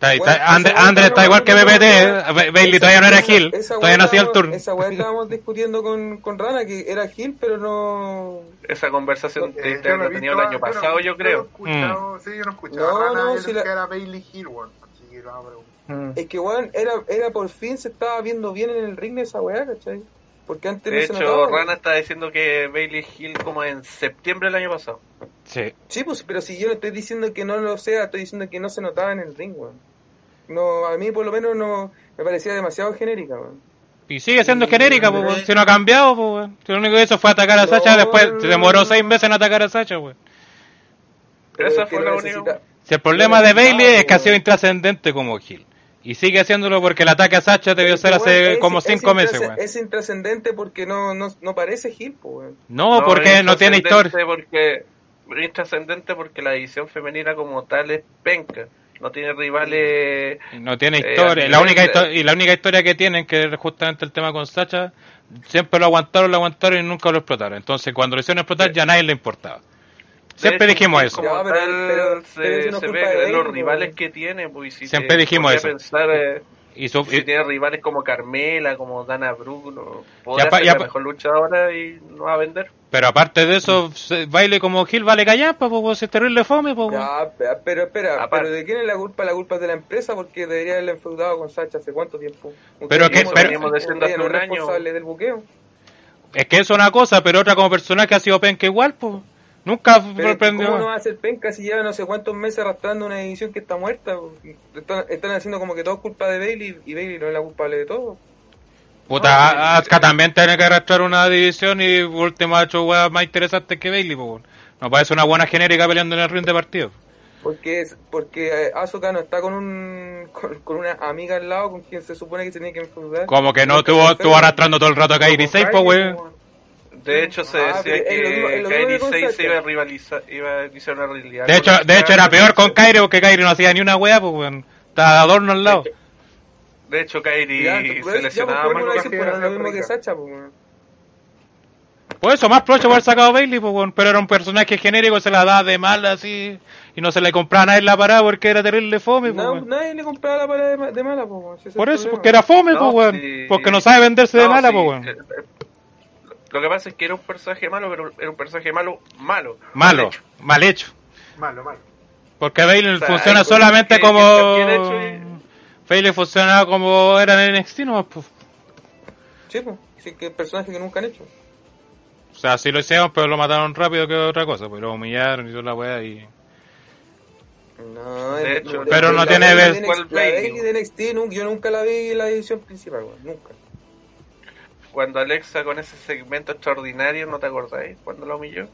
S3: Está, está-
S8: Bueno,
S3: igual que BPT. eh. Ba- Bailey todavía no era Gil. Todavía no hacía el turno.
S8: Esa weá estábamos discutiendo con, con Rana, que era Gil, pero no...
S4: Esa conversación
S2: Eh,
S4: de
S2: yo no
S4: la
S2: he
S4: tenía el año
S2: no-
S4: pasado, yo
S2: no he
S4: creo.
S2: escuchado- Sí, yo no he escuchado.
S8: No,
S2: a Rana
S8: no, si la-
S2: que era Bailey Hill, weón. Así que lo abro.
S10: Mm.
S8: Es que, weón, era, era por fin se estaba viendo bien en el ring de esa weá, ¿cachai? Porque antes
S4: De
S8: no se
S4: hecho,
S8: notaba.
S4: Rana está diciendo que Bailey Hill como en septiembre del año pasado.
S3: Sí.
S8: Sí, pues, pero si yo no estoy diciendo que no lo sea, estoy diciendo que no se notaba en el ring, weón. No, a mí por lo menos no me parecía demasiado genérica, weón.
S3: Y sigue siendo
S8: Y-
S3: genérica, pues, weón. Si no ha cambiado, pues, weón. Si lo único que hizo fue atacar a
S8: No,
S3: Sacha, después se demoró seis meses en atacar a Sacha, weón.
S8: Pero
S4: Esa fue la única.
S3: Si el problema
S8: No
S3: de Bailey es que ha sido intrascendente como Gil. Y sigue haciéndolo porque el ataque a Sacha debió ser hace
S8: es-
S3: como cinco meses, weón.
S8: Es intrascendente porque no, no, no parece Gil, weón.
S3: No, porque no tiene historia.
S4: intrascendente Porque, es trascendente porque la división femenina como tal es penca. No tiene rivales.
S3: No tiene
S4: Eh,
S3: historia.
S4: a
S3: la única histo- y la única historia que tienen, que es justamente el tema con Sacha, siempre lo aguantaron, lo aguantaron y nunca lo explotaron. Entonces, cuando lo hicieron explotar, ya nadie le importaba. Siempre dijimos eso.
S4: Como
S8: Ya, pero-
S4: tal,
S8: pero-
S4: se,
S8: pero no
S4: se ve
S8: Bailey,
S4: los rivales que tiene. Pues, y si
S3: Siempre
S4: se
S3: dijimos eso.
S4: pensar, eh,
S3: Y su-
S4: si
S3: y-
S4: tiene rivales como Carmela, como Dana Brooke, no, podrá ser
S3: y
S4: la mejor luchadora y no va a vender.
S3: pero aparte de eso, se- baile como Gil vale callar, pues, es terrible fome, pues.
S8: Ya, pero espera,
S4: Aparte.
S8: pero ¿de quién es la culpa? La culpa es de la empresa porque debería haberle enfeudado con Sacha hace cuánto tiempo.
S3: Pero que-
S8: veníamos
S4: diciendo hace un
S8: es
S4: año.
S8: responsable del buqueo.
S3: Es que eso es una cosa, pero otra como personaje ha sido penca igual, pues. Nunca sorprendió.
S8: ¿cómo no va a ser penca si lleva no sé cuántos meses arrastrando una edición que está muerta? Están, están haciendo como que todo es culpa de Bailey y Bailey no es la culpable de todo.
S3: Puta, Asuka también tiene que arrastrar una división y por último ha hecho weas más interesantes que Bailey. No parece una buena genérica peleando en el ring de partido.
S8: Porque es porque eh, Asuka no está con un con, con una amiga al lado con quien se supone que se tiene que enfrentar.
S3: Como que no estuvo, estuvo arrastrando todo el rato a Kairi
S8: Con
S3: Sane, pues,
S8: Kairi,
S3: weón.
S4: De hecho, se
S8: Ah,
S4: decía que Kairi
S8: que con
S4: 6
S8: Sacha.
S4: iba a rivalizar, iba a iniciar una rivalidad.
S3: De hecho, de hecho era peor con Kairi porque Kairi no hacía ni una wea, pues, weón. Estaba de adorno al lado.
S4: De hecho, Kairi
S8: Ya, entonces,
S4: se lesionaba
S8: pues,
S4: más
S8: pues, lo mismo que Sacha, pues, weón.
S3: Por eso, más provecho por haber sacado a Bailey, pues, weón. Pero era un personaje genérico, se la daba de mal así. Y no se le compraba a nadie la parada porque era terrible fome, pues,
S8: No,
S3: weón.
S8: nadie le compraba la parada de, ma- de mala, pues,
S3: Por eso,
S8: problema.
S3: porque era fome,
S4: No,
S3: pues, weón.
S4: sí.
S3: Porque no sabe venderse de mala,
S4: sí,
S3: pues, weón.
S4: Lo que pasa es que era un personaje malo, pero era un personaje malo, malo.
S3: Malo,
S4: Mal hecho.
S3: mal hecho.
S2: Malo, malo.
S3: Porque Bailey
S4: O sea,
S3: funciona solamente
S4: que-
S3: como.
S4: que hecho
S3: Bailey funcionaba como era en NXT, no, pues.
S8: Sí, pues. Sí, que personajes que nunca han hecho.
S3: O sea, sí lo hicieron, pero lo mataron rápido que otra cosa. Pues lo humillaron y toda la weá y.
S8: No,
S4: De hecho,
S3: Pero no tiene ver-
S8: de
S4: ¿Cuál
S8: NXT, La
S4: Bailey?
S8: De NXT, yo nunca la vi en la edición principal, weón. Nunca.
S4: Cuando Alexa con ese segmento extraordinario, ¿no te acordáis? Cuando la humilló.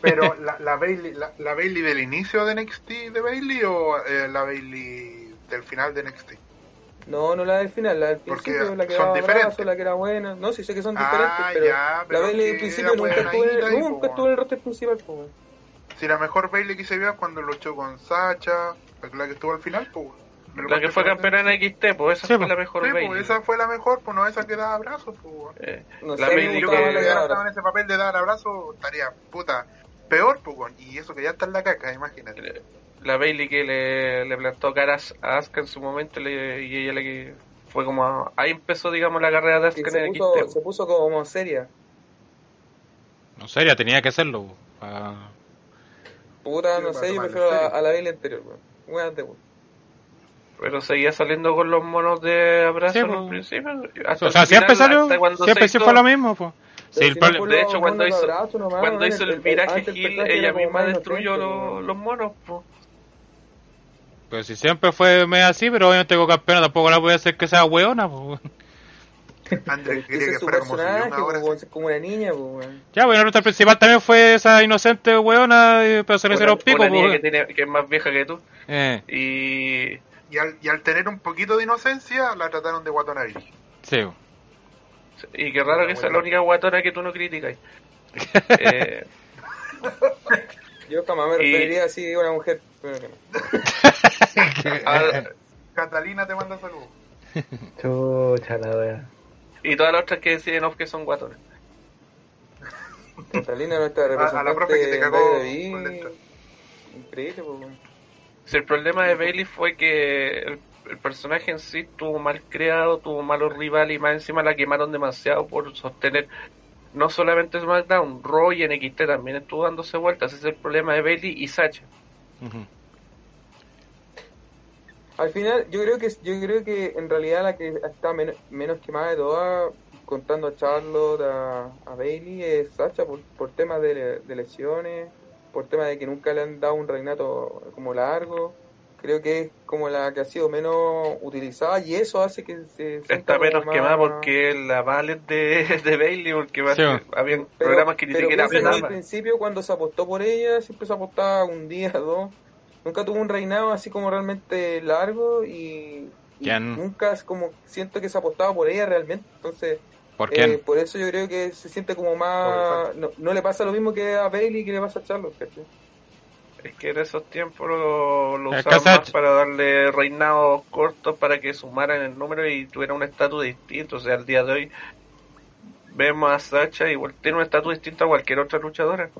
S2: Pero la, la Bailey, la, la Bailey del inicio de NXT de Bailey o eh, la Bailey del final de NXT.
S8: No, no la del final, la del
S2: Porque
S8: principio, la que
S2: son
S8: brazo, la que era buena. No, sí sé que son
S2: Ah,
S8: diferentes, pero,
S2: ya, pero
S8: la Bailey del principio nunca estuvo,
S2: y,
S8: nunca
S2: po,
S8: estuvo en el roster principal, pues.
S2: Si la mejor Bailey que se vio es cuando luchó con Sacha, la que estuvo al final, pues.
S4: La que fue campeona en XT, pues esa
S3: Sí,
S4: fue
S3: pues.
S4: la mejor
S2: Sí,
S4: Bailey.
S2: pues esa fue la mejor, pues no esa que daba abrazos, pues.
S4: Eh,
S8: No
S4: la
S8: sé,
S4: Bailey
S2: Yo que
S4: que...
S2: estaba en ese papel de dar abrazos, estaría puta peor, pues, y eso que ya está en la caca, imagínate.
S4: La Bailey que le, le plantó caras a Asuka en su momento le- y ella le fue como ahí empezó digamos la carrera de Asuka
S8: se
S4: en
S8: puso,
S4: XT
S8: se puso como seria.
S3: No sería, tenía que hacerlo.
S8: Puta, no sé, yo prefiero a, a la Bailey anterior, weón. Weón.
S4: Pero seguía saliendo con los monos de abrazo
S3: Sí,
S4: en un principio hasta
S3: O sea,
S4: el
S3: siempre salió, siempre
S4: se
S3: fue lo mismo, pues. Sí, el
S8: si no
S4: de hecho cuando hizo
S8: abrazo nomás,
S4: cuando hizo
S8: el-
S4: el
S8: el-
S4: viraje
S8: antes el personaje
S4: ella misma destruyó los, los monos pues.
S3: Pues si siempre fue medio así, pero obviamente con campeona tampoco la voy a hacer que sea weona. Pues.
S2: Andrés
S8: Ese
S2: quería que
S8: es su
S2: fuera como si yo
S8: personaje,
S2: una hora.
S8: como, como una niña, pues, weón.
S3: Ya, bueno, nuestra principal también fue esa inocente weona, eh, pero se le hicieron pico.
S4: una niña
S3: pues.
S4: que, tiene, que es más vieja que tú.
S3: Eh,
S4: Y
S2: Y al, y al tener un poquito de inocencia, la trataron de guatona virgen.
S3: sí.
S4: Y qué raro que sea la única guatona que tú no criticas. eh,
S8: Yo jamás me
S4: Y-
S8: referiría así a una mujer. pero que no.
S4: a-
S2: Catalina te manda saludos.
S10: Chucha la wea.
S4: y todas las otras que deciden off que son guatonas.
S8: Catalina, nuestra
S2: A-
S8: representante.
S2: a la profe que te cagó.
S8: Increíble, pues, weón.
S4: Si el problema de Bailey fue que el, el personaje en sí estuvo mal creado, tuvo malos rivales y más encima la quemaron demasiado por sostener no solamente SmackDown, Raw y NXT también estuvo dándose vueltas. Ese es el problema de Bailey y Sacha.
S8: Al final, yo creo que yo creo que en realidad la que está menos, menos quemada de todas, contando a Charlotte, a, a Bailey, es Sacha por, por temas de, de lesiones, por temas de que nunca le han dado un reinato como largo. Creo que es como la que ha sido menos utilizada y eso hace que se
S4: Está menos
S8: más-
S4: quemada porque la vale de, de Bailey, porque va a
S3: Sí.
S8: Pero-
S4: programas que ni
S8: pero
S4: siquiera
S8: que al principio cuando se apostó por ella, siempre se apostaba un día, dos. Nunca tuvo un reinado así como realmente largo y, y nunca es como siento que se apostaba por ella realmente. Entonces,
S3: ¿Por
S8: eh,
S3: quién?
S8: por eso yo creo que se siente como más... No, no le pasa lo mismo que a Bailey que le pasa a Charlotte, ¿cachai?
S4: Es que en esos tiempos lo, usaban más para darle reinados cortos para que sumaran el número y tuviera un estatus distinto. O sea, al día de hoy vemos a Sacha igual tiene un estatus distinto a cualquier otra luchadora.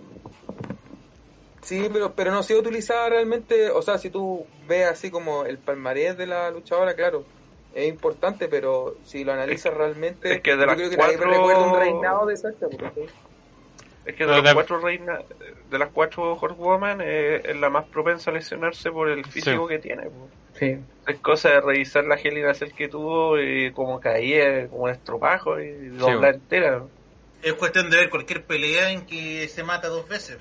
S8: Sí, pero, pero no sido utilizada realmente, o sea, si tú ves así como el palmarés de la luchadora, claro, es importante, pero si lo analizas realmente,
S4: es que de
S8: yo
S4: las
S8: creo que nadie
S4: cuatro-
S8: recuerda un reinado de Sacha, ¿cachai?
S4: Es que de las cuatro reinas, de las cuatro Horsewoman eh, es la más propensa a lesionarse por el físico
S3: Sí.
S4: que tiene.
S10: Sí.
S4: Es cosa de revisar la Hell in a Cell que tuvo y como caía, como un estropajo y doblar entera.
S1: Es cuestión de ver cualquier pelea en que se mata dos veces.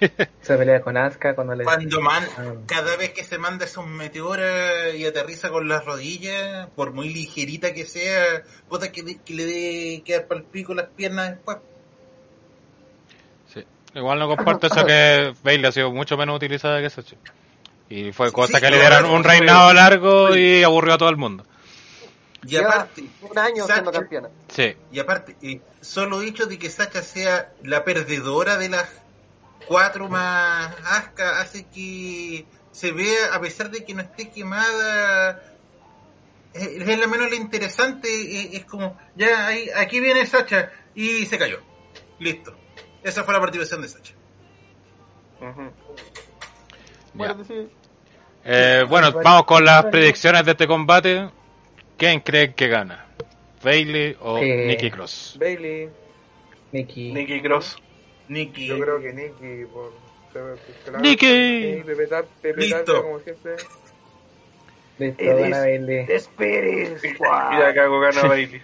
S10: Se pelea con Asuka cuando le...
S1: Cuando man,
S10: Ah.
S1: cada vez que se manda esos meteoros y aterriza con las rodillas, por muy ligerita que sea, puta que, le- que le dé quedar para el pico las piernas después.
S3: Sí. Igual no comparto eso que Bailey ha sido mucho menos utilizada que Sacha. Y fue cosa
S1: Sí,
S3: que le
S1: no,
S3: un reinado largo y aburrió a todo el mundo.
S1: Y
S13: Lleva
S1: aparte,
S13: un año
S1: Sacha-
S13: siendo campeona.
S3: Sí.
S1: Y aparte, eh, solo hecho de que Sacha sea la perdedora de las cuatro más asca hace que se vea, a pesar de que no esté quemada, es la menos la interesante, es como, ya ahí, aquí viene Sacha y se cayó. Listo. Esa fue la participación de Sacha.
S13: Bueno.
S3: Eh, bueno, vamos con las predicciones de este combate. ¿Quién cree que gana? ¿Bailey o
S10: Eh,
S3: Nikki Cross?
S8: Bailey,
S10: Nikki.
S4: Nicky Cross.
S1: Nikki.
S2: Yo creo que Nicky, por
S8: Pepe
S1: Listo.
S8: Como siempre.
S10: Listo, gana Bailey.
S13: Esperes.
S4: Ya cago gana Bailey.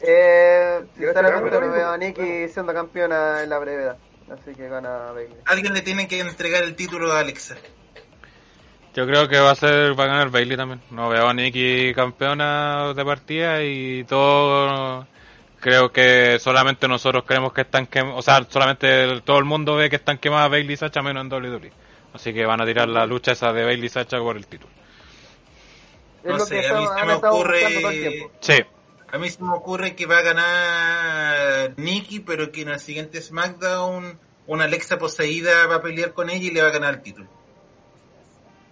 S13: Eh, sinceramente no veo a Nikki siendo campeona en la brevedad. Así que gana Bailey.
S1: Alguien le tiene que entregar el título a Alexa.
S3: Yo creo que va a ser va a ganar Bailey también. No veo a Nikki campeona de partida y todo creo que solamente nosotros creemos que están quemados, o sea, solamente el- todo el mundo ve que están quemadas Bailey y Sacha menos en WWE. Así que van a tirar la lucha esa de Bailey y Sacha por el título.
S13: Es
S1: No
S13: lo
S1: sé,
S13: que
S1: a mí se me ocurre-.
S3: Sí,
S1: A mí se me ocurre que va a ganar Nikki, pero que en el siguiente SmackDown una Alexa poseída va a pelear con ella y le va a ganar el título.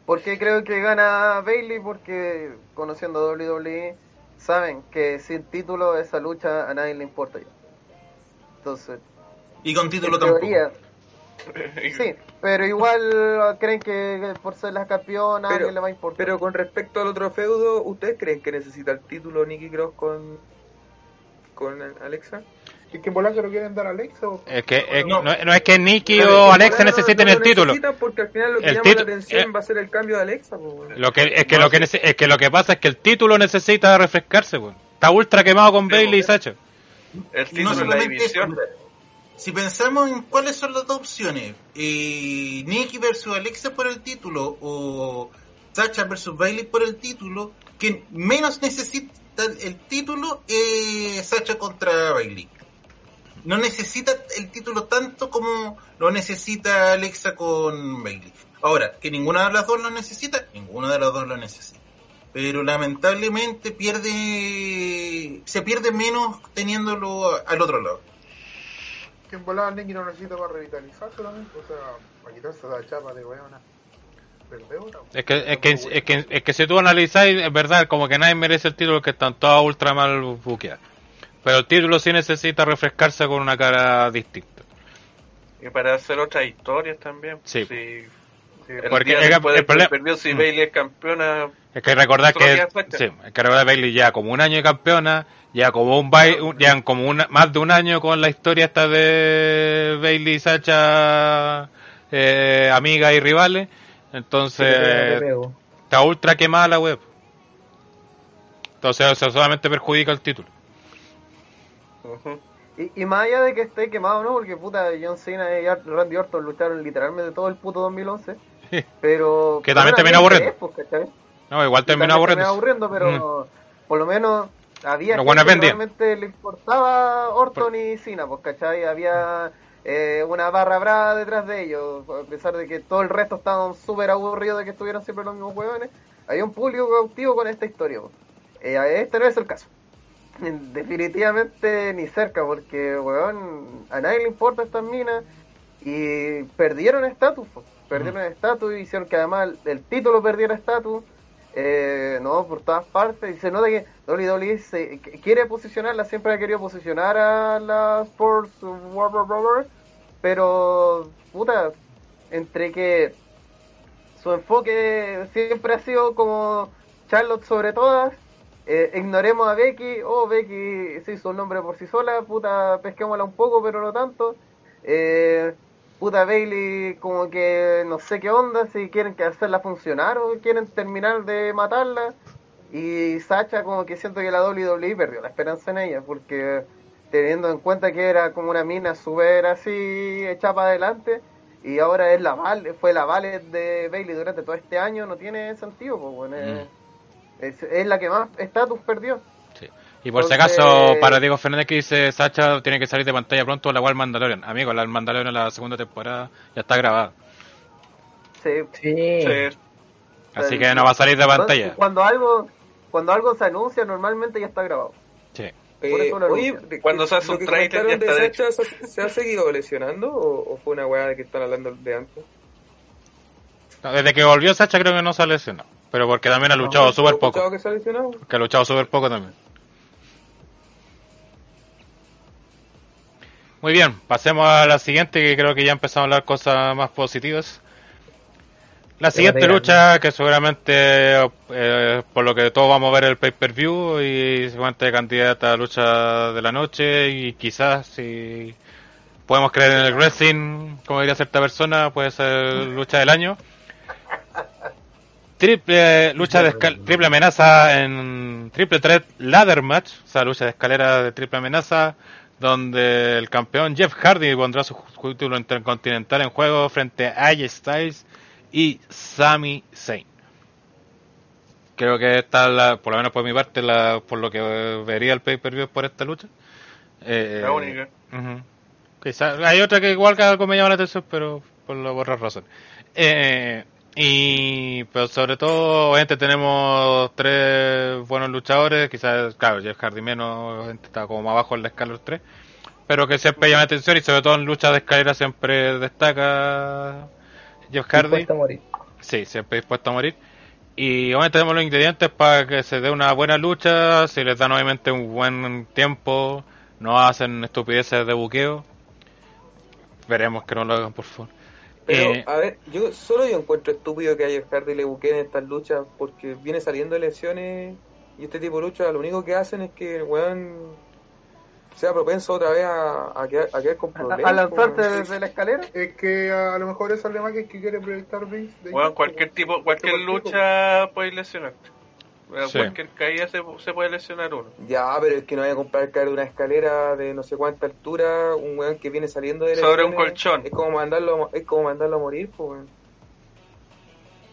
S13: ¿Por qué creo que gana Bailey? Porque conociendo WWE saben que sin título esa lucha a nadie le importa ya. Entonces,
S1: Y con título tampoco.
S13: teoría, sí, pero igual creen que por ser la campeona a
S8: Pero-
S13: alguien le va a importar.
S8: Pero con respecto al otro feudo, ¿ustedes creen que necesita el título Nicky Cross con, con Alexa?
S2: ¿Y que en volar se lo quieren dar a Alexa? o-
S3: es que es-
S1: No.
S3: no, no es que
S8: Pero
S3: o Alexa necesiten
S8: no
S3: el
S8: lo
S3: título.
S8: Porque al final lo que
S3: El
S8: llama la atención
S3: eh.
S8: va a ser el cambio de Alexa.
S3: Lo que es que lo que es que lo que pasa es que el título necesita refrescarse. Está ultra quemado con Bailey y. Sacha.
S4: El título
S1: no
S4: en la división.
S1: si pensamos en cuáles son las dos opciones, eh, Nikki versus Alexa por el título o Sacha versus Bailey por el título, quien menos necesita el título es Sacha contra Bailey. No necesita el título tanto como lo necesita Alexa con Bailey. Ahora, que ninguna de las dos lo necesita, ninguna de las dos lo necesita. Pero lamentablemente pierde, se pierde menos teniéndolo al otro lado.
S2: Que en volada Nicky no necesita para revitalizar solamente, o sea, para quitarse la chapa de weona.
S3: Es que, es, que, es, que, es que si tú analizáis, es verdad, como que nadie merece el título, que están todas ultra mal buqueadas. Pero el título sí necesita refrescarse con una cara distinta.
S4: Y para hacer otras historias también.
S3: Sí.
S4: Si, si el
S3: Porque
S4: día
S3: el- problema-
S4: pay-per-view, si
S3: Mm.
S4: Bailey es campeona,
S3: Es que recordar que, sí, es que recordar Bailey ya como un año de campeona, ya como un, un- ya como una, más de un año con la historia esta de Bailey y Sacha, eh, amigas y rivales, entonces está ultra quemada la web. Entonces eso solamente perjudica el título.
S7: Y, y más allá de que esté quemado, ¿no? Porque puta, John Cena y Randy Orton lucharon literalmente todo el puto 2011. Pero.
S3: Que también
S7: pero
S3: terminó aburriendo.
S7: pues.
S3: No, igual terminó aburriendo.
S7: aburriendo, pero por lo menos había que realmente le importaba Orton y Cena, pues, ¿cachai? Había eh, una barra brava detrás de ellos, a pesar de que todo el resto estaban súper aburridos de que estuvieran siempre los mismos huevones. Había un público cautivo con esta historia, pues. Eh, este no es el caso. Definitivamente ni cerca, porque, weón, a nadie le importa estas minas y perdieron estatus, perdieron estatus y hicieron que además el, título perdiera estatus, eh, no, por todas partes, y se nota que WWE se, que- quiere posicionarla, siempre ha querido posicionar a la Sports War, war, war, war, pero, puta, entre que su enfoque siempre ha sido como Charlotte sobre todas, eh, ignoremos a Becky, oh Becky se hizo un nombre por sí sola, puta pesquémosla un poco pero no tanto, eh, puta Bailey como que no sé qué onda, si quieren que hacerla funcionar o quieren terminar de matarla, y Sacha como que siento que la WWE perdió la esperanza en ella, porque teniendo en cuenta que era como una mina súper así hecha para adelante, y ahora es la vale, fue la vale de Bailey durante todo este año, no tiene sentido, pues bueno, es- es, es la que más estatus perdió.
S3: Y por si acaso, para Diego Fernández que dice Sacha tiene que salir de pantalla pronto la cual Mandalorian. Amigo, la Mandalorian la segunda temporada ya está grabada.
S7: Sí.
S4: Sí.
S3: Así que no va a salir de pantalla.
S7: Cuando algo, cuando algo se anuncia, normalmente ya está grabado.
S3: Sí.
S7: Por
S8: Eh,
S7: eso lo
S8: oye, de-
S4: Cuando se hace un trailer ya
S8: de
S4: está
S8: Sacha, ¿se, se ha seguido lesionando o, o fue una weá de que están hablando de antes?
S3: No, Desde que volvió Sacha creo que no se ha lesionado. Pero porque también ha luchado
S8: ¿No?
S3: súper
S8: ¿Has escuchado
S3: poco.
S8: que se ha lesionado?
S3: Que ha luchado súper poco también. Muy bien, pasemos a la siguiente que creo que ya empezamos a hablar cosas más positivas. La siguiente lucha que seguramente eh, por lo que todos vamos a ver el pay-per-view y seguramente candidata a lucha de la noche y quizás si podemos creer en el wrestling como diría cierta persona puede ser lucha del año triple lucha de triple amenaza en triple threat ladder match, o sea, lucha de escalera de triple amenaza, donde el campeón Jeff Hardy pondrá su título intercontinental en juego frente a AJ Styles y Sami Zayn. Creo que esta, la, por lo menos por mi parte, la, por lo que vería el pay-per-view por esta lucha. Eh,
S4: La única.
S3: Quizá- hay otra que igual que algo me llama la atención, pero por, lo, por otras razones. Eh, y pero sobre todo, obviamente tenemos tres buenos luchadores, quizás, claro, Jeff Hardy menos, está como más abajo en la escala los tres, pero que siempre llama la atención y sobre todo en luchas de escalera siempre destaca Jeff Hardy.
S10: Dispuesto a morir.
S3: Sí, siempre dispuesto a morir. Y obviamente tenemos los ingredientes para que se dé una buena lucha, si les dan obviamente un buen tiempo, no hacen estupideces de buqueo. Veremos que no lo hagan, por favor.
S8: Pero,
S3: Eh,
S8: a ver, yo solo yo encuentro estúpido que a Jeff Hardy le buqueen estas luchas porque viene saliendo de lesiones y este tipo de luchas lo único que hacen es que el weón sea propenso otra vez a, a, quedar, a quedar con problemas.
S7: a
S8: weón.
S7: desde la escalera.
S2: Es que a, lo mejor esa es la más que quiere proyectar Vince. de
S4: Bueno, cualquier tipo, cualquier
S2: Cualquier
S4: lucha puede lesionarte.
S3: Sí.
S4: Cualquier caída se, se puede lesionar uno.
S8: Ya, pero es que no voy a comprar caer de una escalera de no sé cuánta altura, un weón que viene saliendo de
S4: Sobre un
S8: lesiones,
S4: colchón.
S8: Es como mandarlo, es como mandarlo a morir, pues, weón.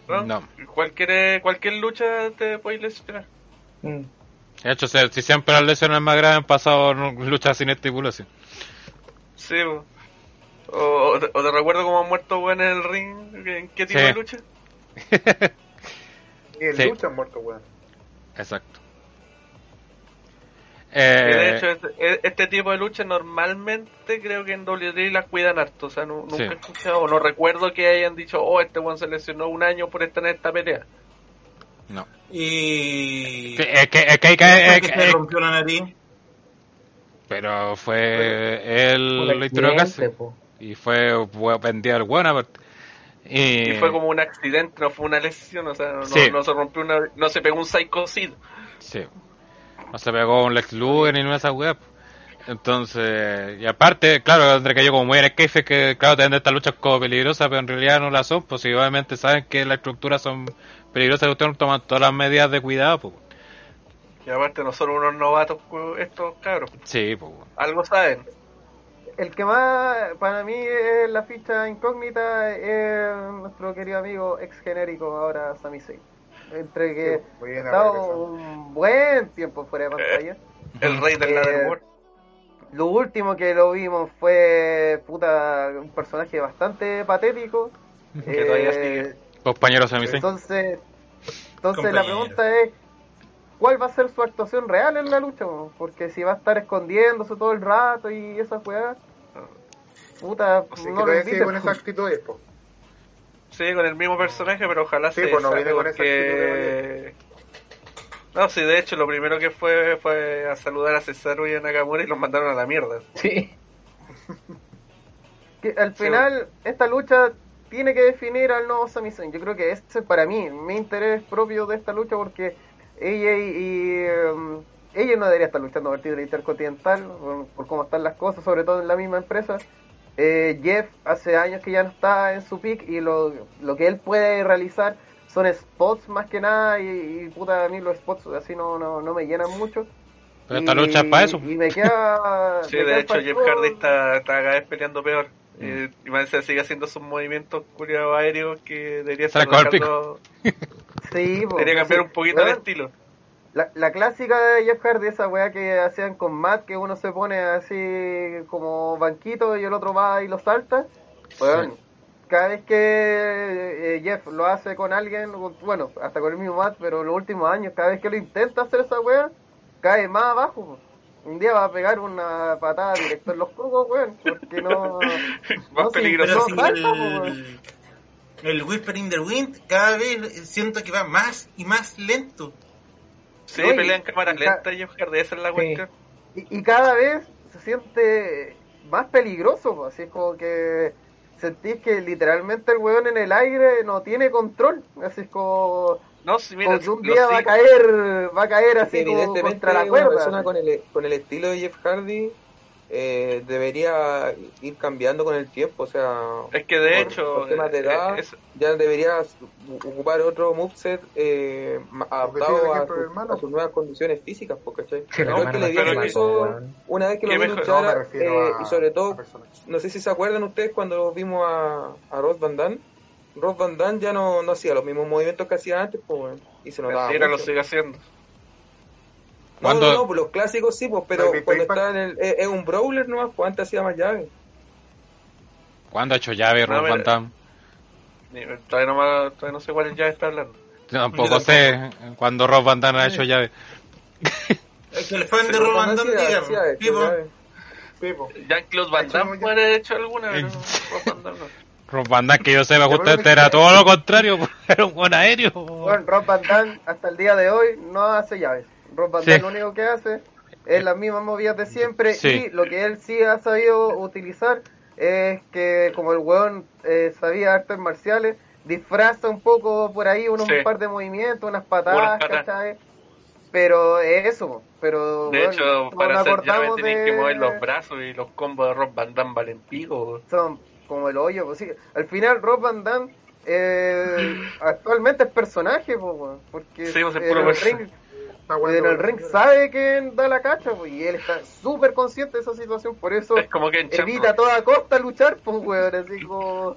S4: ¿no?
S3: No.
S4: Cualquier, cualquier lucha te puedes lesionar.
S10: Mm.
S3: De hecho, si, si siempre las lesiones más graves han pasado en luchas sin estipulación.
S4: Sí, o, o te, o te recuerdo cómo han muerto weón en el ring. ¿En qué tipo
S3: Sí.
S4: de lucha?
S2: El
S3: Sí.
S2: lucha han muerto, weón.
S3: Exacto.
S4: De
S3: Eh,
S4: hecho, este, este tipo de lucha normalmente creo que en WWE las cuidan harto. O sea, nu- nunca
S3: Sí.
S4: he escuchado, o no recuerdo que hayan dicho, oh, este weón se lesionó un año por estar en esta pelea.
S3: no.
S1: Y.
S3: Es que, es que hay que-
S1: ¿Por
S3: es que-
S1: se
S3: es-
S1: rompió la nariz?
S3: pero fue él casi.
S10: po.
S3: Y fue, fue vendido el bueno aparte. Y,
S4: Y fue como un accidente, no fue una lesión. O sea, no,
S3: Sí.
S4: no se rompió una. No se pegó un psychosid.
S3: Sí. No se pegó un Lex Luger ni una de esas weas. Entonces, y aparte, claro, entre que yo como muy en el que, claro, tienen estas luchas como peligrosas, pero en realidad no las son, pues si obviamente saben que las estructuras son peligrosas, ustedes toman todas las medidas de cuidado, pues.
S4: Y aparte, no son unos novatos estos cabros.
S3: Sí, pues.
S4: Algo saben.
S7: El que más para mí es la ficha incógnita es nuestro querido amigo ex genérico ahora Sami Zayn. Entre que
S2: Sí, muy bien,
S7: ha estado un buen tiempo fuera de pantalla.
S4: El rey del
S7: Eh. Lo último que lo vimos fue puta un personaje bastante patético.
S4: Que todavía
S7: Eh,
S4: sigue.
S3: Compañeros Sami Zayn.
S7: Entonces, entonces la
S1: Compañero.
S7: pregunta es ¿cuál va a ser su actuación real en la lucha? Porque si va a estar escondiéndose todo el rato y esas weas, puta,
S2: Así que
S7: no lo
S2: sigue con esa actitud, po.
S4: Sí, con el mismo personaje, pero ojalá
S2: Sí,
S4: se
S2: pues no viene con esa
S4: porque- No, sí, de hecho, lo primero que fue fue a saludar a Cesaro y a Nakamura y los mandaron a la mierda.
S10: Sí.
S7: que al
S4: Sí,
S7: final esta lucha tiene que definir al nuevo Sami Zayn. Yo creo que ese es para mí mi interés propio de esta lucha porque ella y, y, um, ella no debería estar luchando por el título intercontinental por, por cómo están las cosas, sobre todo en la misma empresa. Eh, Jeff hace años que ya no está en su pick y lo, lo que él puede realizar son spots más que nada y, y puta a mí los spots así no, no, no me llenan mucho.
S3: Pero esta
S7: Y-
S3: lucha es para eso.
S7: Y me queda...
S4: Sí,
S7: me
S4: de
S7: queda
S4: hecho, Jeff
S7: todo.
S4: Hardy está, está cada vez peleando peor.
S3: Mm.
S4: Eh, y más sigue haciendo sus movimientos curiados aéreos que debería estar
S3: el
S7: Sí, po,
S4: debería cambiar
S7: sí.
S4: un poquito de estilo.
S7: La, la clásica de Jeff Hardy, esa weá que hacían con Matt, que uno se pone así como banquito y el otro va y lo salta. Weón, cada vez que eh, Jeff lo hace con alguien, bueno, hasta con el mismo Matt, pero los últimos años, cada vez que lo intenta hacer esa weá, cae más abajo. po. Un día va a pegar una patada directo en los cocos, weón, porque no...
S4: Más
S7: no
S4: peligroso.
S7: No po.
S1: El, Whispering the Wind cada vez siento que va más y más lento.
S4: Sí,
S7: Oye,
S4: pelea en cámara
S7: y
S4: lenta Jeff Hardy, esa es la
S10: Sí.
S4: cuestión.
S7: Y, y cada vez se siente más peligroso, po, así es como que sentís que literalmente el weón en el aire no tiene control, así es como,
S4: No, si mira,
S7: un día va a caer, va a caer así como contra la
S8: una
S7: cuerda.
S8: persona con el, con el estilo de Jeff Hardy eh, debería ir cambiando con el tiempo, o sea,
S4: Es que de
S8: por-
S4: hecho,
S8: por temas de
S4: eh,
S8: edad,
S4: es-
S8: ya debería ocupar otro moveset eh, adaptado a, su- a sus nuevas condiciones físicas, po, ¿cachai?
S10: Sí,
S8: que
S10: hermana
S8: le
S10: más
S8: eso una vez que lo
S4: ¿Qué
S8: vi luchar,
S2: No,
S8: eh, y sobre todo, no sé si se acuerdan ustedes cuando vimos a, a Ross Van Damme, Ross Van Damme ya no, no hacía los mismos movimientos que hacía antes, pues, y se notaba
S4: mentira, lo
S8: mucho.
S4: sigue haciendo.
S8: No,
S3: ¿Cuándo-
S8: no, no, pues los clásicos sí, pues, pero
S2: ¿Pero Big
S8: cuando está en el, es, es un brawler nomás, pues antes hacía más llaves.
S3: ¿Cuándo ha hecho llave
S4: No,
S3: Rob. Van Damme?
S4: Ni- Todavía no, me- todavía no sé cuál ya está hablando.
S3: Tampoco sé cuándo Rob Van Damme ha hecho llave.
S1: Es que el fan de Rob Van Damme,
S2: po.
S4: Jean-Claude Van
S2: hecho
S4: Damme
S2: ya-
S4: puede haber hecho alguna, pero Rob Van Damme no.
S3: Rob Van Damme, que yo sepa, justamente
S2: que-
S3: era todo lo contrario, era un buen aéreo.
S7: Bueno, Rob Van Damme hasta el día de hoy no hace llaves. Rob Van
S3: Sí.
S7: Damme lo único que hace es las mismas movidas de siempre
S3: Sí.
S7: y lo que él sí ha sabido utilizar es que como el weón eh, sabía artes marciales, disfraza un poco por ahí unos
S4: Sí.
S7: un par de movimientos, unas patadas,
S4: patadas.
S7: ¿cachai? Pero es eso, pero
S4: De
S7: weón,
S4: hecho, para hacer llave
S7: de-
S4: que mover los brazos y los combos de Rob Van Damme valen pico.
S7: son como el hoyo. Pues sí, al final Rob Van Damme eh, actualmente es personaje, po, weón, porque
S4: Sí, pues, es puro
S7: el en el ring sabe que da la cacha, po, y él está súper consciente de esa situación, por eso
S4: Es como que
S7: evita a toda costa luchar, pues, weón, así como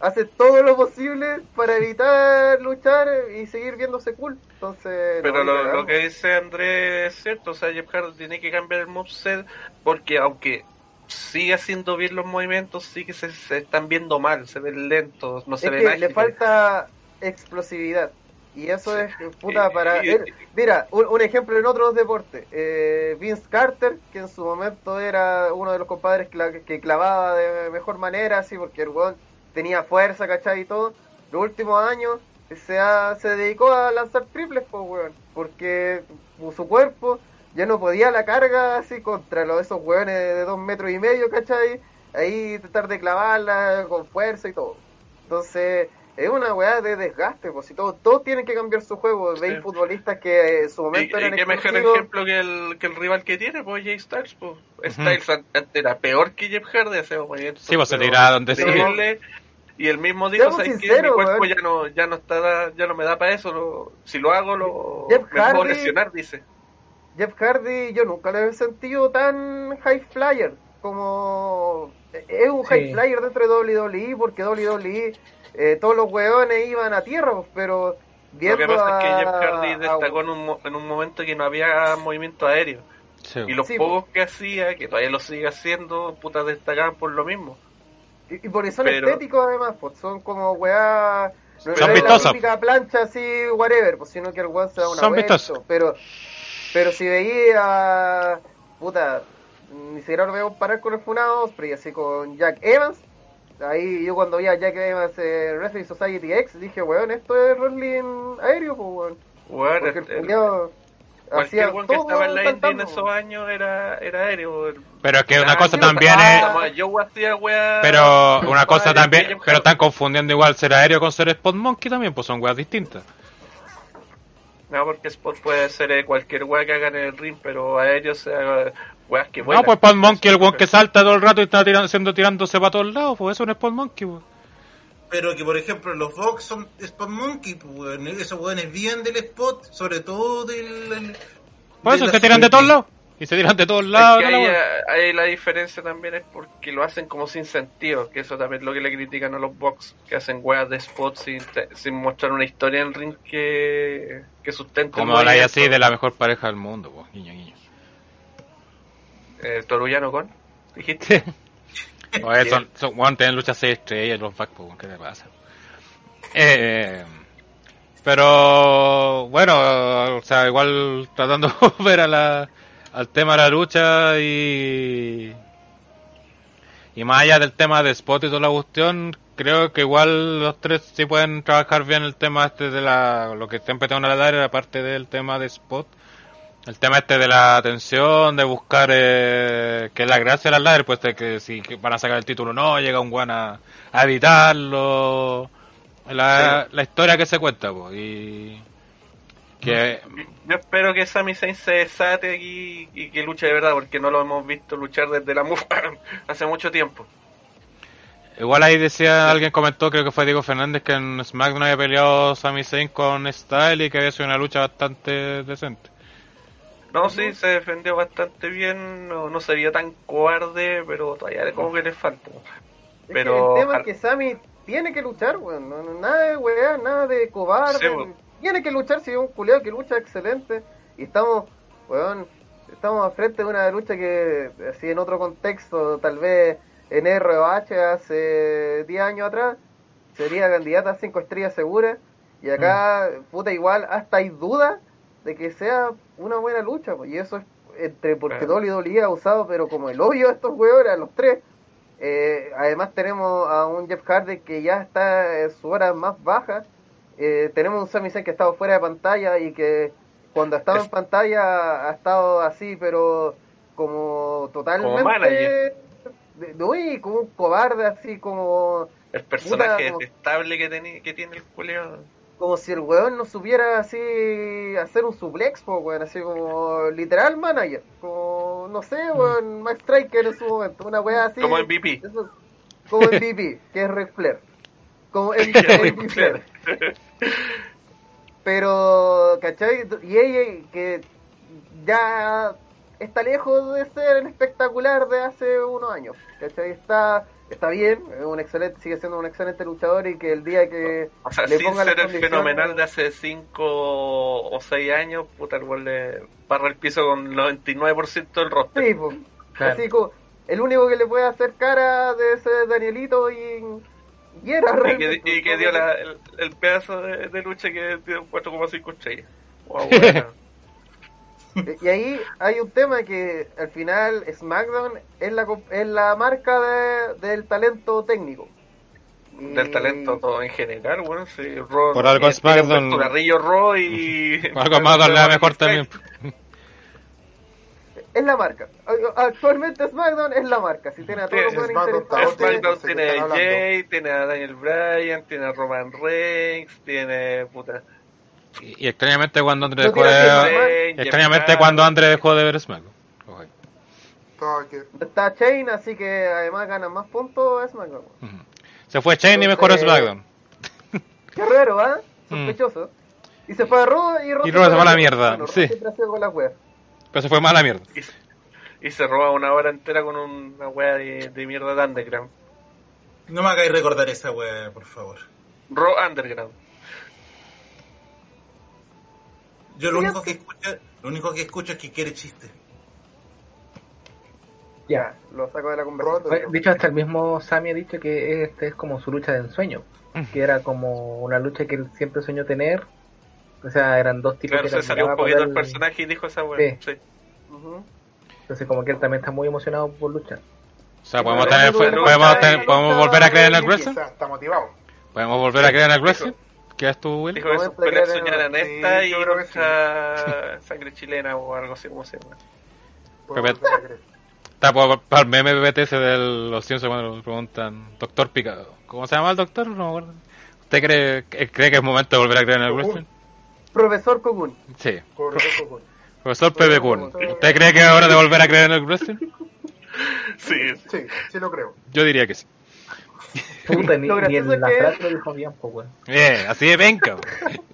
S7: hace todo lo posible para evitar luchar y seguir viéndose cool. Entonces,
S4: Pero
S7: no,
S4: lo, que dice Andrés es cierto, o sea, Jeff Hardy tiene que cambiar el moveset porque aunque sigue haciendo bien los movimientos, sí que se, se están viendo mal, se ven lentos, no se
S7: es
S4: ven
S7: que le
S4: ágiles.
S7: falta explosividad. Y eso es puta
S4: Y-
S7: para. él- mira, un, un ejemplo en otros deportes. Eh, Vince Carter, que en su momento era uno de los compadres que clavaba de mejor manera, así, porque el weón tenía fuerza, ¿cachai? Y todo. Los últimos años se, ha- se dedicó a lanzar triples, pues, weón. Porque su cuerpo ya no podía la carga así contra los, esos weones de dos metros y medio, ¿cachai? Ahí tratar de clavarla con fuerza y todo. Entonces, es una weá de desgaste, pues si todos, todos tienen que cambiar su juego. Veis futbolistas que eh, en su momento
S4: y
S7: eran
S4: qué mejor ejemplo que el, que el rival que tiene, pues Jay Styles, pues. Styles antes era peor que Jeff Hardy, hacía movimientos.
S3: Sí, pues se tiraba donde sea.
S4: increíbles, Y el mismo dijo, ¿sabes qué? Mi cuerpo ya no, ya no está, ya no me da para eso, lo- si lo hago, lo,
S7: Jeff
S4: me puedo
S7: Hardy-
S4: lesionar, dice.
S7: Jeff Hardy yo nunca lo he sentido tan high flyer como es un high
S10: Sí.
S7: flyer dentro de WWE porque WWE eh, todos los hueones iban a tierra pues, pero
S4: Lo
S7: viendo
S4: que pasa es que
S7: a-
S4: Jeff Hardy
S7: a-
S4: destacó en un, mo- en un momento que no había movimiento aéreo.
S3: Sí.
S4: Y los
S7: Sí,
S4: pocos que hacía, que todavía lo sigue haciendo, putas destacaban por lo mismo.
S7: y, y porque son
S4: pero-
S7: estéticos además pues son como weá no
S3: Son
S7: es la típica plancha así whatever pues sino que el weón se da una
S3: Son
S7: vuelta
S3: vistosos.
S7: pero pero si veía puta ni siquiera lo veo parar con el Funado pero así con Jack Evans Ahí yo cuando vi a Jack Evans en Wrestling Society X dije, weón, esto es wrestling aéreo, pues, weón.
S4: Bueno,
S7: Porque el
S4: el-
S7: culiao
S4: cualquier
S7: hacía
S4: weón que estaba en la indie en esos años era, era aéreo.
S3: Pero es que una
S4: Ah,
S3: cosa
S4: sí,
S3: también es...
S4: Joe hacía weá-
S3: Pero una cosa también... Pero están confundiendo igual ser aéreo con ser Spot Monkey también, pues son weas distintas.
S4: No, porque Spot puede ser eh, cualquier weá que hagan en el ring, pero aéreo sea weas que
S3: No, pues Spot Monkey, el weón que salta todo el rato y está tirando, haciendo, tirándose para todos lados, pues eso es un Spot Monkey, pues.
S1: Pero que, por ejemplo, los Vox son Spot Monkey, pues, weón. esos weones viven del spot, sobre todo del... del-
S3: Por eso
S1: de
S3: se tiran de todos lados. Y se tiran de todos
S4: Es
S3: lados.
S4: que
S3: toda la
S4: ahí, la diferencia también es porque lo hacen como sin sentido, que eso también es lo que le critican a los box, que hacen weas de spot sin, sin mostrar una historia en el ring que, que sustente el
S3: Como habláis así de la mejor pareja del mundo, pues, guiño, guiño.
S4: Eh, Torullano con, dijiste.
S3: Oye, son, son, weón, tienen luchas 6 estrellas los back, pues, ¿qué te pasa? Eh, pero, bueno, o sea, igual tratando de volver a la, al tema de la lucha y. Y más allá del tema de spot y toda la cuestión, creo que igual los tres sí pueden trabajar bien el tema este de la. Lo que siempre tengo a dar era parte del tema de spot. El tema este de la atención, de buscar eh, que la gracia de las pues de que si van a sacar el título no, llega un guan a, a evitarlo. La, la historia que se cuenta, pues. Y que
S4: Yo espero que Sami Zayn se desate aquí y que luche de verdad, porque no lo hemos visto luchar desde la MUF hace mucho tiempo.
S3: igual ahí decía, alguien comentó, creo que fue Diego Fernández, que en SmackDown había peleado Sami Zayn con Style y que había sido una lucha bastante decente.
S4: No, sí, se defendió bastante bien, no, no sería tan cobarde, pero todavía como que le falta.
S7: Es
S4: Pero
S7: que el tema es que Sammy tiene que luchar, weón. No, no- nada de weá, nada de cobarde.
S4: Sí,
S7: tiene que luchar si es un culiado que lucha excelente. Y estamos, weón, estamos al frente de una lucha que, así en otro contexto, tal vez en ROH hace 10 años atrás, sería candidata a 5 estrellas seguras. Y acá, puta, igual hasta hay duda de que sea una buena lucha. pues, Y eso es entre porque
S4: Claro.
S7: WWE ha usado, pero como el odio a estos weones, a los tres. Eh, además tenemos a un Jeff Hardy que ya está en su hora más baja. Eh, tenemos un Sami Zayn que ha estado fuera de pantalla y que cuando ha estado
S4: Es-
S7: en pantalla ha estado así, pero como totalmente...
S4: manager.
S7: de- de- uy, como un cobarde, así como...
S4: el personaje
S7: Puta,
S4: detestable que, teni- que tiene el Julio.
S7: Como si el weón no supiera así hacer un suplex, po, weón, así como literal manager. Como, no sé, weón, Max Striker en su momento, una weá así.
S4: Como MVP.
S7: Eso- como MVP, que es Ric Flair. como MVP Flair. Pero, ¿cachai? Y ella que ya está lejos de ser el espectacular de hace unos años, ¿cachai? Está, está bien, es un excelente, sigue siendo un excelente luchador y que el día que
S4: O sea,
S7: le
S4: sin
S7: ponga las
S4: ser el fenomenal de hace 5 o 6 años, puta, el weón le barra el piso con el 99% del roster.
S7: Sí, pues.
S10: Claro.
S7: Así como, el único que le puede hacer cara de ese Danielito y, y era
S4: Y que, y que dio la- el, el pedazo de, de lucha que dio 4,5 estrellas. Wow, bueno.
S7: Y ahí hay un tema que al final SmackDown es la, es la marca de- del talento técnico. Y-
S4: Del talento todo en general, bueno, sí, Raw,
S3: Por algo SmackDown-
S4: Carrillo Raw y...
S3: Por algo más le da mejor también.
S7: Es la marca. Actualmente SmackDown es la marca. Si tiene a todos los
S2: SmackDown.
S4: SmackDown tiene a. Jay, tiene a Daniel Bryan, tiene a Roman Reigns, tiene puta.
S3: Y, y extrañamente cuando Andre
S7: No
S3: dejó de... extrañamente cuando Andre dejó de ver SmackDown.
S7: Está Chain, así que además gana más puntos SmackDown.
S3: Ujú. Se fue Shane y mejoró SmackDown.
S7: Qué raro, ¿ah?
S3: Mm.
S7: Sospechoso. Y se fue a Raw y Raw
S3: se fue a la mierda,
S7: Bueno,
S3: sí.
S7: siempre ha sido con las weas.
S3: Pero se fue más a la mierda.
S4: Y se roba una hora entera con una wea de, de mierda de Underground.
S1: No me hagáis recordar esa wea, por favor.
S4: Raw Underground.
S1: Yo lo único que escucho, lo único que escucho es que quiere chiste.
S10: Ya.
S7: Lo saco de la conversación.
S10: Bueno, De hecho, hasta el mismo Sammy ha dicho que este es como su lucha de ensueño. Que era como una lucha que él siempre soñó tener. O sea, eran dos tipos
S4: Claro,
S10: que
S4: se salió un poquito el personaje y dijo esa wea.
S10: Sí. Entonces, como que él también está muy emocionado por luchar.
S3: O sea, podemos, tener,
S7: la
S3: podemos, podemos volver a creer en el
S7: de
S3: wrestling.
S2: O sea, está motivado.
S3: Podemos volver a creer en el wrestling. ¿Qué es tu Will?
S4: Dijo peleas
S7: creer en
S4: esta
S2: Sí,
S4: y
S2: yo creo que
S4: contra sangre chilena o algo así como se llama.
S3: Está por, para el meme PPT de los Simpsons cuando le preguntan, Doctor Picado. ¿Cómo se llama el doctor? No me acuerdo. ¿Usted cree, que- cree que es momento de volver a creer en el wrestling?
S7: Profesor Cocoon.
S3: Sí.
S2: Por eso, por-
S3: Profesor Pepe Kun. ¿Usted cree que es hora de volver a creer en el wrestling?
S4: Sí,
S2: Sí, sí lo creo.
S3: Yo diría que sí.
S10: Puta, ni,
S7: Lo
S10: ni
S7: gracioso
S10: en
S7: es
S10: la
S7: que-
S10: frase lo dijo bien, pues, weón.
S3: Bien, así de penca.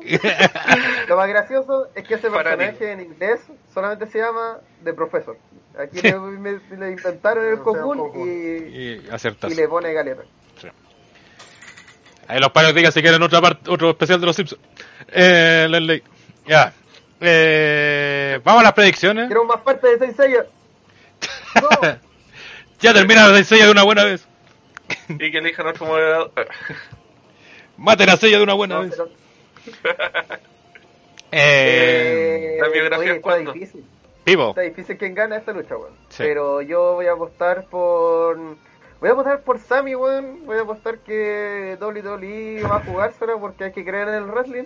S7: Lo más gracioso es que ese
S4: Para
S7: personaje en inglés solamente se llama The Professor. Aquí le, me- le inventaron el Cocoon. y,
S3: y acertas.
S7: y le pone galeta.
S3: Ahí los palos digan si quieren otra parte, otro especial de los Simpsons. Eh, Leslie. Ya. Eh, vamos a las predicciones.
S7: Quiero más parte de Saint Seiya. No,
S3: Ya termina la sella de una buena vez.
S4: Y que elijan otro moderador.
S3: Maten a sella de una buena
S7: no,
S3: vez.
S7: pero-
S3: Eh,
S7: Eh,
S4: ¿La biografía
S7: oye,
S4: es
S7: está difícil.
S3: Vivo.
S7: Está difícil quién gana esta lucha, weón.
S3: Sí.
S7: Pero yo voy a apostar por. Voy a apostar por Sammy, weón. Voy a apostar que WWE va a jugársela porque hay que creer en el wrestling.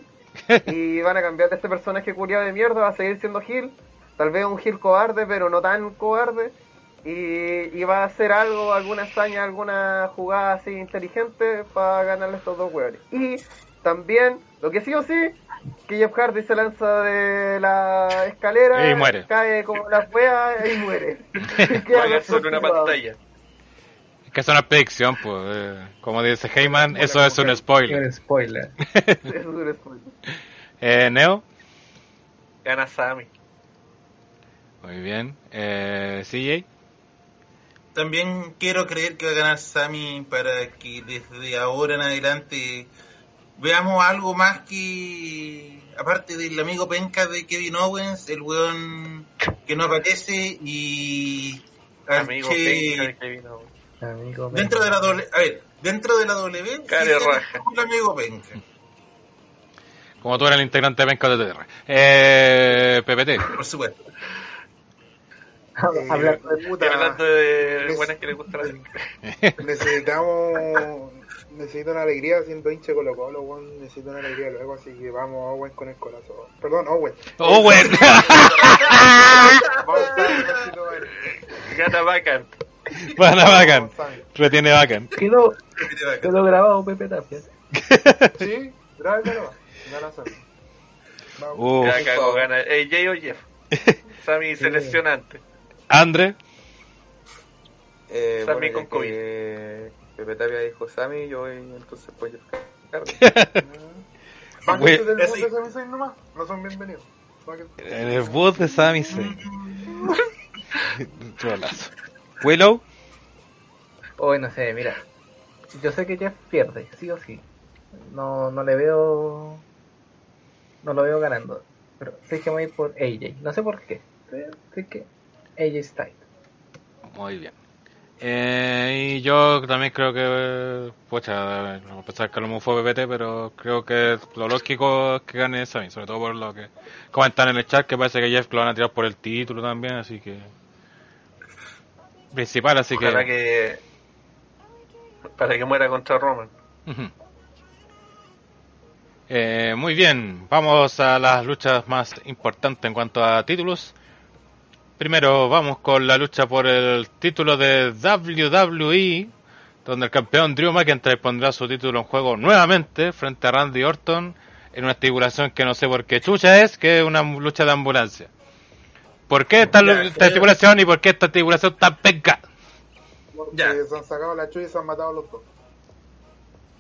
S7: y van a cambiar de este personaje culiado de mierda, va a seguir siendo Gil. Tal vez un Gil cobarde, pero no tan cobarde. Y, y va a hacer algo, alguna hazaña, alguna jugada así inteligente para ganarle a estos dos weones. Y también, lo que sí o sí, que Jeff Hardy se lanza de la escalera
S3: Y muere.
S7: cae como la wea y muere. Queda
S4: sobre una pantalla.
S3: Es que es una predicción, pues. eh, como dice Heyman, eso es un spoiler.
S10: Un spoiler.
S7: Eso es un spoiler.
S3: Eh, Neo.
S4: Gana Sammy.
S3: Muy bien. Eh, CJ.
S1: También quiero creer que va a ganar Sammy para que desde ahora en adelante veamos algo más que, aparte del amigo penca de Kevin Owens, el weón que no aparece y
S4: Amigo
S1: Che-
S4: penca de Kevin Owens.
S10: Amigo,
S1: dentro de la doble, a ver, dentro de la W, un amigo penca.
S3: Como tú eres el integrante de Penca de TR. Eh, PPT.
S1: Por supuesto.
S2: Eh,
S10: Hablando
S4: Y
S2: puta,
S4: hablando de buenas que le gusta la
S2: necesitamos necesito una alegría siendo hincha Colo Colo weón. necesito una alegría luego así que vamos Owen con el corazón perdón Owen ver.
S4: Gana Bacant.
S3: Van a Bacán.
S2: Vamos, Sammy.
S3: Retiene Bacán.
S10: Quedó, quedó grabado Pepe Tapia.
S2: sí grábalo gana Sammy vamos
S3: Uh,
S4: Ya cagó, gana. Eh, Jay o Jeff. Sammy seleccionante.
S3: Andre.
S8: Eh,
S4: Sammy
S8: bueno,
S4: con COVID.
S8: que Pepe Tapia dijo Sammy, yo voy entonces pues yo.
S2: Van
S14: Güey.
S2: del bus de Sami Zayn nomás, no son bienvenidos.
S14: En el bus de Sami Zayn. Cholazo. Willow,
S10: Hoy no sé, mira. Yo sé que Jeff pierde, sí o sí. No, no le veo. No lo veo ganando. Pero sé que voy a ir por AJ. No sé por qué. Sé que AJ Styles.
S3: Muy bien. Eh, y yo también creo que, pucha, a pesar que lo fue PPT, pero creo que lo lógico es que gane Sami, sobre todo por lo que comentan en el chat, que parece que Jeff lo van a tirar por el título también, así que... Principal, así
S4: Ojalá
S3: que...
S4: que... Para que muera contra Roman.
S3: Eh, muy bien, vamos a las luchas más importantes en cuanto a títulos. Primero vamos con la lucha por el título de WWE, donde el campeón Drew McIntyre pondrá su título en juego nuevamente frente a Randy Orton en una estipulación que no sé por qué chucha es, que es una lucha de ambulancia. ¿Por qué esta, lu- esta estipulación y por qué esta estipulación tan penca?
S2: Porque
S1: Ya.
S2: se han sacado la chucha y se han matado los dos.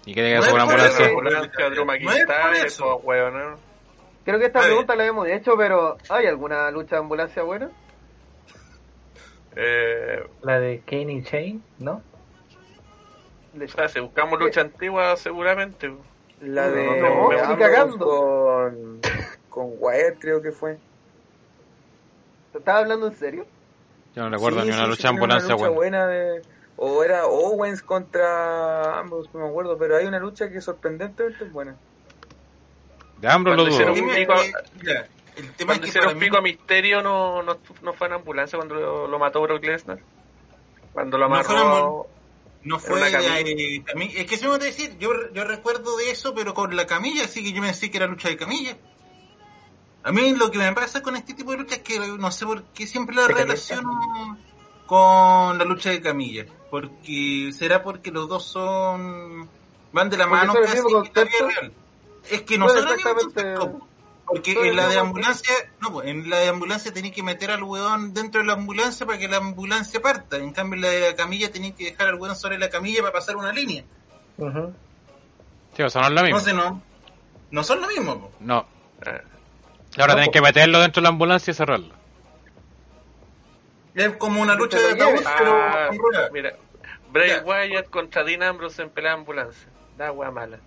S3: ¿Y qué tiene que
S1: No
S3: una ambulancia?
S4: ambulancia, Drew
S1: No es por
S4: McIntyre,
S1: eso.
S4: eso, weón, ¿no?
S13: Creo que esta pregunta la hemos hecho, pero ¿hay alguna lucha de ambulancia buena?
S4: Eh,
S10: La de Kane y Shane, ¿no?
S4: o sea, si buscamos lucha antigua, seguramente.
S8: La de
S13: No, no, cagando.
S8: con con Wyatt creo que fue.
S13: ¿Te estás hablando en serio?
S3: Yo no recuerdo
S8: Sí,
S3: ni una
S8: sí,
S3: lucha
S8: sí,
S3: ambulancia
S8: una lucha
S3: buena.
S8: buena de o era Owens contra Ambrose, no me acuerdo, pero hay una lucha que sorprendentemente es buena.
S3: De Ambrose lo dudo.
S4: hicieron-
S1: El tema tema es
S4: Cuando
S1: que
S4: hicieron
S1: para mí-
S4: pico a Misterio, no, no, no fue en ambulancia cuando lo, lo mató Brock Lesnar. Cuando lo
S1: No fue
S4: amarró.
S1: No fue de
S4: camilla.
S1: ahí, cami- Es que se me va a decir, yo, yo recuerdo de eso, pero con la camilla, así que yo pensé que era lucha de camilla. A mí lo que me pasa con este tipo de lucha es que no sé por qué siempre la relaciono con la lucha de camilla. Porque será porque los dos son. van de la
S13: Porque
S1: mano casi
S13: mismo
S1: en real. Es que no
S13: Son
S1: mismo
S13: exactamente-
S1: po. Porque en la de ambulancia, no, pues, en la de ambulancia tenés que meter al weón dentro de la ambulancia para que la ambulancia parta. En cambio, en la de la camilla tenés que dejar al weón sobre la camilla para pasar una línea.
S10: Ujú.
S3: Sí, eso no es lo mismo.
S1: Entonces no, no son lo mismo. po.
S3: No. Ahora
S10: No, po.
S3: que meterlo dentro de la ambulancia y cerrarlo.
S1: Es como una lucha de ataúd, pero
S4: ah,
S1: con ruedas.
S4: mira, Bray
S1: Ya.
S4: Wyatt contra Dean Ambrose en pelea de ambulancia. Da wea mala.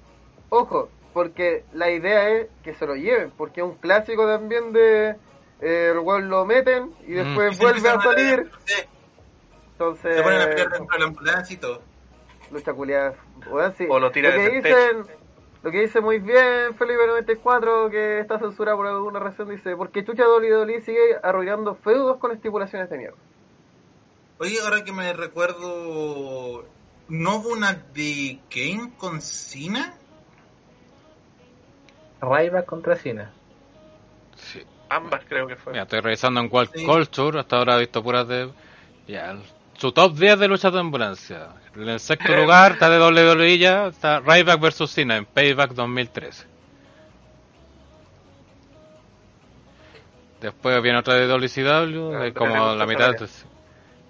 S13: Ojo, porque la idea es que se lo lleven, porque es un clásico también de eh, el weón lo meten y
S3: Mm.
S13: después vuelve a salir.
S1: Sí,
S13: Entonces,
S1: se ponen a pelear dentro de la ambulancia y todo.
S13: lucha culiada. Sí.
S4: O lo tira
S13: que
S4: desde el
S13: dicen, lo que dice muy bien Felipe 94, que está censurado por alguna razón, dice, porque Chucha WWE sigue arruinando feudos con estipulaciones de mierda.
S1: Oye, ahora que me recuerdo, ¿no hubo una de Kane con Cena?
S10: Ryback contra Cena.
S3: Sí.
S4: Ambas creo que fue.
S3: Mira, estoy revisando en World
S1: Sí.
S3: Culture. Hasta ahora he visto puras de. Ya, su top 10 de luchas de ambulancia. En el sexto lugar está de WWE ya. Está Ryback vs Cena en Payback 2013. Después viene otra de WCW,
S4: Ah,
S3: de
S4: pero
S3: como la mitad. de-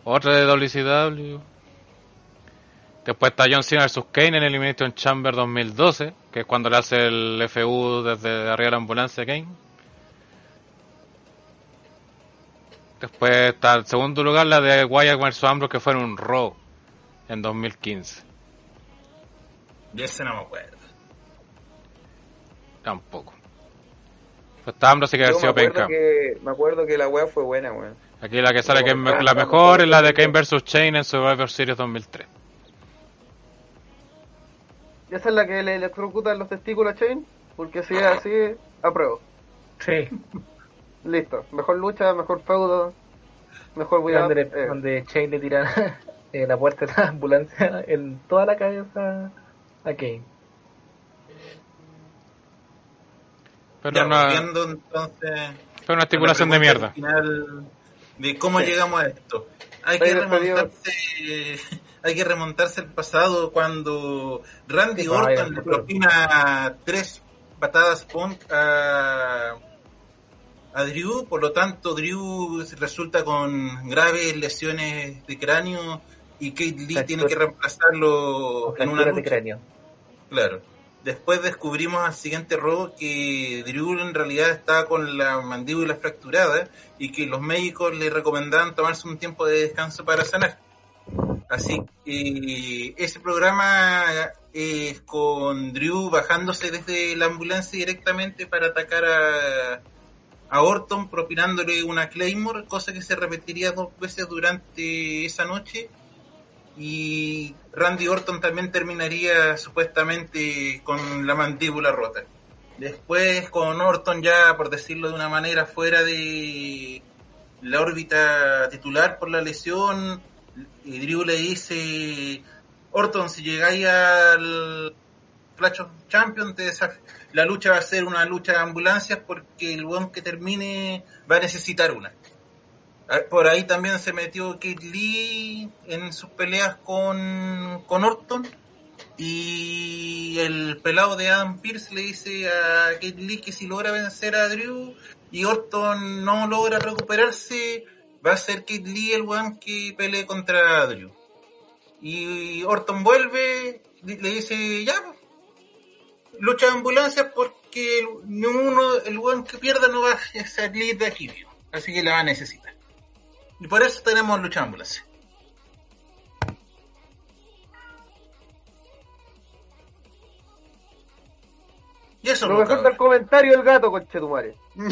S3: Otra de WCW. Después está John Cena vs Kane en Elimination Chamber 2012, que es cuando le hace el FU desde arriba de la ambulancia a Kane. Después está el segundo lugar, la de Wyatt vs Ambrose, que fue en un Raw en 2015.
S1: Ya ese no me acuerdo.
S3: Tampoco. Pues está Ambrose que ha sido penca.
S8: que, me acuerdo que la wea fue buena, weón.
S3: Aquí la que sale que es la mejor es la de Kane vs Chain en Survivor Series 2003.
S13: ¿Y esa es la que le electrocutan los testículos a Chain? Porque si es así, apruebo.
S10: Sí.
S13: Listo. Mejor lucha, mejor feudo, mejor build
S10: donde,
S13: eh.
S10: donde Shane le tira eh, la puerta de la ambulancia en toda la cabeza a Kane.
S3: Pero
S1: Ya,
S3: una,
S1: entonces
S3: fue una
S1: a la
S3: estipulación de mierda.
S1: final de cómo
S13: Sí.
S1: llegamos a esto. Hay
S13: Estoy
S1: que remontarse, hay que remontarse al pasado cuando Randy Orton le propina tres patadas punk a, a Drew, por lo tanto Drew resulta con graves lesiones de cráneo y Kate Lee tiene que reemplazarlo en una
S10: de cráneo.
S1: Claro. Después descubrimos al siguiente robo que Drew en realidad estaba con la mandíbula fracturada y que los médicos le recomendaban tomarse un tiempo de descanso para sanar. Así que ese programa es con Drew bajándose desde la ambulancia directamente para atacar a, a Orton propinándole una Claymore, cosa que se repetiría dos veces durante esa noche y Randy Orton también terminaría supuestamente con la mandíbula rota. Después con Orton ya, por decirlo de una manera, fuera de la órbita titular por la lesión, y Drew le dice, Orton, si llegáis al Clash of Champions, la lucha va a ser una lucha de ambulancias porque el buen que termine va a necesitar una. Ah, Por ahí también se metió Kate Lee en sus peleas con, con Orton. Y el pelado de Adam Pierce le dice a Kate Lee que si logra vencer a Drew y Orton no logra recuperarse, va a ser Kate Lee el one que pelee contra Drew. Y Orton vuelve, le dice, ya, pues, lucha de ambulancias porque ninguno, el one que pierda no va a salir de aquí. Así que la va a necesitar. Y por eso tenemos lucha. Y eso
S7: Lo mejor del comentario del gato, conchetumare.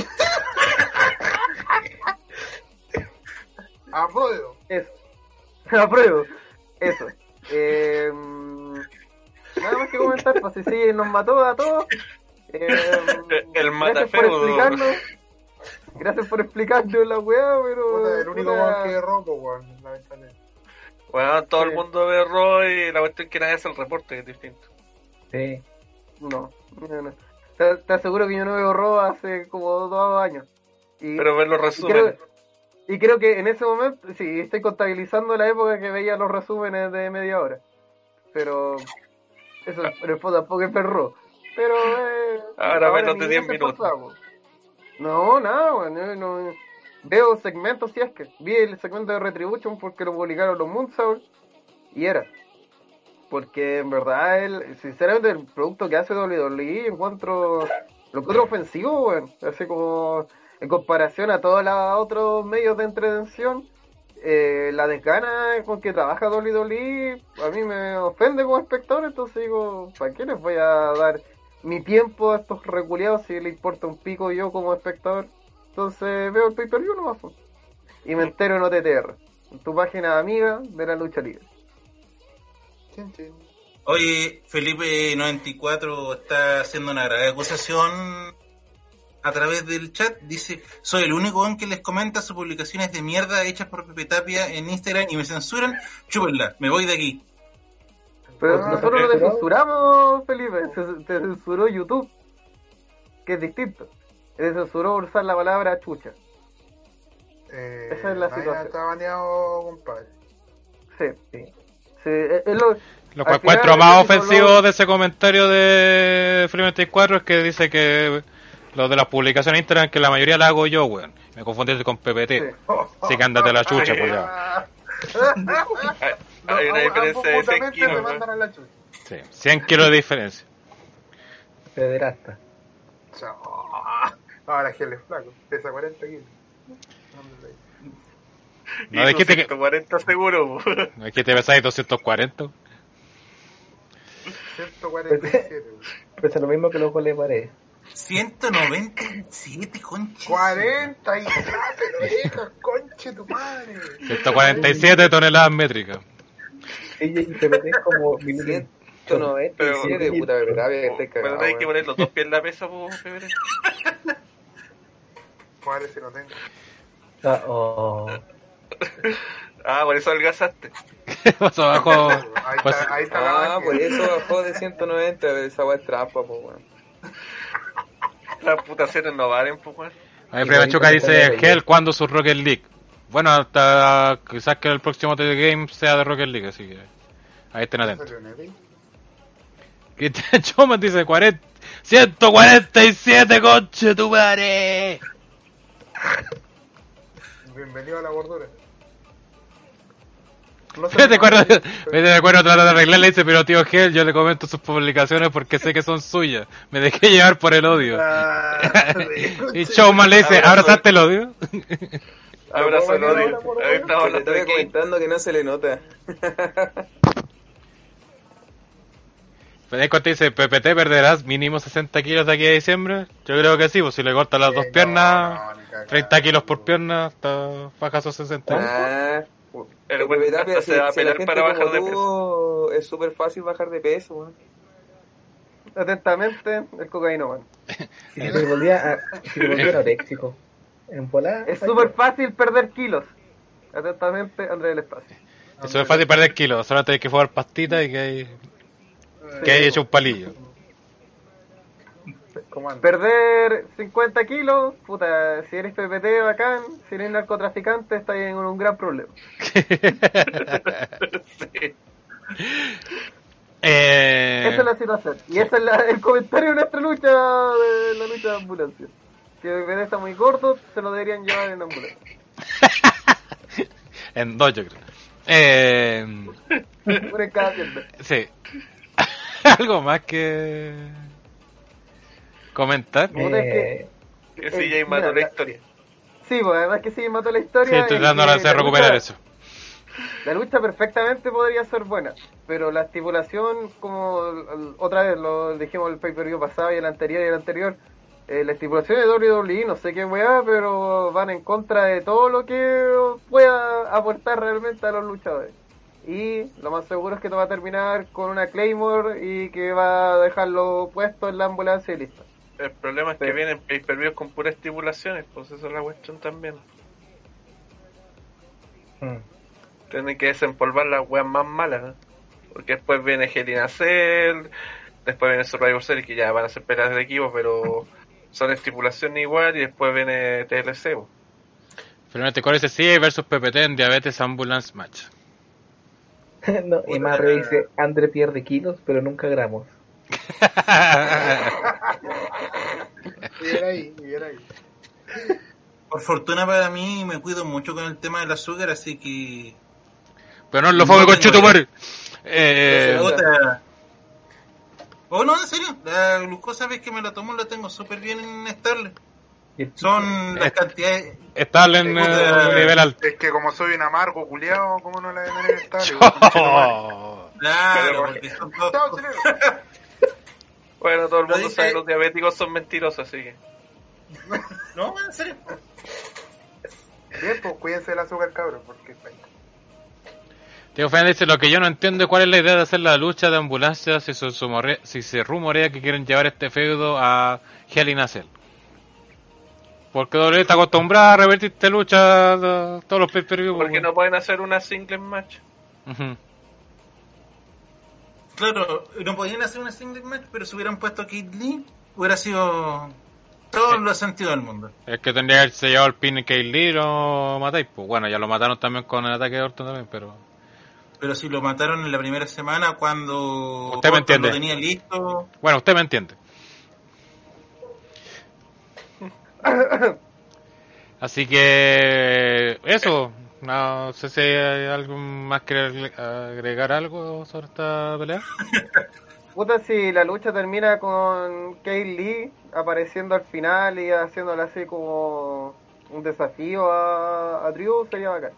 S2: Apruebo.
S7: Eso. Apruebo. Eso. Eh, nada más que comentar, pues si sí, nos mató a todos. Eh,
S4: El
S7: gracias por
S4: matafeudo.
S7: explicarnos. Gracias por explicarnos la weá, pero.
S2: Puta, el único weón que robo, weón, lamentablemente.
S4: Bueno, todo el mundo ve Raw y la cuestión es que nadie hace el reporte, que es distinto.
S10: Sí.
S7: No, no, no. Te, te aseguro que yo no veo Raw hace como dos años. Y,
S4: Pero ver los
S7: y
S4: resúmenes.
S7: creo, y creo que en ese momento, sí, estoy contabilizando la época que veía los resúmenes de media hora. Pero eso en el fondo tampoco es perro. Pero eh,
S4: Ahora menos
S7: ni
S4: de 10
S7: eso
S4: minutos.
S7: pasamos. No, nada, weón, no. Veo segmentos si es que. Vi el segmento de Retribution porque lo publicaron los Moonsault y era. Porque en verdad, el, sinceramente, el producto que hace WWE encuentro, lo encuentro ofensivo, weón. Así como en comparación a todos los otros medios de entretención, eh, la desgana con que trabaja WWE a mí me ofende como espectador. Entonces digo, ¿para qué les voy a dar mi tiempo a estos reculeados si le importa un pico yo como espectador? Entonces veo el pay-per-view nomás. po. Y me entero en OTTR, en tu página amiga de la lucha libre.
S1: Oye, Felipe94 está haciendo una grave acusación a través del chat. Dice, soy el único en que les comenta sus publicaciones de mierda hechas por Pepe Tapia en Instagram y me censuran. Chúpenla, me voy de aquí.
S7: Pero
S10: ¿No te
S7: nosotros no te censuramos, Felipe. Se- Te censuró YouTube, que es distinto. Te censuró usar la palabra chucha.
S2: Eh,
S7: Esa es la situación.
S2: Está baneado, compadre.
S7: Sí, sí. sí es, es lo,
S3: Lo que encuentro más
S7: lo-
S3: ofensivo de ese comentario de Free 24 es que dice que lo de las publicaciones en Instagram que la mayoría la hago yo, weón. Me confundiste con PPT. Así que ándate a la chucha, pues ya.
S4: Hay, hay una diferencia de
S2: ambos
S4: 100
S2: mutuamente
S4: kilos.
S3: Sí. 100 kilos de diferencia.
S10: Pederasta.
S2: Ahora que él es flaco, pesa 40 kilos.
S3: No dijiste que,
S4: 140 seguro.
S3: no dijiste que pesáis 240.
S2: 147, weón.
S10: Pesa lo mismo que los goles de pared.
S1: 197, concha.
S2: 47, lo dejas, conche tu madre.
S3: 147 toneladas métricas.
S10: Ella y PPT es como minuto
S8: 197, puta verdad,
S4: Pero hay que poner los dos pies en la mesa, po, Pepe.
S2: Madre si no tengo.
S10: Ah, oh.
S4: Ah, por eso adelgazaste.
S3: Pasó abajo.
S2: Ahí
S3: Pues-
S2: está, ahí está
S8: Ah, por eso bajó de 190, esa weá es trampa, pues weón.
S4: Las putaciones no valen, pues, weón.
S3: Ahí Pregachuca dice Hell cuando su Rocket League. Bueno, hasta quizás que el próximo TD Game sea de Rocket League, así que ahí estén atentos. Cristian Chomas dice 40, 147 coche tu madre.
S2: Bienvenido a la
S7: se
S3: Me de acuerdo, me de acuerdo tratar de arreglar, le dice, pero tío Gel, yo le comento sus publicaciones porque sé que son suyas. Me dejé llevar por el odio.
S7: Ah,
S3: Y Showman le dice, ¿abrazaste el odio?
S4: Abrazo el
S7: ¿Cómo
S4: odio. estamos de Kane.
S8: comentando que no se le nota.
S3: Cuando te dice, PPT perderás mínimo 60 kilos de aquí a diciembre. Yo creo que sí, pues si le cortas las dos
S2: no,
S3: piernas,
S2: no, ni cagando.
S3: 30 kilos por pierna, hasta baja esos 60.
S8: Ah,
S4: El hasta
S8: si-
S4: se va a
S8: si
S4: pelear para bajar de peso.
S8: Es súper fácil bajar de peso, weón.
S7: Atentamente, el cocainoman.
S10: Si te volvía, a, si volvía. En.
S7: Es súper fácil perder kilos. Atentamente, Andrés del Espacio.
S3: Es fácil perder kilos, solo tienes que jugar pastita y que hay, que hay hecho un palillo.
S7: Perder 50 kilos, puta, si eres PPT bacán, si eres narcotraficante, estás en un gran problema.
S4: Sí.
S3: Eh,
S7: Esa es la situación. Y ese es la- el comentario de nuestra lucha, de la lucha de ambulancia. Que PPT está muy corto, se lo deberían llevar en ambulancia.
S3: en dos, yo creo. Eh, sí. ¿Algo más que comentar?
S7: Puta, es que-
S10: Eh,
S4: Que CJ mató la
S7: la-
S4: historia.
S7: Sí, pues además que sí mató la
S3: Sí,
S7: historia.
S3: estoy
S7: y
S3: tratando
S7: que
S3: de
S7: la
S3: recuperar eso.
S7: La lucha perfectamente podría ser buena, pero la estipulación, como otra vez lo dijimos el pay-per-view pasado y el anterior y el anterior, eh, la estipulación de WWE, no sé qué weá, pero van en contra de todo lo que pueda aportar realmente a los luchadores. Y lo más seguro es que esto va a terminar con una Claymore y que va a dejarlo puesto en la ambulancia y listo.
S4: El problema es que vienen pay per views con puras estipulaciones, pues esa es la cuestión también.
S10: mm.
S4: Tienen que desempolvar las weas más malas, ¿no? Porque después viene Hell in a Cell, después viene Survivor Series, que ya van a ser peleas de equipo, pero son estipulaciones igual, y después viene TLC. po.
S3: Finalmente, ¿cuál es el CA versus PPT en Diabetes Ambulance Match?
S10: no, y más arriba dice, Andre pierde kilos, pero nunca gramos.
S2: Ahí, ahí.
S1: Por fortuna para mí me cuido mucho con el tema del azúcar, así que...
S3: Pero no lo
S1: No
S3: fue con
S1: tengo
S3: Chutumare. Eh.
S1: Oh, no, en serio, la glucosa ves que me la tomo la tengo súper bien estable. Son las cantidades...
S3: estable en eh, nivel alto.
S2: Es que como soy un amargo culiao, ¿cómo no la en el estadio?
S3: Oh.
S1: Claro, porque son.
S2: Chao.
S4: Bueno, todo el mundo
S1: dice-
S4: sabe que los diabéticos son mentirosos, así que.
S1: No, en serio.
S2: Bien, pues cuídense del azúcar, cabrón, porque está ahí.
S3: Tío Fernández dice, lo que yo no entiendo es cuál es la idea de hacer la lucha de ambulancia si se, sumorea- si se rumorea que quieren llevar este feudo a Hell in a Cell. Porque WWE está acostumbrada a revertir esta lucha de todos los pay-per-view. pues,
S4: Porque no pueden hacer una single match.
S1: Claro, no podían hacer una single match, pero si hubieran puesto a Kid Lee, hubiera sido todo los sentido del mundo.
S3: Es que tendría que haberse llevado el pin Kate Lee o matáis. Pues bueno, ya lo mataron también con el ataque de Orton también, pero...
S1: Pero si lo mataron en la primera semana cuando
S3: Usted me
S1: Orton
S3: entiende.
S1: lo tenía listo.
S3: Bueno, usted me entiende. Así que eso, no sé si hay algo más que agre- agregar algo sobre esta pelea.
S7: Puta, si la lucha termina con Kay Lee apareciendo al final y haciéndole así como un desafío a, a Drew, sería bacán.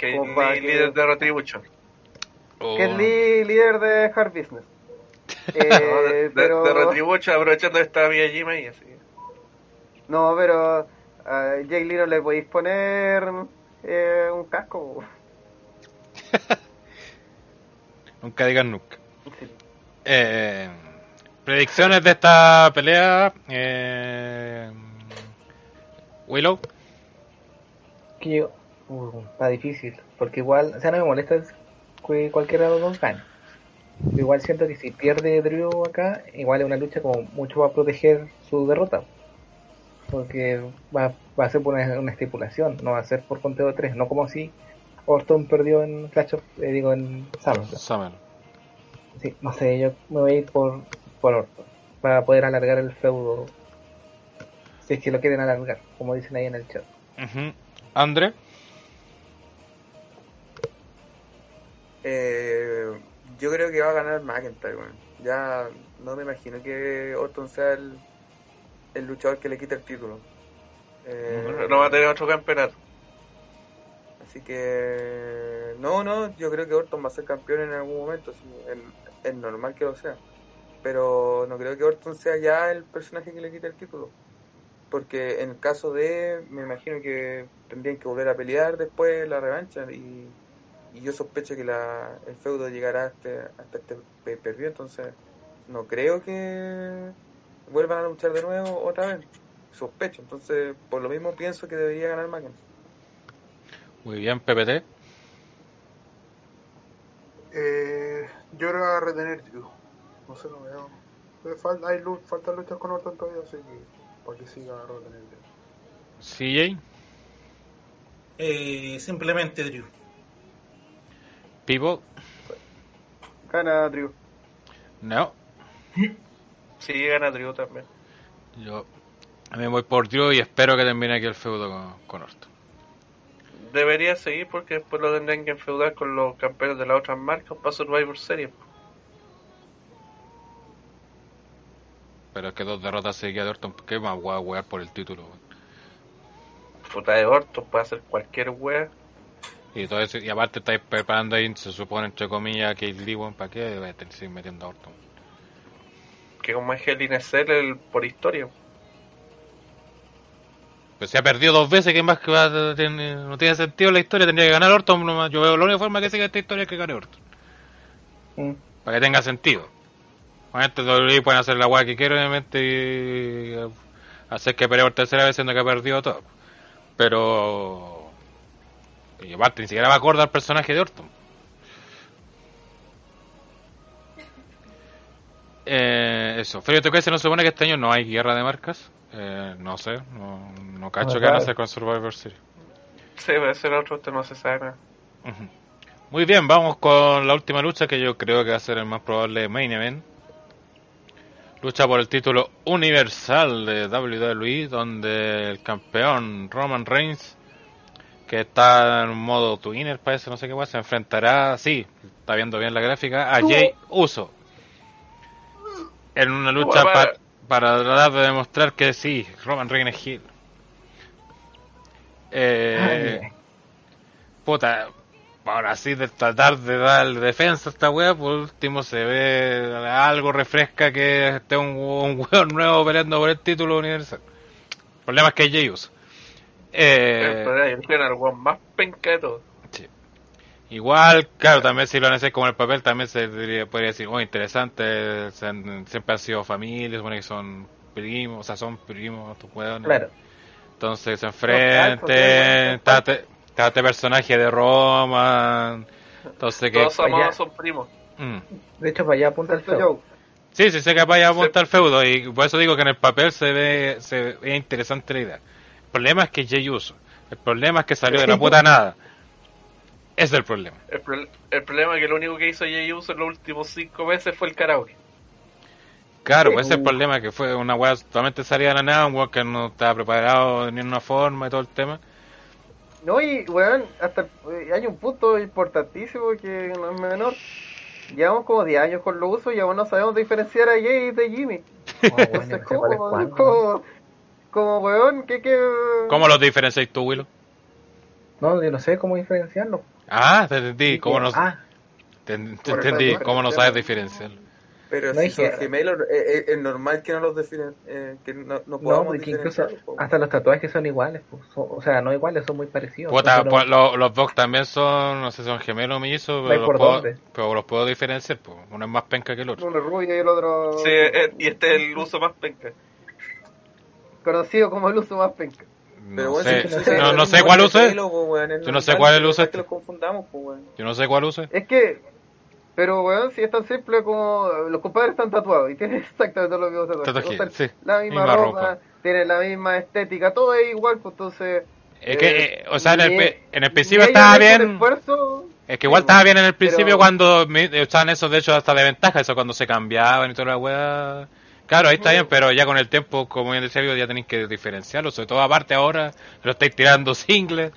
S4: Ni
S7: que-
S4: líder de Retribution.
S3: Oh.
S7: Kay Lee, líder de Hard Business. Eh, pero,
S4: de Retribution, aprovechando esta Villa Jima y así.
S7: no, pero a Jay Lee no le podéis poner eh, un casco.
S3: Nunca digan nunca. Eh, predicciones de esta pelea. Eh, Willow.
S10: Que yo, uh, está difícil, porque igual, o sea, no me molesta que cualquiera de los dos gane. Igual siento que si pierde Drew acá, igual es una lucha como mucho va a proteger su derrota. Porque va, va a ser por una, una estipulación, no va a ser por conteo de tres, no como si Orton perdió en Clash of, eh, digo, en SummerSlam.
S3: Summer.
S10: Sí, no sé, yo me voy a ir por, por Orton, para poder alargar el feudo. Si es que lo quieren alargar, como dicen ahí en el chat.
S3: Ujú. Andre.
S8: Eh, yo creo que va a ganar McIntyre, weón. Ya no me imagino que Orton sea el, el luchador que le quite el título. Eh,
S4: No va a tener otro campeonato.
S8: Así que no, no, yo creo que Orton va a ser campeón en algún momento, es normal que lo sea. Pero no creo que Orton sea ya el personaje que le quite el título. Porque en el caso de, me imagino que tendrían que volver a pelear después la revancha y, y yo sospecho que la, el feudo llegará hasta, hasta este pay-per-view, entonces no creo que vuelvan a luchar de nuevo otra vez. Sospecho, entonces por lo mismo pienso que debería ganar McIntyre.
S3: Muy bien, PPT.
S2: Eh, yo creo que va a retener Drew. No sé, no veo. Eh, fal- hay lu- faltan luchas con Orton todavía, así que para que siga a retener Drew.
S3: CJ.
S1: Eh, simplemente Drew.
S3: Pipo.
S7: Gana Drew.
S3: No.
S4: Sí, gana Drew también.
S3: Yo me voy por Drew y espero que termine aquí el feudo con, con Orton.
S4: Debería seguir porque después lo tendrán que enfeudar con los campeones de las otras marcas para Survivor Series.
S3: Pero es que dos derrotas seguidas de Orton, ¿qué más voy a wear por el título?
S4: Puta de Orton puede hacer cualquier wea.
S3: Y todo eso, y aparte estáis preparando ahí, se supone, entre comillas, que Lee, weón, ¿para qué voy a tener que seguir metiendo a Orton?
S4: Que como es Hell in a Cell el- por historia.
S3: Pues se ha perdido dos veces, ¿qué más que va a tener? No tiene sentido la historia, tendría que ganar Orton nomás. Yo veo la única forma que siga esta historia es que gane Orton.
S15: Mm.
S3: Para que tenga sentido. Obviamente WWE pueden hacer la weá que quieren, obviamente, y hacer que pelee por tercera vez siendo que ha perdido todo. Pero... Y aparte, ni siquiera va acorde al personaje de Orton. Eh, eso, Freddy ¿tú se nos supone que este año no hay guerra de marcas? Eh, no sé, no, no cacho
S4: No
S3: van a hacer con Survivor Series.
S4: Sí, va a ser otro, no se sabe.
S3: Muy bien, vamos con la última lucha que yo creo que va a ser el más probable main event. Lucha por el título universal de WWE, donde el campeón Roman Reigns, que está en un modo twinner, parece, no sé qué más, se enfrentará, sí, está viendo bien la gráfica, a Jay Uso. En una lucha
S4: Bueno,
S3: pa- para tratar de demostrar que sí, Roman Reigns es heel. Eh, puta, ahora sí de tratar de dar defensa a esta wea, por último se ve algo refresca que esté un, un weón nuevo peleando por el título universal. El problema es que es Jey Uso. Eh,
S4: Pero ahí tiene al weón más penca de todo.
S3: Igual, claro, también si lo han hecho como el papel, también se diría- podría decir, oh, interesante, se han- siempre han sido familias, supone que son primos, o sea, son primos, estos hueones.
S10: Claro.
S3: Entonces se
S10: sí,
S3: este está este personaje de Roman, entonces que...
S4: Todos amados son primos.
S3: Mm.
S10: De hecho, para allá apunta el feudo.
S3: Sí, sí, sé que vaya a apuntar feudo y por eso digo que en el papel se ve, se ve es interesante la idea. El problema es que es Jey Uso. El problema es que salió de la puta nada. Ese es el problema.
S4: El, pro- el problema es que lo único que hizo Jey Uso en los últimos cinco meses fue el karaoke.
S3: Claro, pues ese es el problema, que fue una weá totalmente salida de la nada, un weón que no estaba preparado ni en una forma y todo el tema.
S7: No, y weón, hasta eh, hay un punto importantísimo que no es menor. Llevamos como 10 años con los usos y aún no sabemos diferenciar a Jay de Jimmy. ¿cómo, como, como weón, que que.
S3: ¿Cómo los diferenciáis tú, Willow?
S10: No, yo no sé cómo diferenciarlo.
S3: Ah, te entendí, ¿cómo no,
S10: Ah.
S3: te, te entendí,
S8: no
S3: ¿cómo no sabes diferenciarlo?
S8: Pero
S10: No
S8: si son gemelos, eh, eh, es normal que no los definen, eh, que no, no
S10: No,
S8: podamos
S10: porque incluso
S8: diferenciarlos, po.
S10: hasta los tatuajes son iguales. pues, son- o sea, no iguales, son muy parecidos.
S3: Puta, pues, lo- los Vox también son, no sé si son gemelos o mellizos,
S10: No
S3: pero, los puedo, pero los puedo diferenciar, pues. uno es más penca que el otro.
S7: Uno es rubio y el otro.
S4: Sí, eh, y este es el uso más penca.
S7: Conocido como el uso más penca.
S8: Pero
S3: No
S8: bueno,
S3: sé,
S8: si-
S3: no, no cuál
S8: si-
S3: uso es.
S8: pelo, po, weón, es
S3: Yo no sé cuál es el uso
S8: que los confundamos, po, weón.
S3: Yo no sé cuál uso es.
S7: Es que. Pero weón, si es tan simple como. Los compadres están tatuados y tienen exactamente los mismos tatuajes.
S3: Tatuaje,
S7: Usan
S3: sí,
S7: La misma,
S3: misma
S7: ropa,
S3: ropa.
S7: tienen la misma estética, todo es igual, pues entonces.
S3: Es que, eh, o sea, en el, en el principio estaba bien.
S7: esfuerzo,
S3: Es que igual
S7: Sí,
S3: estaba bien en el principio
S7: pero-
S3: cuando me- usaban eso, de hecho, hasta de ventaja, eso cuando se cambiaban y toda la weá. Claro, ahí está bien, pero ya con el tiempo, como bien decía, ya tenéis que diferenciarlo, sobre todo aparte ahora, lo estáis tirando singles.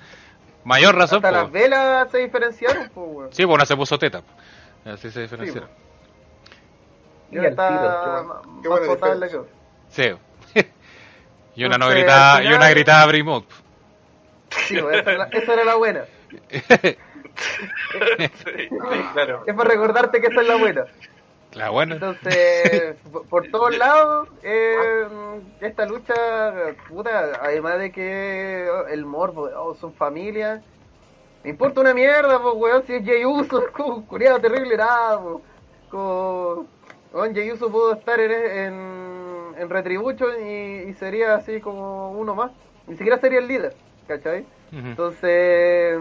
S3: Mayor razón,
S7: Hasta
S3: po.
S7: las velas se diferenciaron, pues, weón.
S3: Sí, pues una se puso teta. Así se diferenciaron.
S7: Ya
S10: Y
S7: está más
S2: qué buena
S7: potable que.
S3: Sí. y una no
S7: Entonces,
S3: gritaba,
S7: al
S3: y una
S7: final-
S3: Brimot.
S7: Sí, esa, era la- esa era la buena.
S4: Sí, claro.
S7: Es para recordarte que esa es la buena.
S3: La buena.
S7: Entonces, por- todos lados, eh, esta lucha, puta, además de que el morbo, oh, son familia, me importa una mierda, pues, weón, si es Jey Uso, es como un culiado terrible, nada, pues, como, weón, Jey Uso pudo estar en, en, en Retribution y, y sería así como uno más, ni siquiera sería el líder, ¿cachai? Entonces,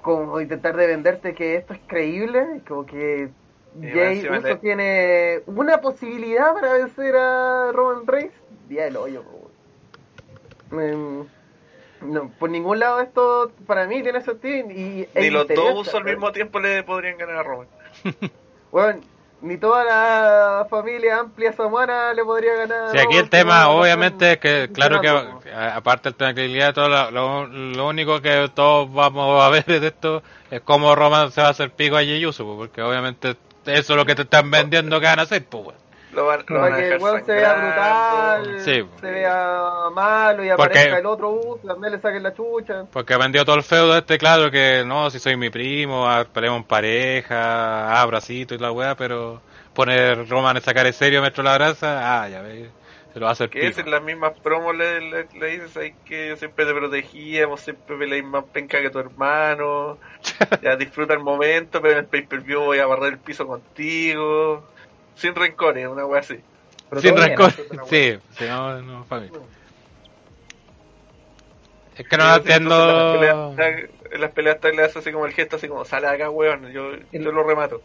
S7: como intentar de venderte que esto es creíble, como que Jay
S4: encima
S7: Uso
S4: le-
S7: tiene una posibilidad para vencer a Roman Reigns, día del hoyo. Mm, no, por ningún lado esto para mí tiene sentido y
S4: Ni los dos usos al mismo tiempo le podrían ganar a Roman.
S7: Weón, ni toda la familia amplia samuana le podría ganar.
S3: Sí, aquí el tema,
S7: no, no
S3: obviamente, es que, claro que, aparte de credibilidad, todo lo, lo- lo único que todos vamos a ver de esto es cómo Roman se va a hacer pico a Jey Uso, pues, porque obviamente eso es lo que te están vendiendo que van a hacer, pues, weón.
S4: Lo van, lo van
S7: Para
S4: a
S7: que el weón se vea brutal,
S3: Sí.
S7: se vea malo y
S3: Porque-
S7: aparezca el otro Uso, también le saquen la chucha.
S3: Porque vendió todo el feudo este, claro, que no, si soy mi primo, peleamos en pareja, abracito y la weá, pero poner Roman en sacar en serio metro la brasa, ah, ya ves, se lo va a hacer
S4: Que es en las mismas promos le, le, le dices ahí que yo siempre te protegíamos, siempre peleáis más penca que tu hermano. ya disfruta el momento, pero en el pay per view voy a barrer el piso contigo. Sin rencores, una wea así.
S10: Pero
S3: Sin
S10: todo bien,
S3: rencor,
S10: ¿no?
S3: sí, sí, no, no, para mí. Es que no
S4: Sí,
S3: lo entiendo.
S4: En las peleas, tag- en las peleas le hace así como el gesto, así como sale de acá, weón. Yo, yo lo remato.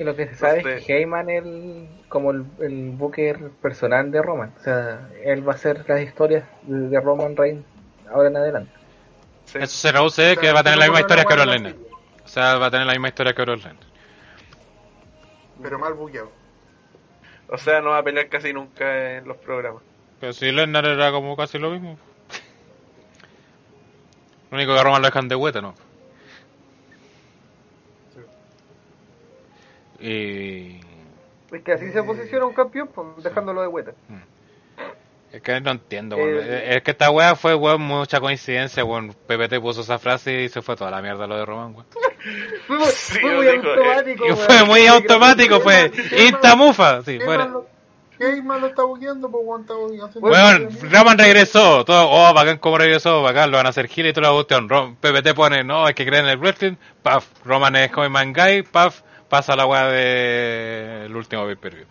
S10: Y lo que se sabe es que Heyman es el, como el, el booker personal de Roman. O sea, él va a hacer las historias de, de Roman Reigns ahora en adelante.
S4: Sí.
S3: Eso se reduce que va a tener la misma historia que Lesnar. O sea, va a tener la misma historia que Lesnar.
S2: Pero mal buqueado.
S4: O sea, no va a pelear casi nunca en los programas.
S3: Pero si Lesnar era como casi lo mismo. Lo único que a Roman lo dejan de vuelta, ¿no? Y...
S7: Es que así se posiciona un campeón, pues, dejándolo de vuelta.
S3: Es que no entiendo,
S7: Eh.
S3: Es que esta weá fue, weón, mucha coincidencia, weón. PPT puso esa frase y se fue toda la mierda lo de Roman, weón.
S7: Fue, muy-
S4: Sí,
S7: fue muy
S4: digo,
S7: automático, weón.
S3: fue muy automático, fue insta-mufa. Sí,
S2: ¿Qué
S3: fuera.
S2: más lo- ¿Qué más lo está buqueando? Pues, weón, está
S3: Weón, Roman regresó, todo, oh, bacán como regresó, bacán, lo van a hacer gira y toda la cuestión. PPT pone, no, hay que creer en el wrestling, paf, Roman es como Guy, paf, pasa la weá de el último pay per view.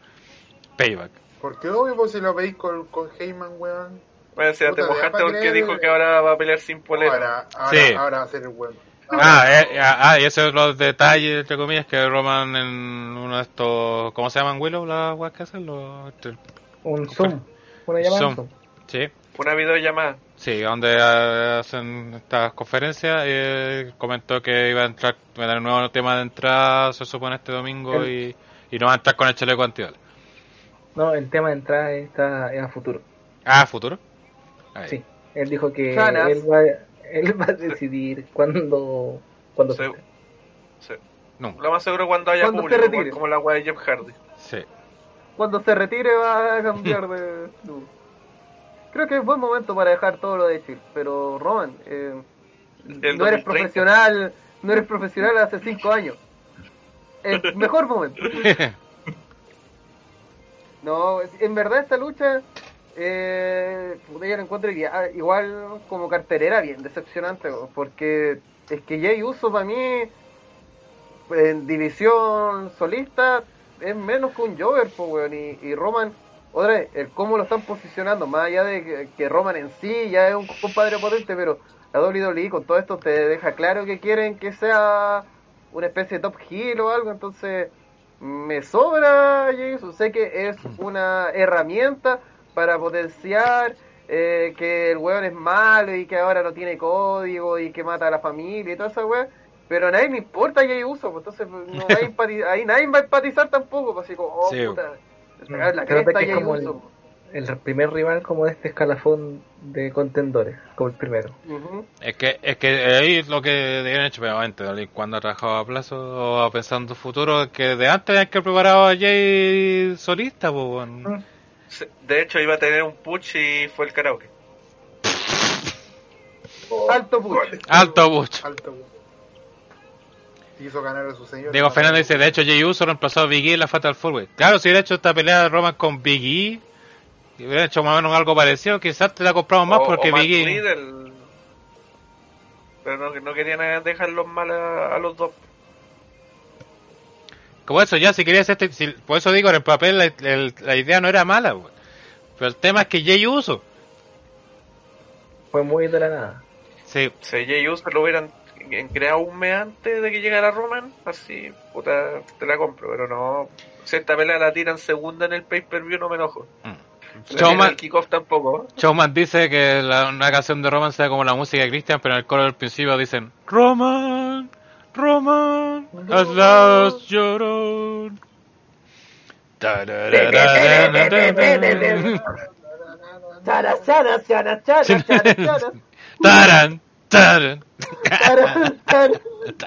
S3: Payback.
S2: ¿Por qué obvio? Pues si lo veis con, con Heyman, weón.
S4: Bueno, si ya te mojaste porque
S2: creer-
S4: dijo que ahora va a pelear sin polera.
S2: Ahora, ahora,
S3: Sí.
S2: ahora va a ser el weón.
S3: Ah, eh, ah, ah, y ese es los detalles, entre comillas, que Roman en uno de estos, ¿cómo se llaman, Willow, las weas que hacen? Los, este,
S10: Un Zoom, una llamada
S3: Zoom.
S10: Zoom.
S3: sí,
S4: Una videollamada.
S3: Sí, donde eh, hacen estas conferencias, eh, comentó que iba a entrar, iba a tener un nuevo tema de entrada, se supone este domingo,
S10: El-
S3: y, y no va a entrar con el chaleco antibala.
S10: No, el tema de entrada está es a futuro.
S3: Ah, futuro. Ahí.
S10: Sí, él dijo que él va, él va a decidir cuándo,
S4: Sí.
S10: se
S4: Sí.
S3: No,
S4: Lo más seguro cuando haya
S7: Cuando se
S4: público,
S7: retire.
S4: como la wea de Jeff Hardy.
S3: sí.
S7: Cuando se retire va a cambiar de. Creo que es buen momento para dejar todo lo de Chile, pero Roman, eh, no eres
S4: 2030.
S7: profesional, no eres profesional hace cinco años. El mejor momento. No, en verdad esta lucha, eh, yo la encuentro ah, igual como carterera bien decepcionante, porque es que Jay Uso para mí en división solista es menos que un Jover, y, y Roman, otra vez, el cómo lo están posicionando, más allá de que, que Roman en sí ya es un compadre potente, pero la WWE con todo esto te deja claro que quieren que sea una especie de top heel o algo, entonces me sobra Uso. sé que es una herramienta para potenciar eh, que el weón es malo y que ahora no tiene código y que mata a la familia y toda esa weón, pero a nadie me importa Jey Uso, pues, entonces no empati- ahí nadie va a empatizar tampoco, pues así como, oh
S3: Sí.
S7: puta, la
S10: Creo que
S7: cresta
S10: es como el- primer rival como de este escalafón de contendores, como el primero.
S3: Es que, es que ahí es lo que deben hecho, pero obviamente, cuando ha trabajado a plazo o pensando en futuro, es que de antes hay que preparar a Jay solista, pues, bueno.
S4: De hecho, iba a tener un push y fue el karaoke.
S7: Alto push.
S3: Alto Buch.
S2: Alto. Hizo ganar a su señor.
S3: Diego Fernández dice, de hecho Jey Uso reemplazó a Big E en la Fatal Four. Claro, si hubiera hecho esta pelea de Roman con Big E, y hubiera hecho más o menos algo parecido, quizás te la compramos más
S4: O-
S3: porque
S4: o
S3: Big E...
S4: Pero no, no querían dejarlos mal a, a los dos.
S3: Como eso, ya, si querías este, si- por eso digo, en el papel la, el- la idea no era mala. Pero el tema es que Jey Uso,
S10: Fue muy de la nada.
S3: sí,
S4: Si Jey Uso lo hubieran creado un mes antes de que llegara Roman, así, puta, te la compro. Pero no, si esta pelea la tiran segunda en el pay-per-view, no me enojo. Si la tiran
S3: Showman,
S4: al kickoff tampoco.
S3: Showman dice que la- una canción de Roman sea como la música de Christian, pero en el coro del principio dicen Roman, Roman, has last
S7: chara.
S3: Taran,
S7: chara.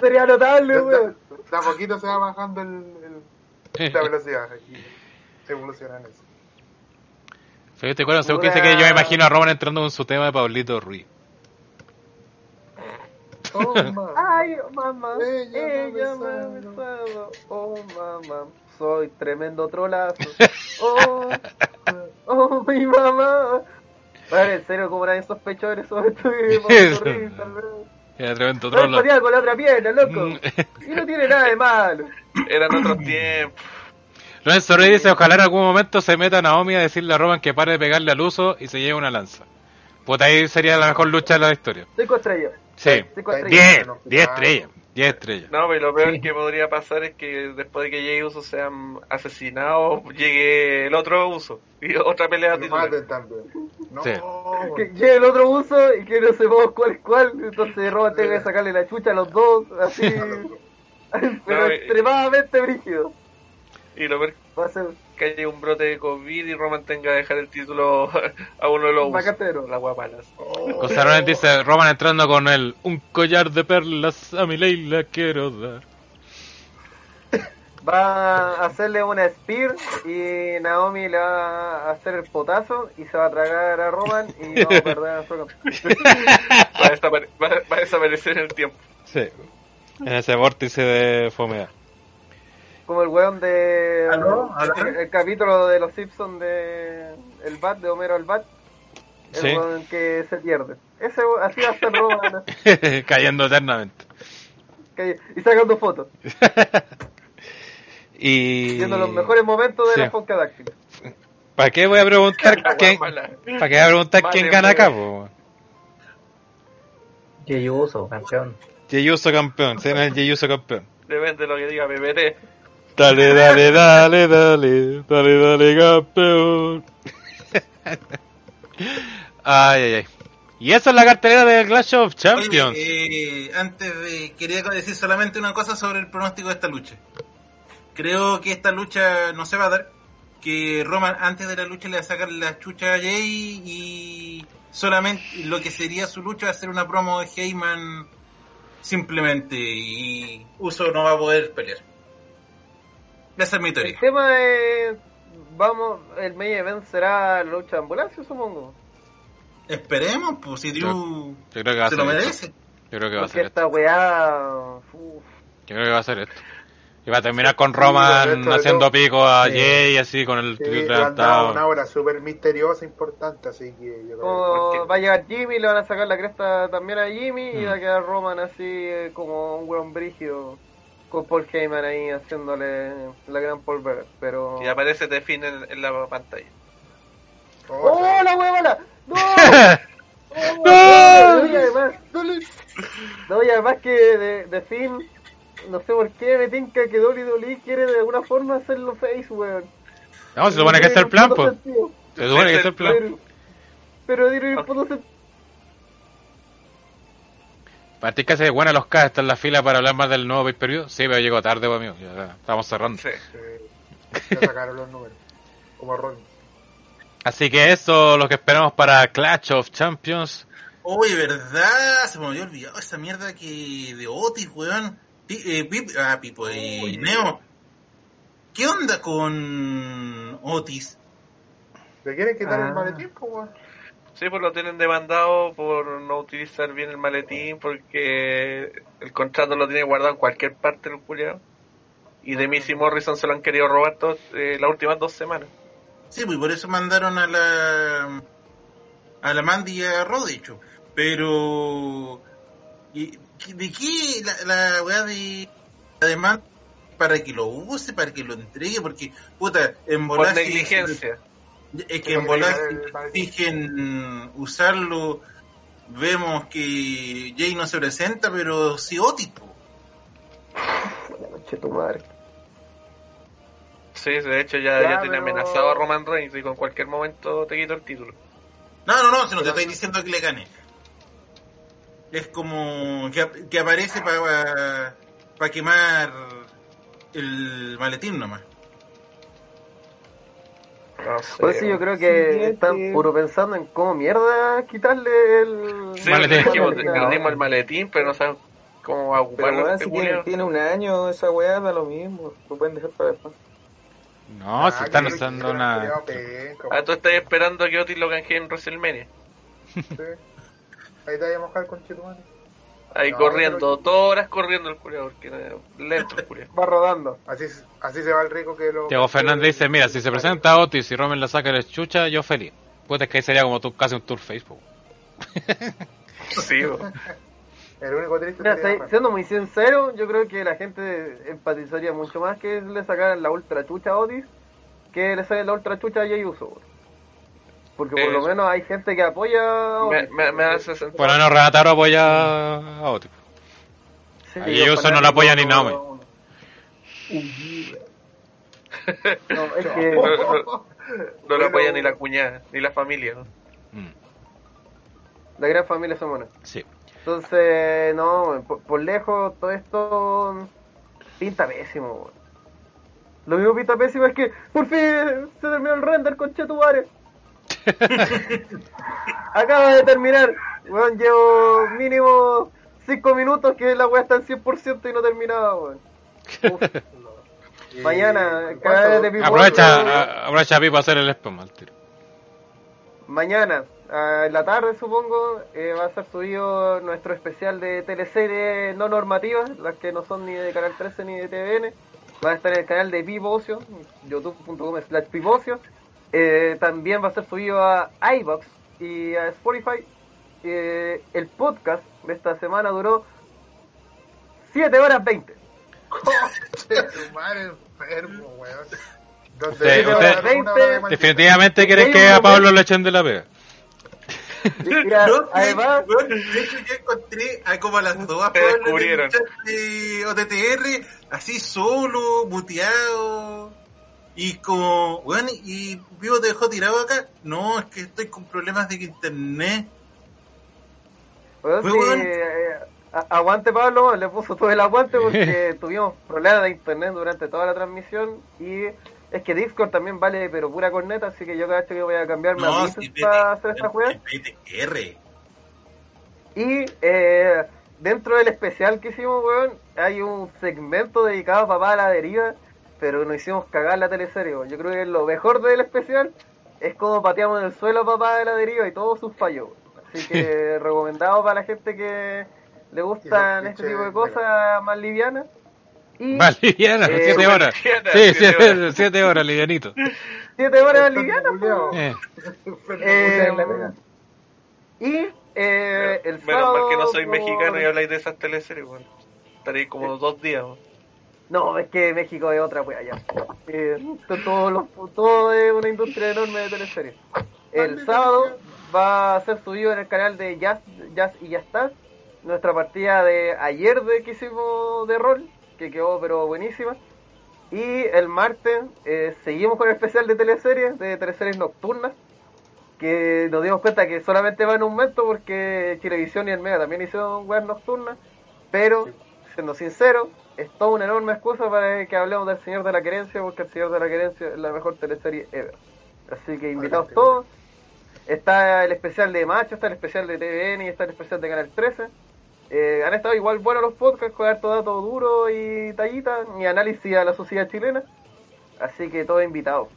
S7: Sería notable, weón.
S2: De a poquito se va bajando el, el- la velocidad. Aquí evoluciona en eso.
S3: Fíjate, bueno, según que dice que yo me imagino a Roman entrando con su tema de Pablito Ruiz.
S7: Oh, Ay, mamá, ella, me ha besado. Oh, mamá, soy tremendo trolazo. Oh, oh, mi mamá. Vale, en serio, como nadie sospechó de eso, esto que.
S3: Era tremendo
S7: No
S3: trolo.
S7: pateaba con la otra pierna, loco. Y no tiene nada de malo.
S4: Eran otros tiempos.
S3: Lorenzo Rey dice, ojalá en algún momento se meta Naomi a decirle a Roman que pare de pegarle al uso y se lleve una lanza. Puta, ahí sería la mejor lucha de la historia.
S7: Cinco estrellas.
S3: Sí.
S7: Cinco estrellas.
S3: 10, 10 estrellas. 10 estrellas.
S4: No, pero lo peor que podría pasar es que después de que Jey Uso sean asesinados, llegue el otro Uso. Y otra pelea
S2: Lo
S4: titular.
S2: maten también. No,
S3: Sí.
S7: Que llegue el otro uso y que no sepamos cuál es cuál. Entonces Roman tenga que sacarle la chucha a los dos. Así. Pero
S4: No, y-
S7: extremadamente brígido.
S4: Y lo peor
S7: Va a ser
S4: que haya un brote de COVID y Roman tenga que dejar el título a uno de los Usos.
S7: Macatero.
S4: La guapalas.
S3: José Ronen dice, Roman entrando con el un collar de perlas a mi Leila quiero dar.
S7: Va a hacerle una spear y Naomi le va a hacer el potazo y se va a tragar a Roman y vamos a perder a Roman.
S4: Va a, va- va a desaparecer en el tiempo.
S3: Sí. En ese vórtice de fomea.
S7: Como el weón de
S1: ¿Aló? ¿Aló?
S7: el, el capítulo de los Simpsons de el bat de Homero el bat. El
S3: Sí.
S7: weón que se pierde. Ese así va a ser Roman
S3: Cayendo eternamente.
S7: y sacando fotos,
S3: Y...
S7: viendo los mejores momentos de
S3: Sí.
S7: la Funkadactyl.
S3: ¿Para qué voy a preguntar quién. ¿para qué voy a preguntar quién gana acá? po?
S10: Jey Uso, campeón.
S3: Jey Uso campeón, se llama el campeón.
S4: Depende de lo que diga BBT.
S3: Dale, dale, dale, dale, dale, dale, campeón. ay, ay, ay. Y esa es la cartelera del Clash of Champions.
S1: Oye, eh, antes de. Quería decir solamente una cosa sobre el pronóstico de esta lucha. Creo que esta lucha no se va a dar. Que Roman antes de la lucha le va a sacar la chucha a Jay y solamente lo que sería su lucha va a ser una promo de Heyman simplemente y Uso no va a poder pelear. Esa es mi
S7: El tema es vamos, el main event será la lucha de ambulancia supongo.
S1: Esperemos, pues si Drew
S3: Yo creo que va a
S1: se
S3: ser
S1: lo
S3: esto.
S1: merece.
S3: Yo creo que va a ser esto.
S7: esta weá uf,
S3: Yo creo que va a ser esto. Y va a terminar con Roman haciendo pico a
S2: Sí.
S3: Jay así con el
S2: Sí, una hora súper misteriosa, importante, así que yo creo
S7: como va a llegar Jimmy, le van a sacar la cresta también a Jimmy y
S3: Mm.
S7: va a quedar Roman así eh, como un weón brígido con Paul Heyman ahí haciéndole la gran Paul Bearer, pero
S4: Y aparece The Finn en, en la pantalla.
S2: que...
S7: ¡Oh, la huevona! ¡No! ¡Oh,
S3: ¡No!
S7: no! Y además, no, y además que de, de fin, no sé por qué me tinca que WWE quiere de alguna forma hacerlo face, weón.
S3: No, se supone que este es el plan, pues. Se supone que este es el plan.
S7: Pero, pero tiene un puto sentido.
S3: Que hace buena los K, está en la fila para hablar más del nuevo pay per view. Sí, pero llegó tarde, pues, amigo. Ya estamos cerrando.
S4: Sí.
S2: Ya sacaron los números. Como Ron.
S3: Así que eso lo que esperamos para Clash of Champions.
S1: Uy, ¿verdad? Se me había olvidado esa mierda que de Otis, weón. Eh, Pip- ah, Pipo y Neo. ¿Qué onda con Otis?
S2: ¿Le quieren quitar
S10: Ah.
S2: el maletín, weón?
S4: Sí, pues lo tienen demandado por no utilizar bien el maletín porque el contrato lo tiene guardado en cualquier parte del culiao. Y de Missy Morrison se lo han querido robar todos, eh, las últimas dos semanas.
S1: Sí, pues por eso mandaron a la a la Mandy y a Rod, de hecho. Pero ¿y- ¿de qué la, la weá de la demanda para que lo use, para que lo entregue? Porque, puta, en
S4: Por negligencia.
S1: Es que en volar exigen usarlo, vemos que Jay no se presenta, pero sí Otis.
S7: tu madre.
S4: Sí, de hecho ya,
S7: Ya,
S4: ya tiene
S7: pero-
S4: amenazado a Roman Reigns y con cualquier momento te quito el título.
S1: No, no, no, si no te estoy diciendo que le gane. Es como que, ap- que aparece para para quemar el maletín nomás.
S4: No sé.
S7: Por eso yo creo que están puro pensando en cómo mierda quitarle el...
S4: Sí,
S3: Maletín.
S4: dijimos, el maletín, pero no saben cómo va a
S8: Pero
S4: ocuparlo este
S8: si tiene, tiene un año esa weá, da lo mismo. Lo pueden dejar para después.
S3: No, si
S2: Ah,
S3: están
S2: que
S3: usando una.
S4: Ah, tú estás esperando a que Otis lo canje en WrestleMania.
S2: sí. Ahí te voy a mojar con Chetumani.
S4: Ahí
S2: No,
S4: corriendo,
S2: pero-
S4: todas horas corriendo el culiao, porque lento el culiao.
S7: Va rodando.
S2: Así, así se va el rico que lo.
S3: Diego Fernández dice: Mira, si se presenta Otis y Roman la saca de chucha, yo feliz. Puta, es que ahí sería como tú, casi un tour Facebook.
S4: Sí, bo.
S2: El único triste
S7: Mira,
S2: sería
S7: si- siendo muy sincero, yo creo que la gente empatizaría mucho más que le sacaran la ultra chucha a Otis que le saquen la ultra chucha a Jey Uso. weón. Porque por lo menos hay gente que apoya a
S4: me,
S7: Otis.
S4: me, me hace sentir.
S3: Por lo menos Renataro apoya a Otis.
S7: Sí,
S3: Jey Uso no la apoya ni Naomi.
S7: No, es que...
S4: No, no, no lo apoya ni la cuñada, ni la familia. ¿no?
S3: Mm,
S7: La gran familia Somona.
S3: sí.
S7: Entonces, no, por, por lejos todo esto pinta pésimo. weón. Lo mismo pinta pésimo es que por fin se terminó el render con Chetumare. Acaba de terminar. Weón, llevo mínimo 5 minutos que la weá está en 100% y no terminaba, weón. Mañana, cada vez de Pipo
S3: Aprovecha, aprovecha Pipo a hacer el spam al tiro.
S7: Mañana, en la tarde supongo, eh, va a ser subido nuestro especial de teleseries no normativas, las que no son ni de Canal 13 ni de TVN. Va a estar en el canal de Pipocio, youtube.com slash Pipocio. Eh, también va a ser subido a iBox y a Spotify. Eh, el podcast de esta semana duró 7 horas 20.
S2: Chetumare enfermo, weón.
S3: Usted- usted-
S2: una hora de maldito.
S3: Definitivamente quieres que a Pablo
S7: momento-
S3: le echen de la pega.
S7: Mira,
S1: No,
S7: además,
S1: hecho yo encontré a como a las dos
S4: Te
S1: Pablo,
S4: descubrieron.
S1: de OTTR, así solo, muteado. Y como, bueno, y vivo te dejó tirado acá. No, es que estoy con problemas de internet.
S7: Weón,
S1: Fue
S7: sí, eh, a- aguante Pablo, le puso todo el aguante porque tuvimos problemas de internet durante toda la transmisión y es que Discord también vale pero pura corneta, así que yo cada vez que voy a cambiarme a
S1: No,
S7: Discord
S1: si
S7: para hacer esta juega.
S1: PTR.
S7: Y eh, dentro del especial que hicimos, weón, hay un segmento dedicado a Papá a la Deriva, pero nos hicimos cagar la teleserie. Yo creo que lo mejor del especial es cómo pateamos en el suelo a Papá de la Deriva y todos sus fallos. Así que recomendado para la gente que le gustan este tipo de cosas más livianas. Y
S3: Más liviana,
S7: Eh,
S3: siete horas.
S4: liviana,
S3: Sí,
S4: siete
S3: siete, siete horas, livianito.
S7: siete horas
S2: Enfermo,
S7: livianas, po.
S3: Eh,
S7: Eh. Y eh, el
S4: Menos mal
S7: sábado
S4: que no soy mexicano y habláis de esas teleseries, weón. Estaré como dos días.
S7: No, es que México es otra wea ya. Eh, to- todo, es una industria enorme de teleseries. El sábado va a ser subido en el canal de Jazz, Jazz y Ya está. Nuestra partida de ayer de que hicimos de rol, que quedó pero buenísima. Y el martes eh, seguimos con el especial de teleseries, de teleseries nocturnas. Que nos dimos cuenta que solamente va en un momento porque Chilevisión y el Mega también hicieron weas nocturnas. Pero, siendo sincero, es toda una enorme excusa para que hablemos del Señor de la Querencia, porque el Señor de la Querencia es la mejor teleserie ever. Así que invitados todos. Está el especial de Macho, está el especial de TVN y está el especial de Canal 13. Eh, han estado igual buenos los podcasts con harto dato duro y tallita y análisis a la sociedad chilena. Así que todos invitados.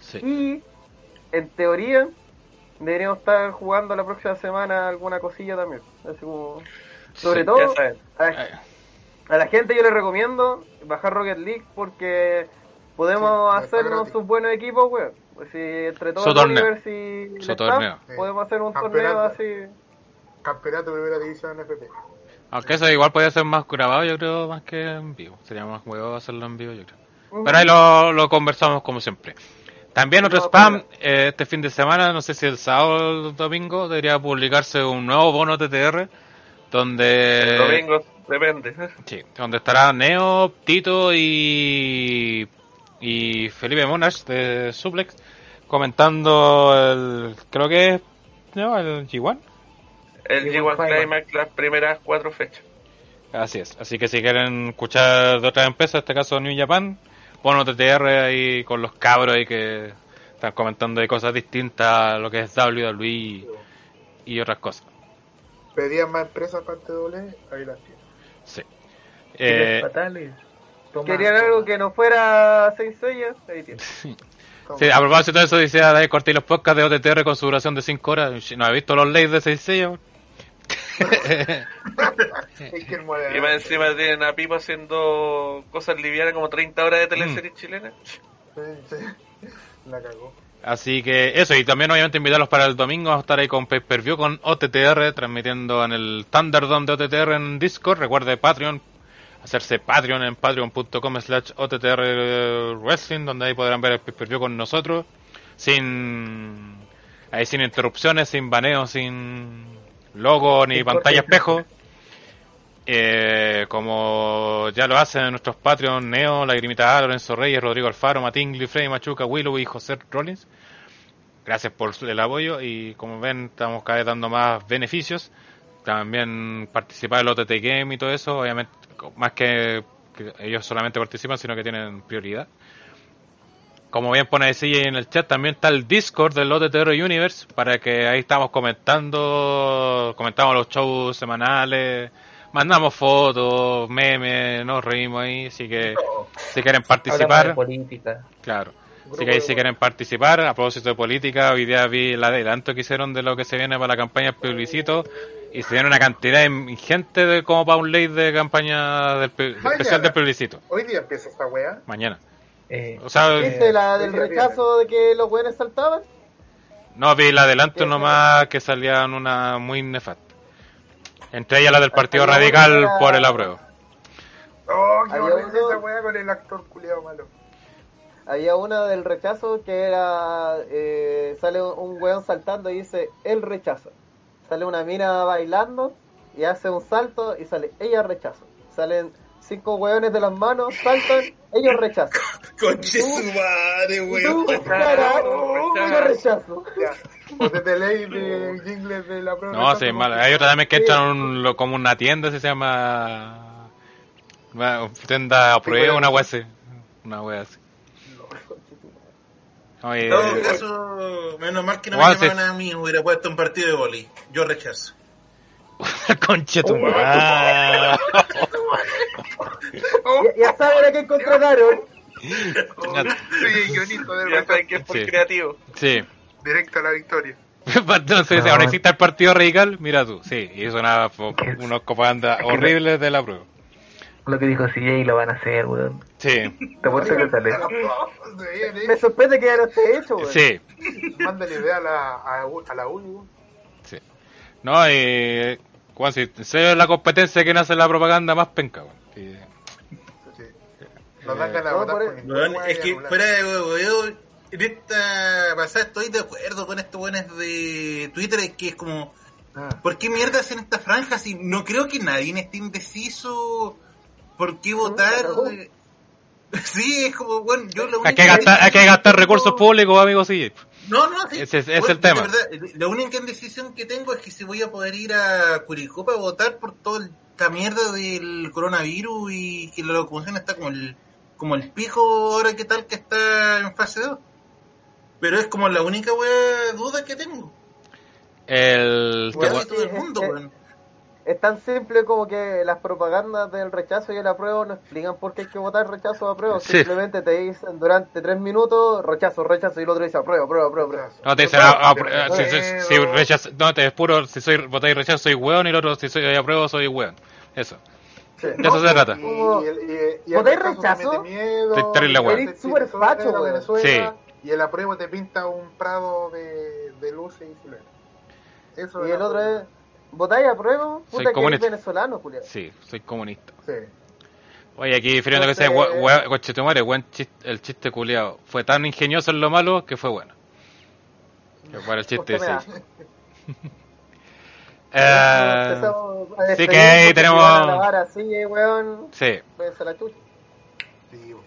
S3: Sí.
S7: Y en teoría deberíamos estar jugando la próxima semana alguna cosilla también. Así como- sobre
S4: Sí,
S7: todo. A, la gente yo les recomiendo bajar Rocket League porque podemos
S2: Sí,
S7: hacernos sus buenos equipos, weón. Pues si entre todos los
S3: torneo.
S7: Y staff, podemos hacer un
S2: Campeonato.
S7: torneo así.
S2: Campeonato de primera división FP.
S3: Aunque eso igual podría ser más grabado, yo creo, más que en vivo. Sería más huevo hacerlo en vivo, yo creo. Pero ahí lo, lo conversamos como siempre. También otro
S7: No,
S3: spam, eh, este fin de semana, no sé si el sábado o el domingo, debería publicarse un nuevo bono TTR, donde...
S4: El domingo, depende.
S3: Sí, donde estará Neo, Tito y, y Felipe Monash de Suplex comentando el, creo que es, no, el G1.
S4: El G1 Climax, las primeras cuatro fechas.
S3: Así es, así que si quieren escuchar de otras empresas, en este caso New Japan, bono TTR ahí con los cabros ahí que están comentando de cosas distintas a lo que es WWE y, y otras cosas.
S2: Pedían más empresas para el TW, ahí las tienen.
S3: Sí. Eh,
S10: fatales.
S7: Querían
S10: toma.
S7: algo que no fuera seis sellas, ahí tienes.
S3: Sí, a propósito de eso, dice Dave Cortés los podcasts de OTTR con su duración de 5 horas. No he visto los leyes de 6 sellos.
S2: Es que el moderador-
S4: Y más encima tienen a Pipo haciendo cosas livianas como 30 horas de teleseries chilenas.
S2: Sí, sí. La cagó.
S3: Así que eso, y también obviamente invitarlos para el domingo. A estar ahí con Pay Per View con OTTR, transmitiendo en el Thunderdome de OTTR en Discord. Recuerde Patreon, hacerse Patreon en patreon.com slash OTTR Wrestling, donde ahí podrán ver el Pay Per View con nosotros. Sin, ahí sin interrupciones, sin baneo, sin logo ni pantalla espejo. Eh, como ya lo hacen nuestros Patreon, Neo, Lagrimita A, Lorenzo Reyes, Rodrigo Alfaro, Matingli, Frey, Machuca, Willow y José Rollins. Gracias por el apoyo y como ven estamos cada vez dando más beneficios. También participar en el OTT Game y todo eso, obviamente más que, ellos solamente participan, sino que tienen prioridad. Como bien pone CJ en el chat, también está el Discord del OTTR Universe para que ahí estamos comentando, comentamos los shows semanales, mandamos fotos, memes, nos reímos ahí, así que si quieren participar,
S10: de política.
S3: claro. Así que ahí si quieren participar, a propósito de política, hoy día vi el adelanto que hicieron de lo que se viene para la campaña del plebiscito y se viene una cantidad ingente de como para un ley de campaña del,
S2: Mañana.
S3: especial del plebiscito.
S2: Hoy día empieza esta wea.
S3: Mañana.
S10: Eh,
S3: O sea,
S7: ¿Viste la del rechazo de que los buenos saltaban?
S3: No, vi el adelanto nomás que salían una muy nefasta. Entre ellas la del Partido
S7: Había
S3: Radical
S7: una-
S3: por el apruebo.
S2: Oh, qué
S7: Había
S2: horrible
S7: uno-
S2: esa wea con el actor culiado malo.
S7: Había una del rechazo que era, eh, sale un, weón saltando y dice, él rechaza. Sale una mina bailando y hace un salto y sale, ella rechaza. Salen cinco weones de las manos, saltan, ellos rechazan.
S1: Conche su madre,
S7: tú,
S1: weón.
S7: carajo, yo rechazo.
S2: Ya. Ponete ley de jingles de la prueba.
S3: No, sí, mal. Hay otra también que entra en un- lo- como una tienda, así se llama. Una tienda a prueba, una wea así. Una wea así. Oye,
S1: En todo caso, menos mal que no me
S3: sí.
S1: llamaban a mí, hubiera puesto un partido de boli. Yo rechazo.
S3: conche tu madre.
S7: Ya, ya saben a qué contrataron.
S2: Sí, guionito del
S4: Ya saben que es por creativo.
S3: Sí.
S2: Directo a la victoria.
S3: Entonces,
S10: Ah.
S3: ahora existe el Partido Radical, mira tú. Sí, hizo una, unos copandas horribles de la prueba.
S10: Lo que dijo CJ lo van a hacer, weón.
S3: Sí,
S10: Te apuesto que sale.
S7: Me sorprende que ya no esté hecho, weón.
S3: sí.
S2: Mándale idea a la, a, a la uni, weón.
S3: Sí. No, y. Juan, si es la competencia que nace la propaganda más penca, weón. Sí.
S2: Sí. Nos dan ganas de votar
S7: eso.
S1: es
S2: y
S1: que fuera de en esta pasada estoy de acuerdo con estos buenos de Twitter, es que es como,
S2: Ah.
S1: ¿por qué mierda hacen estas franjas? Y no creo que nadie esté indeciso por qué votar. Sí, es como, bueno, yo lo
S3: Hay
S1: único
S3: que gastar, hay que gastar recursos públicos, amigos, sí.
S1: No, no, sí.
S3: Ese es- es
S1: Bueno,
S3: el tema.
S1: verdad, la única indecisión que tengo es que si voy a poder ir a Curicó para votar por toda esta mierda del coronavirus y que la locomoción está como el, como el pijo ahora que tal que está en fase 2. Pero es como la única wea duda que tengo.
S3: El.
S1: Casi todo el mundo,
S7: eh,
S1: weón.
S7: Es tan simple como que las propagandas del rechazo y el apruebo no explican por qué hay que votar rechazo o apruebo.
S3: Sí.
S7: Simplemente te dicen durante tres minutos rechazo, rechazo y el otro dice apruebo, apruebo, apruebo. apruebo.
S3: No te dicen, ah, ah, si, si, si rechazo- no, te es puro, si soy votáis rechazo soy weón y el otro si soy apruebo soy weón. Eso.
S7: Sí.
S3: De eso se trata.
S2: Y, y- y
S7: ¿Votáis
S2: rechazo
S7: rechazo?
S2: te
S3: terrible,
S2: te
S7: Eres súper facho, weón.
S2: Y el apruebo te pinta un prado de, de luces y silencio. Eso
S7: Y el otro es votáis apruebo,
S3: Soy
S7: puta que eres
S3: comunista.
S7: venezolano, Julián.
S3: Sí, soy comunista.
S2: Sí.
S3: Oye, aquí difiriendo que sea, conchetumare, buen chiste, el chiste culiado. Fue tan ingenioso en lo malo que fue bueno. Que para el chiste,
S7: me
S3: sí.
S7: da.
S3: Eh,
S7: a
S3: sí que ahí tenemos-
S7: a así, eh, weón,
S3: sí.
S7: váyanse a la chucha.
S2: Sí, weón.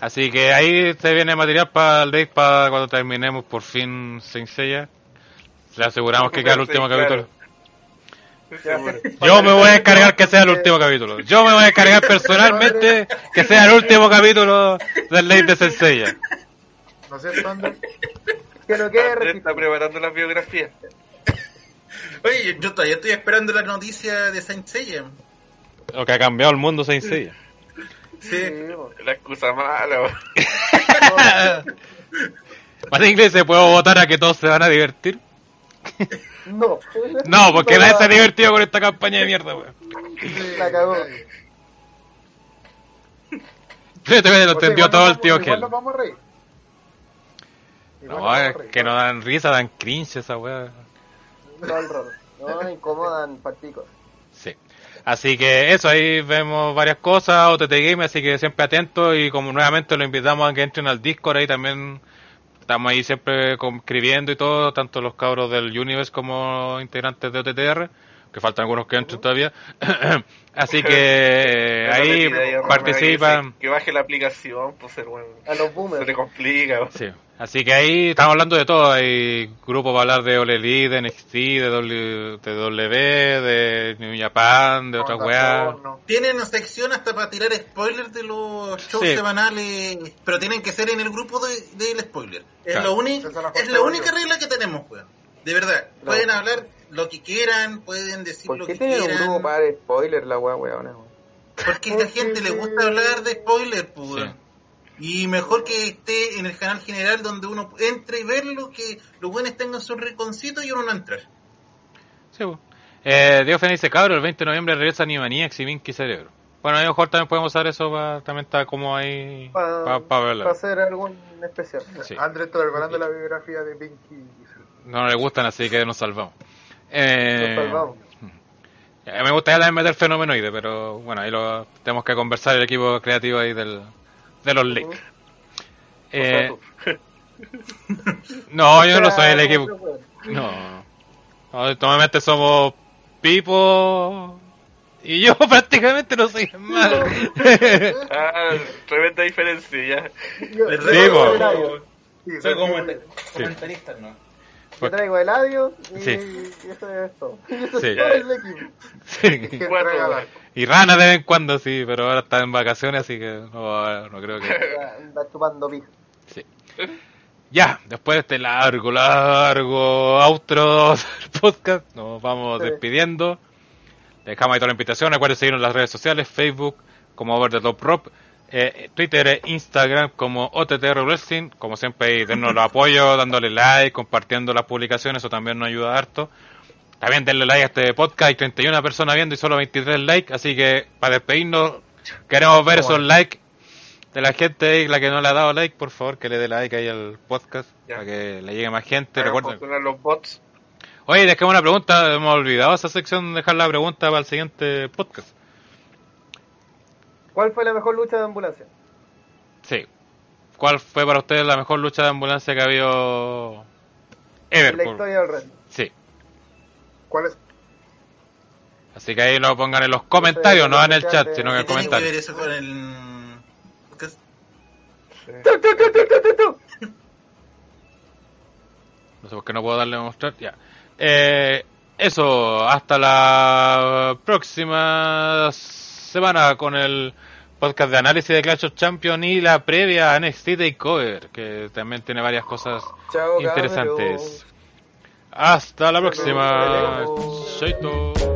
S3: Así que ahí se viene material para el Dave para cuando terminemos por fin Saint Seiya. Le aseguramos que queda el último capítulo. Yo me voy a encargar que sea el último capítulo. Yo me voy a encargar personalmente que sea el último capítulo del Dave de Saint Seiya.
S2: ¿No es cierto, Andrés?
S7: Que no quede
S4: Andrés está preparando las biografías.
S1: Oye, yo todavía estoy esperando la noticia de Saint Seiya.
S3: Lo que ha cambiado el mundo Saint Seiya.
S1: Sí.
S4: La excusa mala.
S3: Para inglés se puede votar a que todos se van a divertir.
S7: No.
S3: No, porque nadie se ha divertido con esta campaña de mierda, weón.
S7: La cagó.
S3: Lo
S2: O sea,
S3: entendió todo el tío Gel.
S2: nos vamos a reír. Igual
S3: No,
S2: nos vamos a
S3: es
S2: reír.
S3: que no dan risa, dan cringe esa weá.
S7: Todo el rato. No, incomodan palpicos.
S3: Sí. Así que eso, ahí vemos varias cosas, OTT Game, así que siempre atentos y como nuevamente lo invitamos a que entren al Discord, ahí también estamos ahí siempre escribiendo y todo, tanto los cabros del Universe como integrantes de OTTR, que faltan algunos que entren todavía. así que ahí participan.
S4: Que, que baje la aplicación, pues ser bueno.
S7: A los
S4: Se
S7: boomers.
S4: le complica. weón.
S3: Sí. Así que ahí estamos hablando de todo. Hay grupos para hablar de All Elite, de NXT, de W, de, w, de New Japan, de otras weas.
S1: Tienen una sección hasta para tirar spoilers de los shows
S3: Sí.
S1: semanales, pero tienen que ser en el grupo de- del spoiler. Es,
S3: Claro.
S1: lo uni-
S2: Esa es la de
S1: única regla que tenemos, weón. De verdad, pueden hablar lo que quieran, pueden decir
S7: ¿Por
S1: lo
S7: qué
S1: que
S7: tienen un
S1: quieran.
S7: grupo para spoiler la weá, weón?
S1: Porque a la gente le gusta hablar de spoiler, pues. weón. Y mejor que esté en el canal general donde uno entre y verlo, que los buenos tengan su rinconcito y uno no entrar.
S3: Sí, po. eh, Dios dice, cabro, el 20 de noviembre regresa Animaniacs y Minky Cerebro. Bueno, a lo mejor también podemos usar eso para, también está como ahí, para
S7: Para
S3: verlo.
S7: hacer algún especial.
S3: Sí.
S2: Andrés está preparando la biografía de Pinky.
S3: No le gustan, así que nos salvamos. Eh,
S7: Nos salvamos.
S3: eh, me gustaría también meter fenomenoide, pero bueno, ahí lo tenemos que conversar el equipo creativo ahí del, de los leaks. Eh, no, yo no soy el equipo. No. no normalmente somos Pipo y yo prácticamente no soy más.
S4: Ah, tremenda diferencia ya.
S1: Les
S3: Sí.
S2: Sí,
S1: soy
S2: sí,
S1: comentar- comentarista, ¿no?
S7: Yo traigo el audio y,
S3: Sí.
S7: y eso es todo. Eso
S3: Sí.
S7: es todo el equipo.
S3: Sí.
S4: Cuatro.
S3: Y Rana de vez en cuando sí, pero ahora está en vacaciones, así que no, no creo que...
S7: Anda chupando pija.
S3: Sí. Ya, después de este largo, largo outro del podcast, nos vamos
S7: Sí.
S3: despidiendo. Dejamos ahí toda la invitación. Recuerden seguirnos en las redes sociales, Facebook como Over the Top Rock, eh, Twitter e Instagram como OTTR Wrestling. Como siempre, ahí dennos el apoyo, dándole like, compartiendo las publicaciones, eso también nos ayuda harto. También denle like a este podcast, hay 31 personas viendo y solo 23 likes, así que para despedirnos queremos ver esos likes de la gente ahí, la que no le ha dado like, por favor que le dé like ahí al podcast
S4: Ya.
S3: para que le llegue más gente. Recuerden.
S4: los bots.
S3: Oye, dejemos una pregunta, hemos olvidado esa sección, dejar la pregunta para el siguiente podcast.
S7: ¿Cuál fue la mejor lucha de ambulancia?
S3: Sí. ¿Cuál fue para ustedes la mejor lucha de ambulancia que ha habido ever?
S7: La historia del wrestling.
S2: ¿Cuál es?
S3: Así que ahí lo pongan en los comentarios, no en el chat, sino en el
S1: ¿Qué tiene que ver
S3: comentario.
S1: eso con el... ¿Qué es?
S3: No sé por qué no puedo darle a mostrar. Ya. Eh, eso, hasta la próxima semana con el podcast de análisis de Clash of Champions y la previa a NXT Takeover, que también tiene varias cosas
S8: Chao,
S3: interesantes. Hasta la próxima. Chaito.